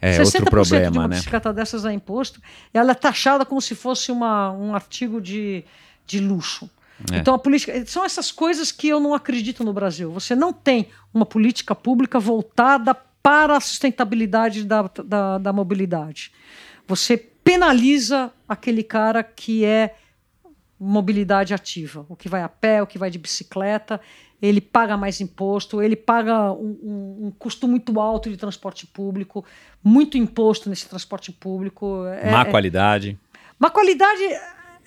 Speaker 2: É outro problema,
Speaker 1: de uma
Speaker 2: né?
Speaker 1: bicicleta dessas é imposto. Ela é taxada como se fosse uma, um artigo de, de luxo. É. Então a política são essas coisas que eu não acredito no Brasil. Você não tem uma política pública voltada para a sustentabilidade da, da, da mobilidade. Você penaliza aquele cara que é mobilidade ativa, o que vai a pé, o que vai de bicicleta, ele paga mais imposto, ele paga um, um, um custo muito alto de transporte público, muito imposto nesse transporte público.
Speaker 2: É, má é, qualidade.
Speaker 1: Má qualidade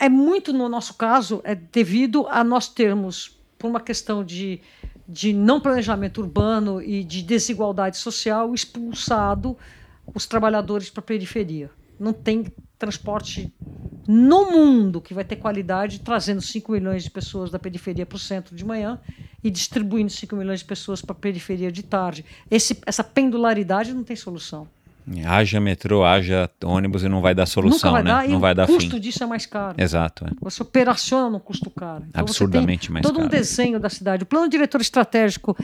Speaker 1: é muito, no nosso caso, é devido a nós termos, por uma questão de, de não planejamento urbano e de desigualdade social, expulsado os trabalhadores para a periferia. Não tem transporte no mundo que vai ter qualidade, trazendo 5 milhões de pessoas da periferia para o centro de manhã e distribuindo 5 milhões de pessoas para a periferia de tarde. Esse, essa pendularidade não tem solução.
Speaker 2: Haja metrô, haja ônibus e não vai dar solução,
Speaker 1: vai
Speaker 2: né?
Speaker 1: Dar,
Speaker 2: não vai dar
Speaker 1: fim. O custo disso é mais caro.
Speaker 2: Exato. É.
Speaker 1: Você operaciona no custo caro.
Speaker 2: Então Absurdamente mais
Speaker 1: todo
Speaker 2: caro.
Speaker 1: Todo um desenho da cidade. O plano diretor estratégico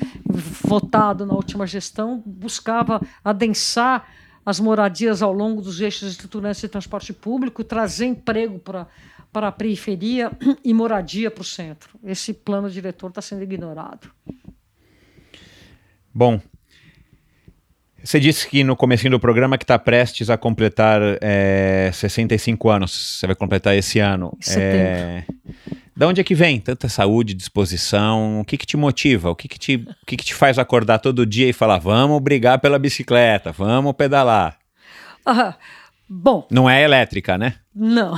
Speaker 1: votado na última gestão buscava adensar as moradias ao longo dos eixos estruturantes de transporte público, trazer emprego para para a periferia e moradia para o centro. Esse plano diretor está sendo ignorado.
Speaker 2: Bom, você disse que no começo do programa que está prestes a completar é, 65 anos. Você vai completar esse ano.
Speaker 1: É,
Speaker 2: da onde é que vem tanta saúde, disposição? O que, que te motiva? O que, que, te, o que, que te faz acordar todo dia e falar: vamos brigar pela bicicleta, vamos pedalar?
Speaker 1: Ah, bom.
Speaker 2: Não é elétrica, né?
Speaker 1: Não.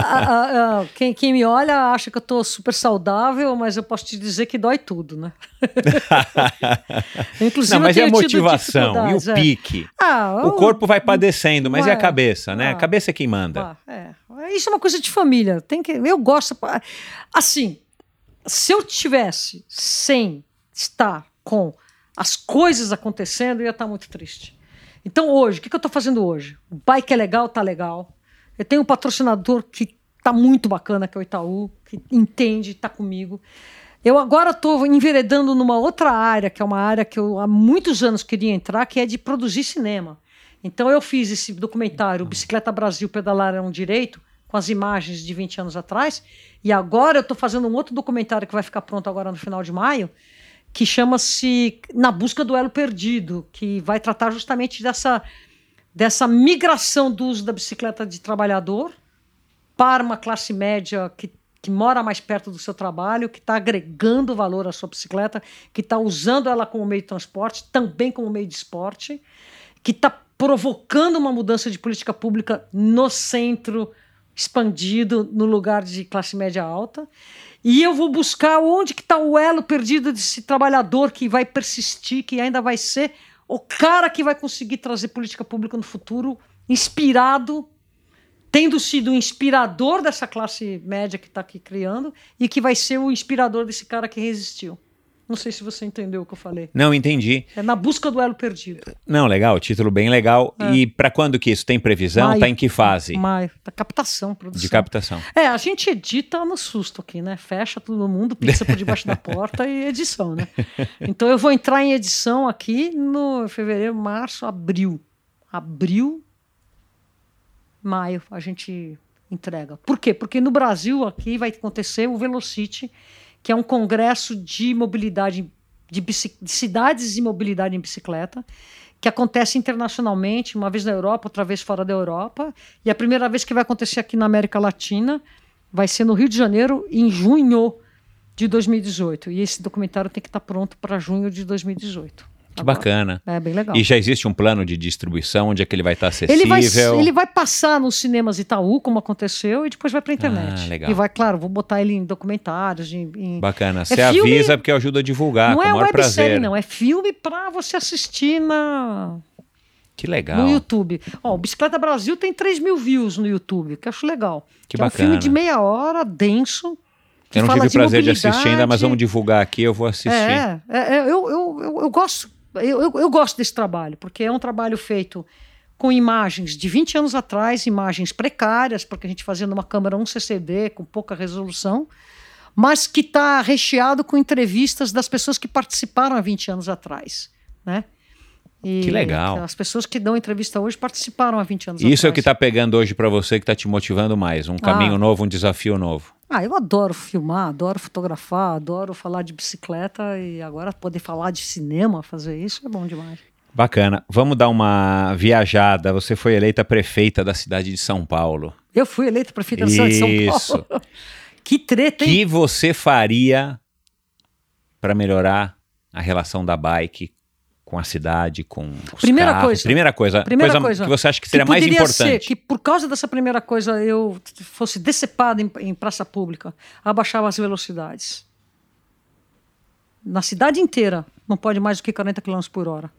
Speaker 1: quem, quem, me olha acha que eu estou super saudável, mas eu posso te dizer que dói tudo, né?
Speaker 2: Inclusive, Não, mas é a motivação e o é. pique. Ah, o corpo vai padecendo, mas é a cabeça, né? Ah, a cabeça é quem manda.
Speaker 1: Ah, é. Isso é uma coisa de família. Tem que, eu gosto. Assim, se eu tivesse sem estar com as coisas acontecendo, eu ia estar muito triste. Então, hoje, o que, que eu estou fazendo hoje? O bike é legal, tá legal. Eu tenho um patrocinador que tá muito bacana, que é o Itaú, que entende, tá comigo. Eu agora estou enveredando numa outra área, que é uma área que eu há muitos anos queria entrar, que é de produzir cinema. Então eu fiz esse documentário, Bicicleta Brasil, Pedalar é um Direito, com as imagens de 20 anos atrás. E agora eu estou fazendo um outro documentário que vai ficar pronto agora no final de maio, que chama-se Na Busca do Elo Perdido, que vai tratar justamente dessa, dessa migração do uso da bicicleta de trabalhador para uma classe média que, que mora mais perto do seu trabalho, que está agregando valor à sua bicicleta, que está usando ela como meio de transporte, também como meio de esporte, que está provocando uma mudança de política pública no centro expandido, no lugar de classe média alta e eu vou buscar onde que está o elo perdido desse trabalhador que vai persistir, que ainda vai ser o cara que vai conseguir trazer política pública no futuro, inspirado, tendo sido o inspirador dessa classe média que está aqui criando e que vai ser o inspirador desse cara que resistiu. Não sei se você entendeu o que eu falei.
Speaker 2: Não, entendi.
Speaker 1: É na busca do elo perdido.
Speaker 2: Não, legal, título bem legal. É. E para quando que isso? Tem previsão? Maio, tá em que fase?
Speaker 1: Maio. Da captação, produção.
Speaker 2: De captação.
Speaker 1: É, a gente edita no susto aqui, né? Fecha todo mundo, pizza por debaixo da porta e edição, né? Então eu vou entrar em edição aqui no fevereiro, março, abril. Abril, maio, a gente entrega. Por quê? Porque no Brasil aqui vai acontecer o Velocity que é um congresso de mobilidade de, de cidades e mobilidade em bicicleta, que acontece internacionalmente, uma vez na Europa, outra vez fora da Europa, e a primeira vez que vai acontecer aqui na América Latina vai ser no Rio de Janeiro em junho de 2018. E esse documentário tem que estar pronto para junho de 2018.
Speaker 2: Que Agora. bacana.
Speaker 1: É bem legal.
Speaker 2: E já existe um plano de distribuição onde é que ele vai estar acessível? Ele
Speaker 1: vai, ele vai passar nos cinemas Itaú, como aconteceu, e depois vai para a internet.
Speaker 2: Ah, legal.
Speaker 1: E vai, claro, vou botar ele em documentários. Em, em...
Speaker 2: Bacana. É você é avisa porque eu ajudo a divulgar.
Speaker 1: Não
Speaker 2: é
Speaker 1: websérie, não. É filme para você assistir na.
Speaker 2: Que legal.
Speaker 1: No YouTube. Ó, o Bicicleta Brasil tem 3 mil views no YouTube, que eu acho legal.
Speaker 2: Que, que bacana.
Speaker 1: É um filme de meia hora, denso.
Speaker 2: Eu não tive o prazer de assistir ainda, mas vamos divulgar aqui, eu vou assistir.
Speaker 1: É, é, é eu, eu, eu, eu gosto eu, eu, eu gosto desse trabalho, porque é um trabalho feito com imagens de 20 anos atrás, imagens precárias, porque a gente fazia numa câmera 1 CCD com pouca resolução, mas que está recheado com entrevistas das pessoas que participaram há 20 anos atrás, né?
Speaker 2: E que legal.
Speaker 1: As pessoas que dão entrevista hoje participaram há 20 anos
Speaker 2: Isso
Speaker 1: atrás.
Speaker 2: Isso é o que está pegando hoje para você, que está te motivando mais. Um caminho ah. novo, um desafio novo.
Speaker 1: Ah, eu adoro filmar, adoro fotografar, adoro falar de bicicleta e agora poder falar de cinema, fazer isso é bom demais.
Speaker 2: Bacana. Vamos dar uma viajada. Você foi eleita prefeita da cidade de São Paulo.
Speaker 1: Eu fui eleita prefeita da cidade de São Paulo. que treta,
Speaker 2: hein? que você faria para melhorar a relação da bike com a cidade, com os
Speaker 1: primeira
Speaker 2: carros.
Speaker 1: Coisa,
Speaker 2: primeira coisa.
Speaker 1: Primeira
Speaker 2: coisa,
Speaker 1: coisa
Speaker 2: que você acha que seria que mais importante. Ser
Speaker 1: que por causa dessa primeira coisa eu fosse decepado em, em praça pública, abaixava as velocidades. Na cidade inteira, não pode mais do que 40 km por hora.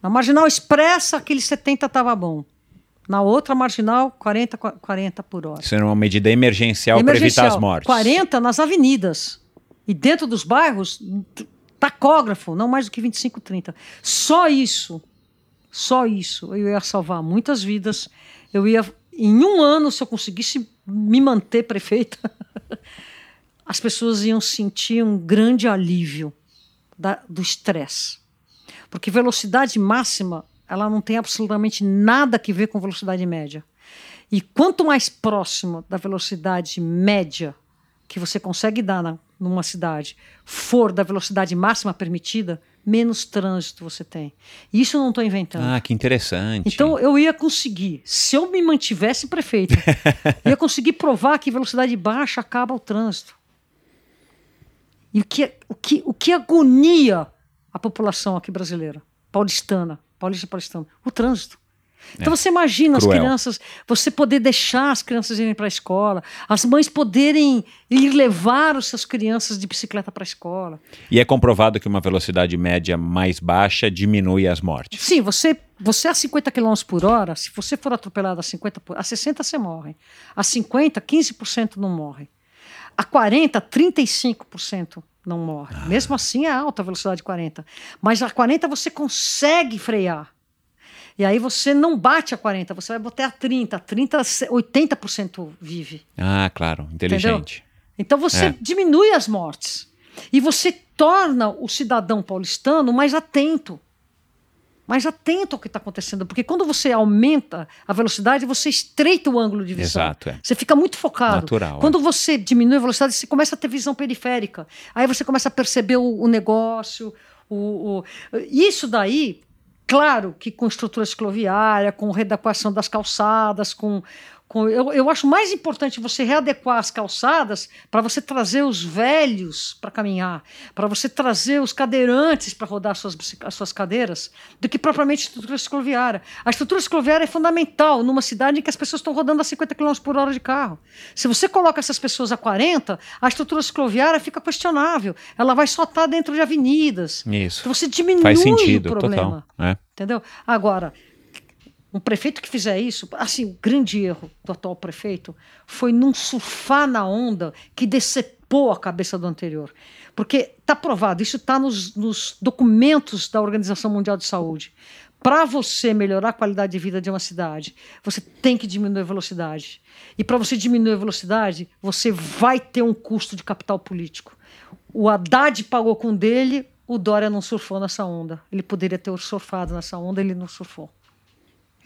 Speaker 1: Na marginal expressa, aquele 70 estava bom. Na outra marginal, 40, 40 por hora.
Speaker 2: Isso era uma medida emergencial, emergencial para evitar as mortes.
Speaker 1: 40 nas avenidas. E dentro dos bairros, tacógrafo, não mais do que 25, 30. Só isso, só isso, eu ia salvar muitas vidas. Eu ia, em um ano, se eu conseguisse me manter prefeita, as pessoas iam sentir um grande alívio da, do estresse. Porque velocidade máxima, ela não tem absolutamente nada a ver com velocidade média. E quanto mais próximo da velocidade média que você consegue dar na, numa cidade for da velocidade máxima permitida, menos trânsito você tem. Isso eu não estou inventando.
Speaker 2: Ah, que interessante.
Speaker 1: Então eu ia conseguir, se eu me mantivesse prefeito, ia conseguir provar que velocidade baixa acaba o trânsito. E o que, o que, o que agonia a população aqui brasileira, paulistana, paulista paulistana? O trânsito. Então é. você imagina Cruel. as crianças, você poder deixar as crianças irem para a escola, as mães poderem ir levar as suas crianças de bicicleta para a escola.
Speaker 2: E é comprovado que uma velocidade média mais baixa diminui as mortes.
Speaker 1: Sim, você, você a 50 km por hora, se você for atropelado a 50 por, a 60 você morre. A 50, 15% não morre. A 40, 35% não morre. Ah. Mesmo assim é alta a velocidade 40. Mas a 40 você consegue frear. E aí você não bate a 40, você vai botar a 30. 30, 80% vive.
Speaker 2: Ah, claro, inteligente. Entendeu?
Speaker 1: Então você é. diminui as mortes. E você torna o cidadão paulistano mais atento mais atento ao que está acontecendo, porque quando você aumenta a velocidade, você estreita o ângulo de visão.
Speaker 2: Exato, é.
Speaker 1: Você fica muito focado.
Speaker 2: Natural,
Speaker 1: quando
Speaker 2: é.
Speaker 1: você diminui a velocidade, você começa a ter visão periférica. Aí você começa a perceber o, o negócio. O, o, Isso daí, claro que com estrutura cicloviária, com readequação das calçadas, com eu, eu acho mais importante você readequar as calçadas para você trazer os velhos para caminhar, para você trazer os cadeirantes para rodar as suas, as suas cadeiras, do que propriamente a estrutura cicloviária. A estrutura cicloviária é fundamental numa cidade em que as pessoas estão rodando a 50 km por hora de carro. Se você coloca essas pessoas a 40, a estrutura cicloviária fica questionável. Ela vai só estar dentro de avenidas.
Speaker 2: Isso.
Speaker 1: Então você diminui
Speaker 2: Faz sentido,
Speaker 1: o problema.
Speaker 2: Total. É.
Speaker 1: Entendeu? Agora, um prefeito que fizer isso, assim, o grande erro do atual prefeito foi não surfar na onda que decepou a cabeça do anterior. Porque está provado, isso está nos, nos documentos da Organização Mundial de Saúde. Para você melhorar a qualidade de vida de uma cidade, você tem que diminuir a velocidade. E para você diminuir a velocidade, você vai ter um custo de capital político. O Haddad pagou com dele, o Dória não surfou nessa onda. Ele poderia ter surfado nessa onda, ele não surfou.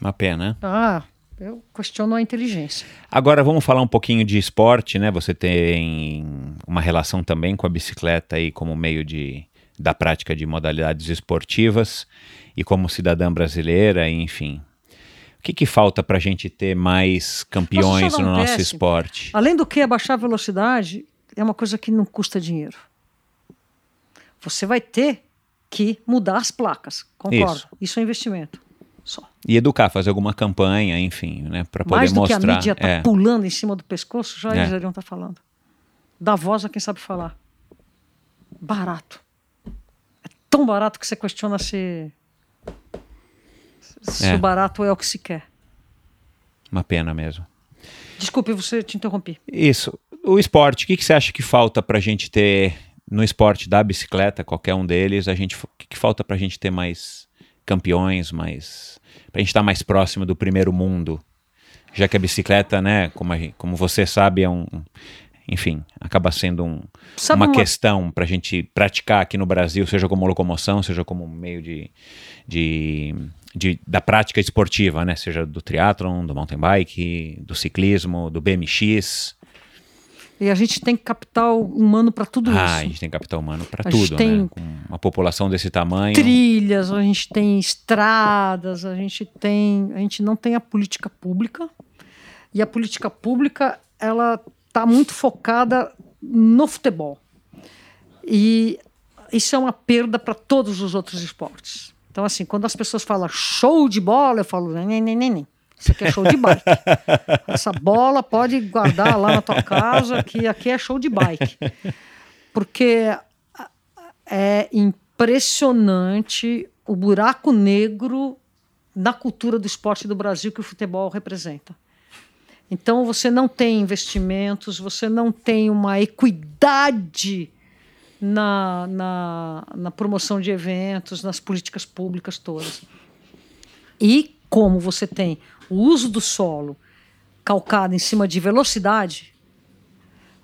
Speaker 2: Uma pena. Né?
Speaker 1: Ah, eu questiono a inteligência.
Speaker 2: Agora vamos falar um pouquinho de esporte, né? Você tem uma relação também com a bicicleta aí como meio de, da prática de modalidades esportivas e como cidadã brasileira, enfim. O que, que falta para a gente ter mais campeões no nosso esporte?
Speaker 1: Além do que, abaixar a velocidade é uma coisa que não custa dinheiro. Você vai ter que mudar as placas, concordo. Isso, Isso é investimento.
Speaker 2: E educar, fazer alguma campanha, enfim, né, para poder
Speaker 1: Mais do
Speaker 2: mostrar.
Speaker 1: que a mídia
Speaker 2: tá
Speaker 1: é. pulando em cima do pescoço, já eles iriam estar tá falando. Dá voz a quem sabe falar. Barato. É tão barato que você questiona se se é. o barato é o que se quer.
Speaker 2: Uma pena mesmo.
Speaker 1: Desculpe, você te interrompi.
Speaker 2: Isso. O esporte, o que, que você acha que falta para a gente ter no esporte da bicicleta, qualquer um deles, a gente, o que, que falta para a gente ter mais campeões, mais para a gente estar tá mais próximo do primeiro mundo, já que a bicicleta, né, como, gente, como você sabe, é um, enfim, acaba sendo um, uma, uma, questão para a gente praticar aqui no Brasil, seja como locomoção, seja como meio de, de, de, da prática esportiva, né? Seja do triatlon, do mountain bike, do ciclismo, do BMX.
Speaker 1: E a gente tem capital humano para tudo
Speaker 2: ah,
Speaker 1: isso.
Speaker 2: Ah, a gente tem capital humano para tudo,
Speaker 1: tem
Speaker 2: né? Com uma população desse tamanho.
Speaker 1: Trilhas, a gente tem estradas, a gente tem, a gente não tem a política pública. E a política pública, ela está muito focada no futebol. E isso é uma perda para todos os outros esportes. Então, assim, quando as pessoas falam show de bola, eu falo nem, nem, nem, nem. Isso aqui é show de bike. Essa bola pode guardar lá na tua casa, que aqui é show de bike. Porque é impressionante o buraco negro na cultura do esporte do Brasil que o futebol representa. Então você não tem investimentos, você não tem uma equidade na, na, na promoção de eventos, nas políticas públicas todas. E como você tem o uso do solo calcado em cima de velocidade,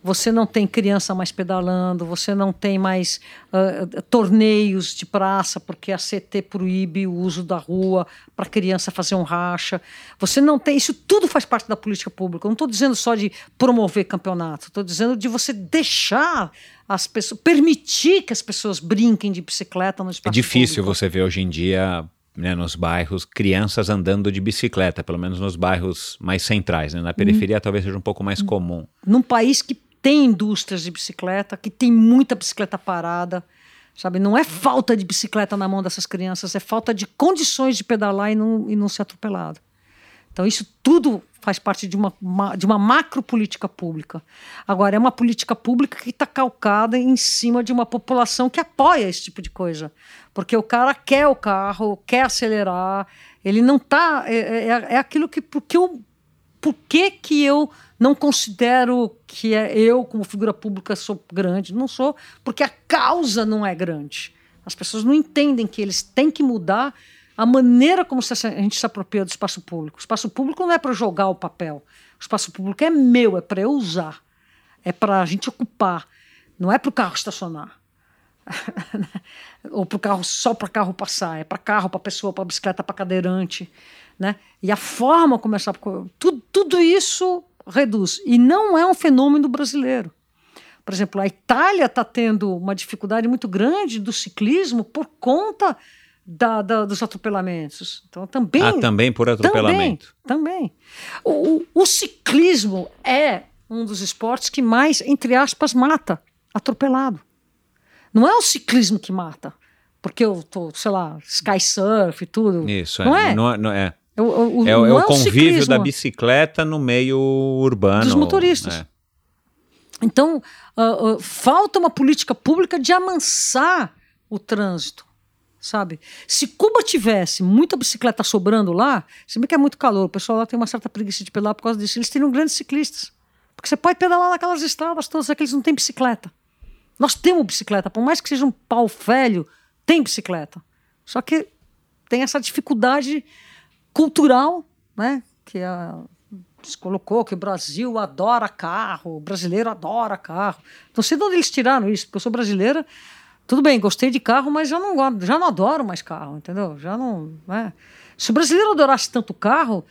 Speaker 1: você não tem criança mais pedalando, você não tem mais uh, torneios de praça, porque a CT proíbe o uso da rua para criança fazer um racha. Você não tem. Isso tudo faz parte da política pública. Eu não estou dizendo só de promover campeonato, estou dizendo de você deixar as pessoas, permitir que as pessoas brinquem de bicicleta no espaço
Speaker 2: É difícil
Speaker 1: público.
Speaker 2: você ver hoje em dia né, nos bairros, crianças andando de bicicleta, pelo menos nos bairros mais centrais. Né? Na periferia hum. talvez seja um pouco mais hum. comum.
Speaker 1: Num país que tem indústrias de bicicleta, que tem muita bicicleta parada, sabe? Não é falta de bicicleta na mão dessas crianças, é falta de condições de pedalar e não, e não ser atropelado. Então, isso tudo faz parte de uma, de uma macro política pública. Agora, é uma política pública que está calcada em cima de uma população que apoia esse tipo de coisa. Porque o cara quer o carro, quer acelerar, ele não está. É, é, é, aquilo que. Porque eu, por que, que eu não considero que é, eu, como figura pública, sou grande? Não sou, porque a causa não é grande. As pessoas não entendem que eles têm que mudar a maneira como a gente se apropria do espaço público. O espaço público não é para jogar o papel. O espaço público é meu, é para eu usar. É para a gente ocupar. Não é para o carro estacionar. Ou para o carro só para carro passar. É para carro, para pessoa, para bicicleta, para cadeirante. Né? E a forma como essa. Tudo, tudo isso reduz. E não é um fenômeno brasileiro. Por exemplo, a Itália está tendo uma dificuldade muito grande do ciclismo por conta da, da, dos atropelamentos. Então, também.
Speaker 2: Ah, também por atropelamento.
Speaker 1: Também. também. O, o, o, ciclismo é um dos esportes que mais, entre aspas, mata atropelado. Não é o ciclismo que mata, porque eu tô, sei lá, sky surf e tudo.
Speaker 2: Isso,
Speaker 1: não
Speaker 2: é.
Speaker 1: é?
Speaker 2: Não é, não é. o, o, é, é o convívio da bicicleta no meio urbano.
Speaker 1: Dos motoristas. É. Então, uh, uh, falta uma política pública de amansar o trânsito sabe? Se Cuba tivesse muita bicicleta sobrando lá, se bem que é muito calor, o pessoal lá tem uma certa preguiça de pedalar por causa disso, eles teriam grandes ciclistas. Porque você pode pedalar naquelas estradas todas, é que eles não têm bicicleta. Nós temos bicicleta, por mais que seja um pau velho, tem bicicleta. Só que tem essa dificuldade cultural, né? Que a, se colocou que o Brasil adora carro, o brasileiro adora carro. Não sei de onde eles tiraram isso, porque eu sou brasileira, tudo bem, gostei de carro, mas já não, já não adoro mais carro, entendeu? Já não. Né? Se o brasileiro adorasse tanto carro,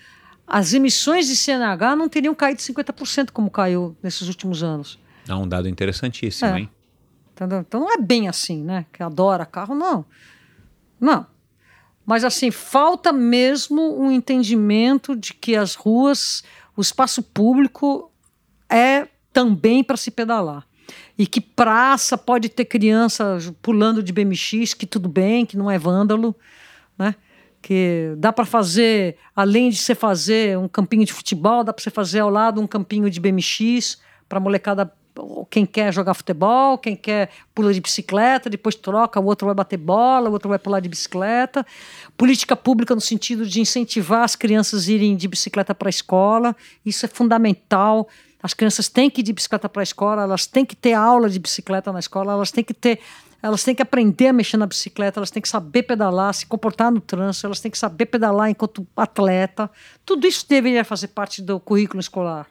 Speaker 1: as emissões de CNH não teriam caído 50% como caiu nesses últimos anos.
Speaker 2: É um dado interessantíssimo,
Speaker 1: é.
Speaker 2: hein?
Speaker 1: Entendeu? Então não é bem assim, né? Que adora carro, não. Não. Mas assim, falta mesmo um entendimento de que as ruas, o espaço público é também para se pedalar e que praça pode ter criança pulando de BMX, que tudo bem, que não é vândalo, né? Que dá para fazer, além de você fazer um campinho de futebol, dá para você fazer ao lado um campinho de BMX para molecada quem quer jogar futebol, quem quer pula de bicicleta, depois troca, o outro vai bater bola, o outro vai pular de bicicleta. Política pública no sentido de incentivar as crianças a irem de bicicleta para a escola, isso é fundamental. As crianças têm que ir de bicicleta para a escola, elas têm que ter aula de bicicleta na escola, elas têm que ter, elas têm que aprender a mexer na bicicleta, elas têm que saber pedalar, se comportar no trânsito, elas têm que saber pedalar enquanto atleta. Tudo isso deveria fazer parte do currículo escolar.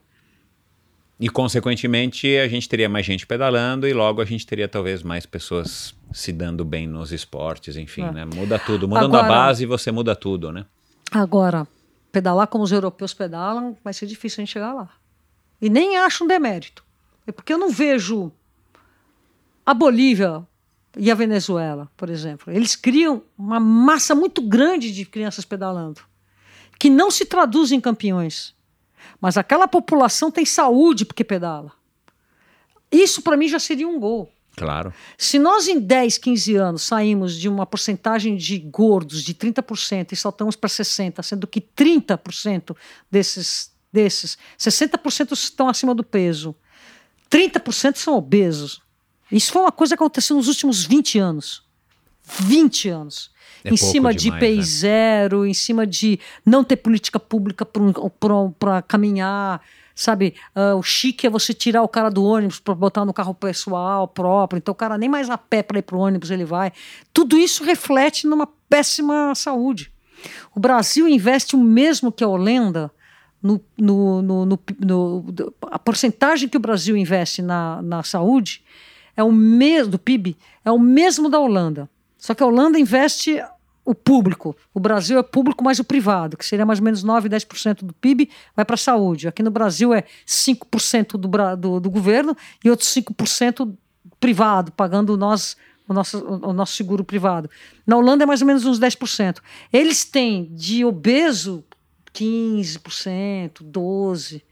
Speaker 2: E, consequentemente, a gente teria mais gente pedalando e logo a gente teria talvez mais pessoas se dando bem nos esportes, enfim, é. né? Muda tudo. Mudando agora, a base, você muda tudo, né?
Speaker 1: Agora, pedalar como os europeus pedalam, vai ser difícil a gente chegar lá. E nem acho um demérito. É porque eu não vejo a Bolívia e a Venezuela, por exemplo. Eles criam uma massa muito grande de crianças pedalando, que não se traduz em campeões. Mas aquela população tem saúde porque pedala. Isso para mim já seria um gol.
Speaker 2: Claro.
Speaker 1: Se nós em 10, 15 anos saímos de uma porcentagem de gordos de 30% e saltamos para 60%, sendo que 30% desses desses, 60% estão acima do peso, 30% são obesos. Isso foi uma coisa que aconteceu nos últimos 20 anos. 20 anos. É em cima demais, de IPI né? zero, em cima de não ter política pública para caminhar. Sabe, uh, o chique é você tirar o cara do ônibus para botar no carro pessoal próprio. Então o cara nem mais a pé para ir para o ônibus ele vai. Tudo isso reflete numa péssima saúde. O Brasil investe o mesmo que a Holanda no, no, no, no, a porcentagem que o Brasil investe na, na saúde é o mesmo do PIB é o mesmo da Holanda. Só que a Holanda investe o público. O Brasil é público mais o privado, que seria mais ou menos 9, 10% do PIB, vai para a saúde. Aqui no Brasil é 5% do, do, do governo e outros 5% privado, pagando nós o nosso, o nosso seguro privado. Na Holanda é mais ou menos uns 10%. Eles têm de obeso 15%, 12%,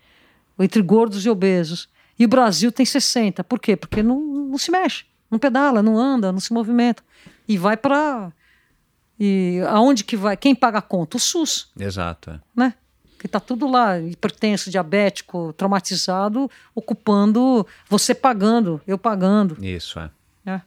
Speaker 1: entre gordos e obesos. E o Brasil tem 60%. Por quê? Porque não, não se mexe, não pedala, não anda, não se movimenta. E vai para. E aonde que vai? Quem paga a conta? O SUS.
Speaker 2: Exato. É.
Speaker 1: Né? Que está tudo lá, hipertenso, diabético, traumatizado, ocupando, você pagando, eu pagando.
Speaker 2: Isso, é. é.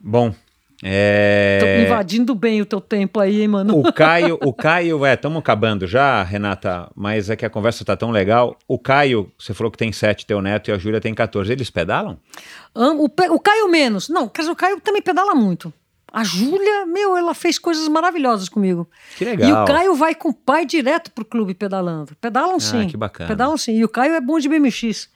Speaker 2: Bom, é...
Speaker 1: Tô invadindo bem o teu tempo aí, hein, mano?
Speaker 2: O Caio, o Caio, é, estamos acabando já, Renata, mas é que a conversa tá tão legal. O Caio, você falou que tem sete, teu neto, e a Júlia tem 14. Eles pedalam?
Speaker 1: Um, o, o, Caio menos. Não, quer dizer, o Caio também pedala muito. A Júlia, meu, ela fez coisas maravilhosas comigo.
Speaker 2: Que legal.
Speaker 1: E o Caio vai com o pai direto pro clube pedalando. Pedalam sim.
Speaker 2: Ah, que bacana.
Speaker 1: Pedalam sim. E o Caio é bom de BMX.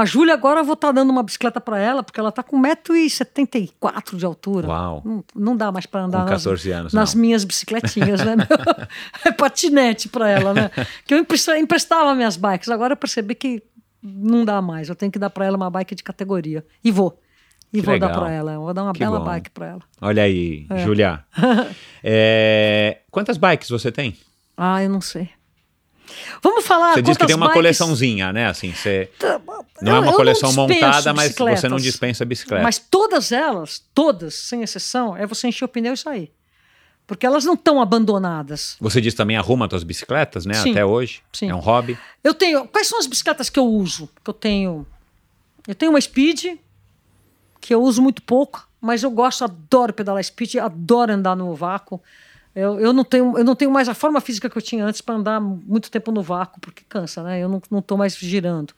Speaker 1: A Júlia agora eu vou estar dando uma bicicleta para ela, porque ela tá com 1,74m de altura.
Speaker 2: Uau.
Speaker 1: Não, não dá mais para andar
Speaker 2: Com 14
Speaker 1: nas,
Speaker 2: anos,
Speaker 1: nas
Speaker 2: não.
Speaker 1: minhas bicicletinhas, né? é patinete para ela, né? Que eu empresta- emprestava minhas bikes. Agora eu percebi que não dá mais. Eu tenho que dar para ela uma bike de categoria. E vou. E
Speaker 2: Que
Speaker 1: vou dar
Speaker 2: legal.
Speaker 1: para ela. Eu Vou dar uma
Speaker 2: Que
Speaker 1: bela
Speaker 2: bom.
Speaker 1: bike para ela.
Speaker 2: Olha aí, Júlia. É, quantas bikes você tem?
Speaker 1: Ah, eu não sei. Vamos falar
Speaker 2: Você disse que tem uma
Speaker 1: bikes-
Speaker 2: coleçãozinha, né? Assim, você não é uma
Speaker 1: eu
Speaker 2: coleção montada, mas você não dispensa bicicleta.
Speaker 1: Mas todas elas, todas, sem exceção, é você encher o pneu e sair. Porque elas não estão abandonadas.
Speaker 2: Você diz também arruma suas bicicletas, né?
Speaker 1: Sim.
Speaker 2: Até hoje.
Speaker 1: Sim.
Speaker 2: É um hobby.
Speaker 1: Eu tenho. Quais são as bicicletas que eu uso? Que eu tenho. Eu tenho uma Speed, que eu uso muito pouco, mas eu gosto, adoro pedalar Speed, adoro andar no vácuo. Eu, eu, não tenho, eu não tenho mais a forma física que eu tinha antes para andar muito tempo no vácuo, porque cansa, né? Eu não, não mais girando.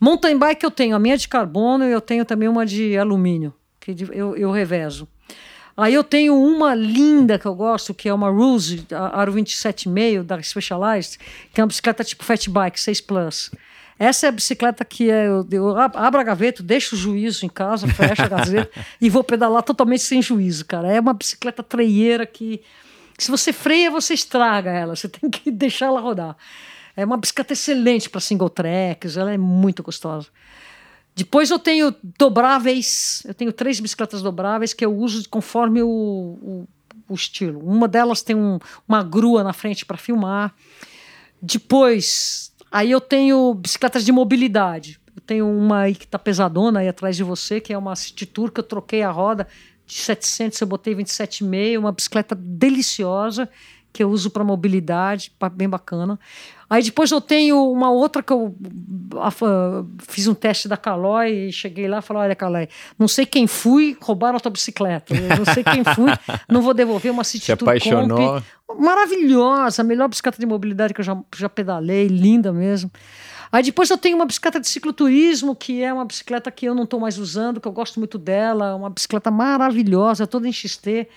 Speaker 1: Mountain bike eu tenho a minha de carbono e eu tenho também uma de alumínio, que eu, eu revezo. Aí eu tenho uma linda que eu gosto, que é uma Ruse Aro 27,5 da Specialized, que é uma bicicleta tipo Fat Bike 6 Plus. Essa é a bicicleta que é, eu, eu ab- abro a gaveta, deixo o juízo em casa, fecho a gaveta e vou pedalar totalmente sem juízo, cara. É uma bicicleta treieira que, se você freia, você estraga ela. Você tem que deixar ela rodar. É uma bicicleta excelente para single tracks, ela é muito gostosa. Depois eu tenho dobráveis, eu tenho três bicicletas dobráveis que eu uso conforme o, o, o estilo. Uma delas tem um- uma grua na frente para filmar. Depois, aí eu tenho bicicletas de mobilidade. Eu tenho uma aí que tá pesadona aí atrás de você, que é uma City Tour que eu troquei a roda 700, eu botei 27,5, uma bicicleta deliciosa que eu uso para mobilidade, bem bacana. Aí depois eu tenho uma outra que eu fiz um teste da Calói e cheguei lá e falei, olha Calói, não sei quem fui, roubaram a tua bicicleta. Eu não sei quem fui, não vou devolver uma City
Speaker 2: Se apaixonou.
Speaker 1: Comp. Maravilhosa, a melhor bicicleta de mobilidade que eu já, já pedalei, linda mesmo. Aí depois eu tenho uma bicicleta de cicloturismo, que é uma bicicleta que eu não estou mais usando, que eu gosto muito dela, uma bicicleta maravilhosa, toda em XT,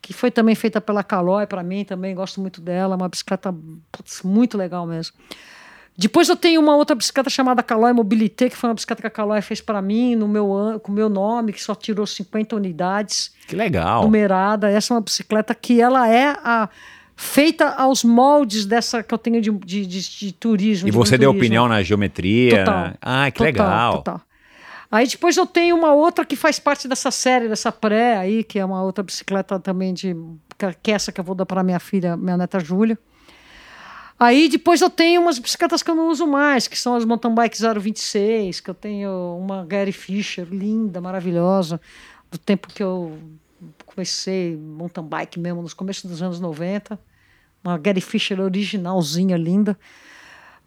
Speaker 1: que foi também feita pela Calói para mim, também gosto muito dela, uma bicicleta putz, muito legal mesmo. Depois eu tenho uma outra bicicleta chamada Calói Mobilité, que foi uma bicicleta que a Calói fez para mim, no meu, com o meu nome, que só tirou 50 unidades
Speaker 2: Que legal.
Speaker 1: numerada. Essa é uma bicicleta que ela é a, feita aos moldes dessa que eu tenho de, de, de- de turismo.
Speaker 2: E
Speaker 1: de
Speaker 2: você deu
Speaker 1: turismo.
Speaker 2: opinião na geometria?
Speaker 1: Total.
Speaker 2: Ah, que
Speaker 1: Total,
Speaker 2: legal.
Speaker 1: total. Aí depois eu tenho uma outra que faz parte dessa série, dessa pré aí, que é uma outra bicicleta também de. que é essa que eu vou dar para minha filha, minha neta Júlia. Aí depois eu tenho umas bicicletas que eu não uso mais, que são as mountain bike 026, que eu tenho uma Gary Fisher, linda, maravilhosa, do tempo que eu comecei mountain bike mesmo, nos começos dos anos 90. Uma Gary Fisher originalzinha, linda.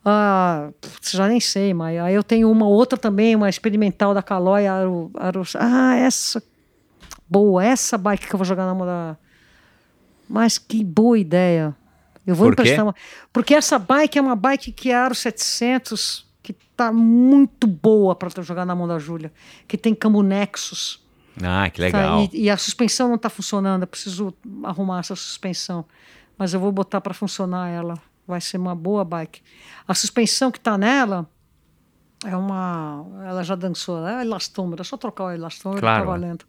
Speaker 1: Ah, putz, já nem sei, mas aí eu tenho uma outra também, uma experimental da Caloi, Aro, Aro, ah, essa boa, essa bike que eu vou jogar na mão da. Mas que boa ideia. Eu vou
Speaker 2: Por
Speaker 1: emprestar uma. Porque essa bike é uma bike que é Aro 700, que tá muito boa para jogar na mão da Júlia, que tem cambo Nexus.
Speaker 2: Ah, que
Speaker 1: Tá,
Speaker 2: legal.
Speaker 1: e, e a suspensão não está funcionando, eu preciso arrumar essa suspensão. Mas eu vou botar para funcionar ela. Vai ser uma boa bike. A suspensão que está nela é uma. Ela já dançou, é elastômero. É só trocar o elastômero
Speaker 2: Claro.
Speaker 1: tá valendo.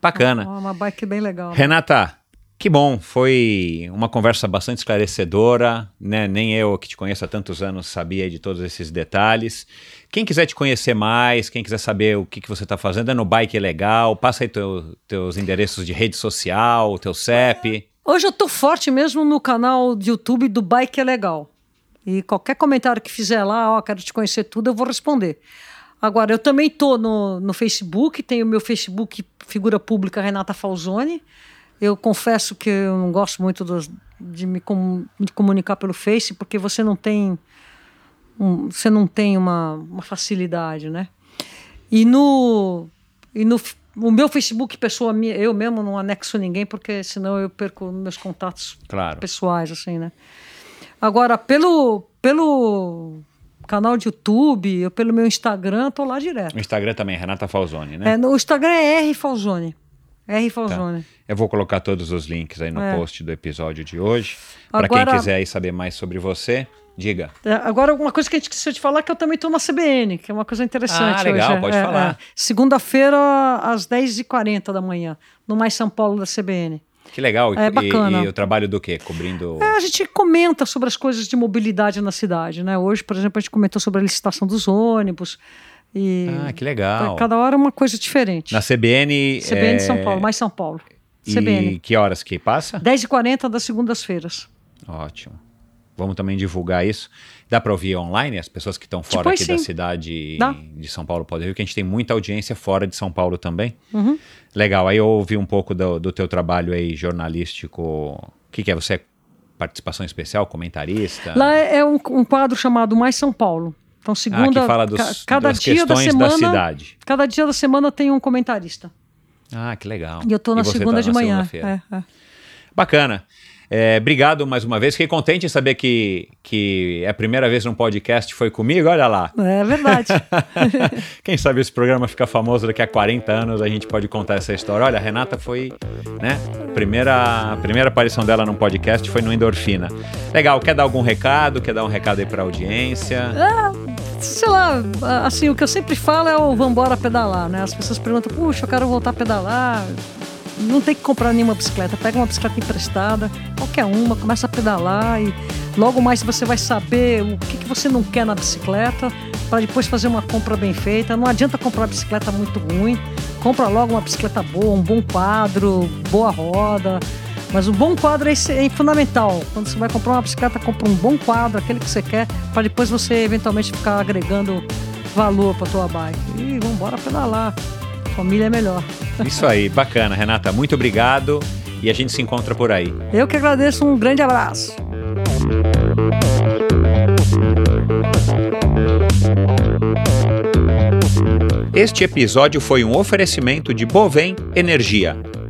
Speaker 2: Bacana.
Speaker 1: É uma bike bem legal.
Speaker 2: Renata, que bom. Foi uma conversa bastante esclarecedora. Né? Nem eu, que te conheço há tantos anos, sabia de todos esses detalhes. Quem quiser te conhecer mais, quem quiser saber o que, que você está fazendo, é no Bike Legal. Passa aí teu, teus endereços de rede social, teu CEP.
Speaker 1: Hoje eu tô forte mesmo no canal de YouTube do Bike Legal. E qualquer comentário que fizer lá, ó, quero te conhecer tudo, eu vou responder. Agora, eu também tô no, no Facebook, tenho o meu Facebook figura pública Renata Falzoni. Eu confesso que eu não gosto muito dos- de me, com- me comunicar pelo Face, porque você não tem um- você não tem uma, uma facilidade, né? E no, e no o meu Facebook, pessoa minha, eu mesmo não anexo ninguém, porque senão eu perco meus contatos
Speaker 2: Claro.
Speaker 1: pessoais, assim, né? Agora, pelo, pelo canal de YouTube, eu pelo meu Instagram, tô lá direto.
Speaker 2: O Instagram também, Renata Falzoni, né?
Speaker 1: É, no Instagram é R Falzoni. R Falzone.
Speaker 2: Tá. Eu vou colocar todos os links aí no
Speaker 1: É.
Speaker 2: post do episódio de hoje. Para quem quiser aí saber mais sobre você, diga.
Speaker 1: É, Agora, uma coisa que a gente esqueceu de falar é que eu também estou na CBN, que é uma coisa interessante.
Speaker 2: Ah, legal,
Speaker 1: hoje.
Speaker 2: Pode
Speaker 1: é,
Speaker 2: falar.
Speaker 1: é. Segunda-feira, às 10h40 da manhã, no Mais São Paulo da CBN.
Speaker 2: Que legal.
Speaker 1: É
Speaker 2: e,
Speaker 1: bacana.
Speaker 2: e o trabalho do quê? Cobrindo.
Speaker 1: É, a gente comenta sobre as coisas de mobilidade na cidade, né? Hoje, por exemplo, a gente comentou sobre a licitação dos ônibus. E
Speaker 2: Ah, que legal.
Speaker 1: cada hora é uma coisa diferente.
Speaker 2: Na CBN.
Speaker 1: CBN
Speaker 2: é,
Speaker 1: São Paulo, mais São Paulo.
Speaker 2: E
Speaker 1: CBN.
Speaker 2: que horas que passa?
Speaker 1: 10h40 das segundas-feiras.
Speaker 2: Ótimo. Vamos também divulgar isso. Dá para ouvir online? As pessoas que estão fora
Speaker 1: Depois,
Speaker 2: aqui da
Speaker 1: sim.
Speaker 2: cidade
Speaker 1: Dá.
Speaker 2: de São Paulo podem ouvir, que a gente tem muita audiência fora de São Paulo também.
Speaker 1: Uhum.
Speaker 2: Legal. Aí eu ouvi um pouco do, do teu trabalho aí jornalístico. O que, que é? Você é participação especial, comentarista?
Speaker 1: Lá é um, um quadro chamado Mais São Paulo. Então,
Speaker 2: ah,
Speaker 1: segunda.
Speaker 2: que fala dos,
Speaker 1: ca- cada
Speaker 2: das
Speaker 1: dia da
Speaker 2: questões
Speaker 1: semana.
Speaker 2: da cidade.
Speaker 1: Cada dia da semana tem um comentarista.
Speaker 2: Ah, que legal.
Speaker 1: E eu tô na segunda
Speaker 2: tá
Speaker 1: de manhã. É, é.
Speaker 2: Bacana. É, obrigado mais uma vez. Fiquei contente em saber que, que é a primeira vez num podcast foi comigo. Olha lá.
Speaker 1: É verdade.
Speaker 2: Quem sabe esse programa fica famoso daqui a 40 anos, a gente pode contar essa história. Olha, a Renata foi, né? Primeira, a primeira aparição dela num podcast foi no Endorfina. Legal, quer dar algum recado? Quer dar um recado aí pra audiência?
Speaker 1: Sei lá, assim, o que eu sempre falo é o vambora pedalar, né? As pessoas perguntam, puxa, eu quero voltar a pedalar. Não tem que comprar nenhuma bicicleta, pega uma bicicleta emprestada, qualquer uma, começa a pedalar e logo mais você vai saber o que, que você não quer na bicicleta para depois fazer uma compra bem feita. Não adianta comprar uma bicicleta muito ruim, compra logo uma bicicleta boa, um bom quadro, boa roda. Mas o bom quadro é, é fundamental. Quando você vai comprar uma bicicleta, compra um bom quadro, aquele que você quer, para depois você eventualmente ficar agregando valor para tua bike. E vamos embora pedalar. Família é melhor.
Speaker 2: Isso aí, bacana, Renata. Muito obrigado e a gente se encontra por aí.
Speaker 1: Eu que agradeço, um grande abraço.
Speaker 2: Este episódio foi um oferecimento de Bovem Energia.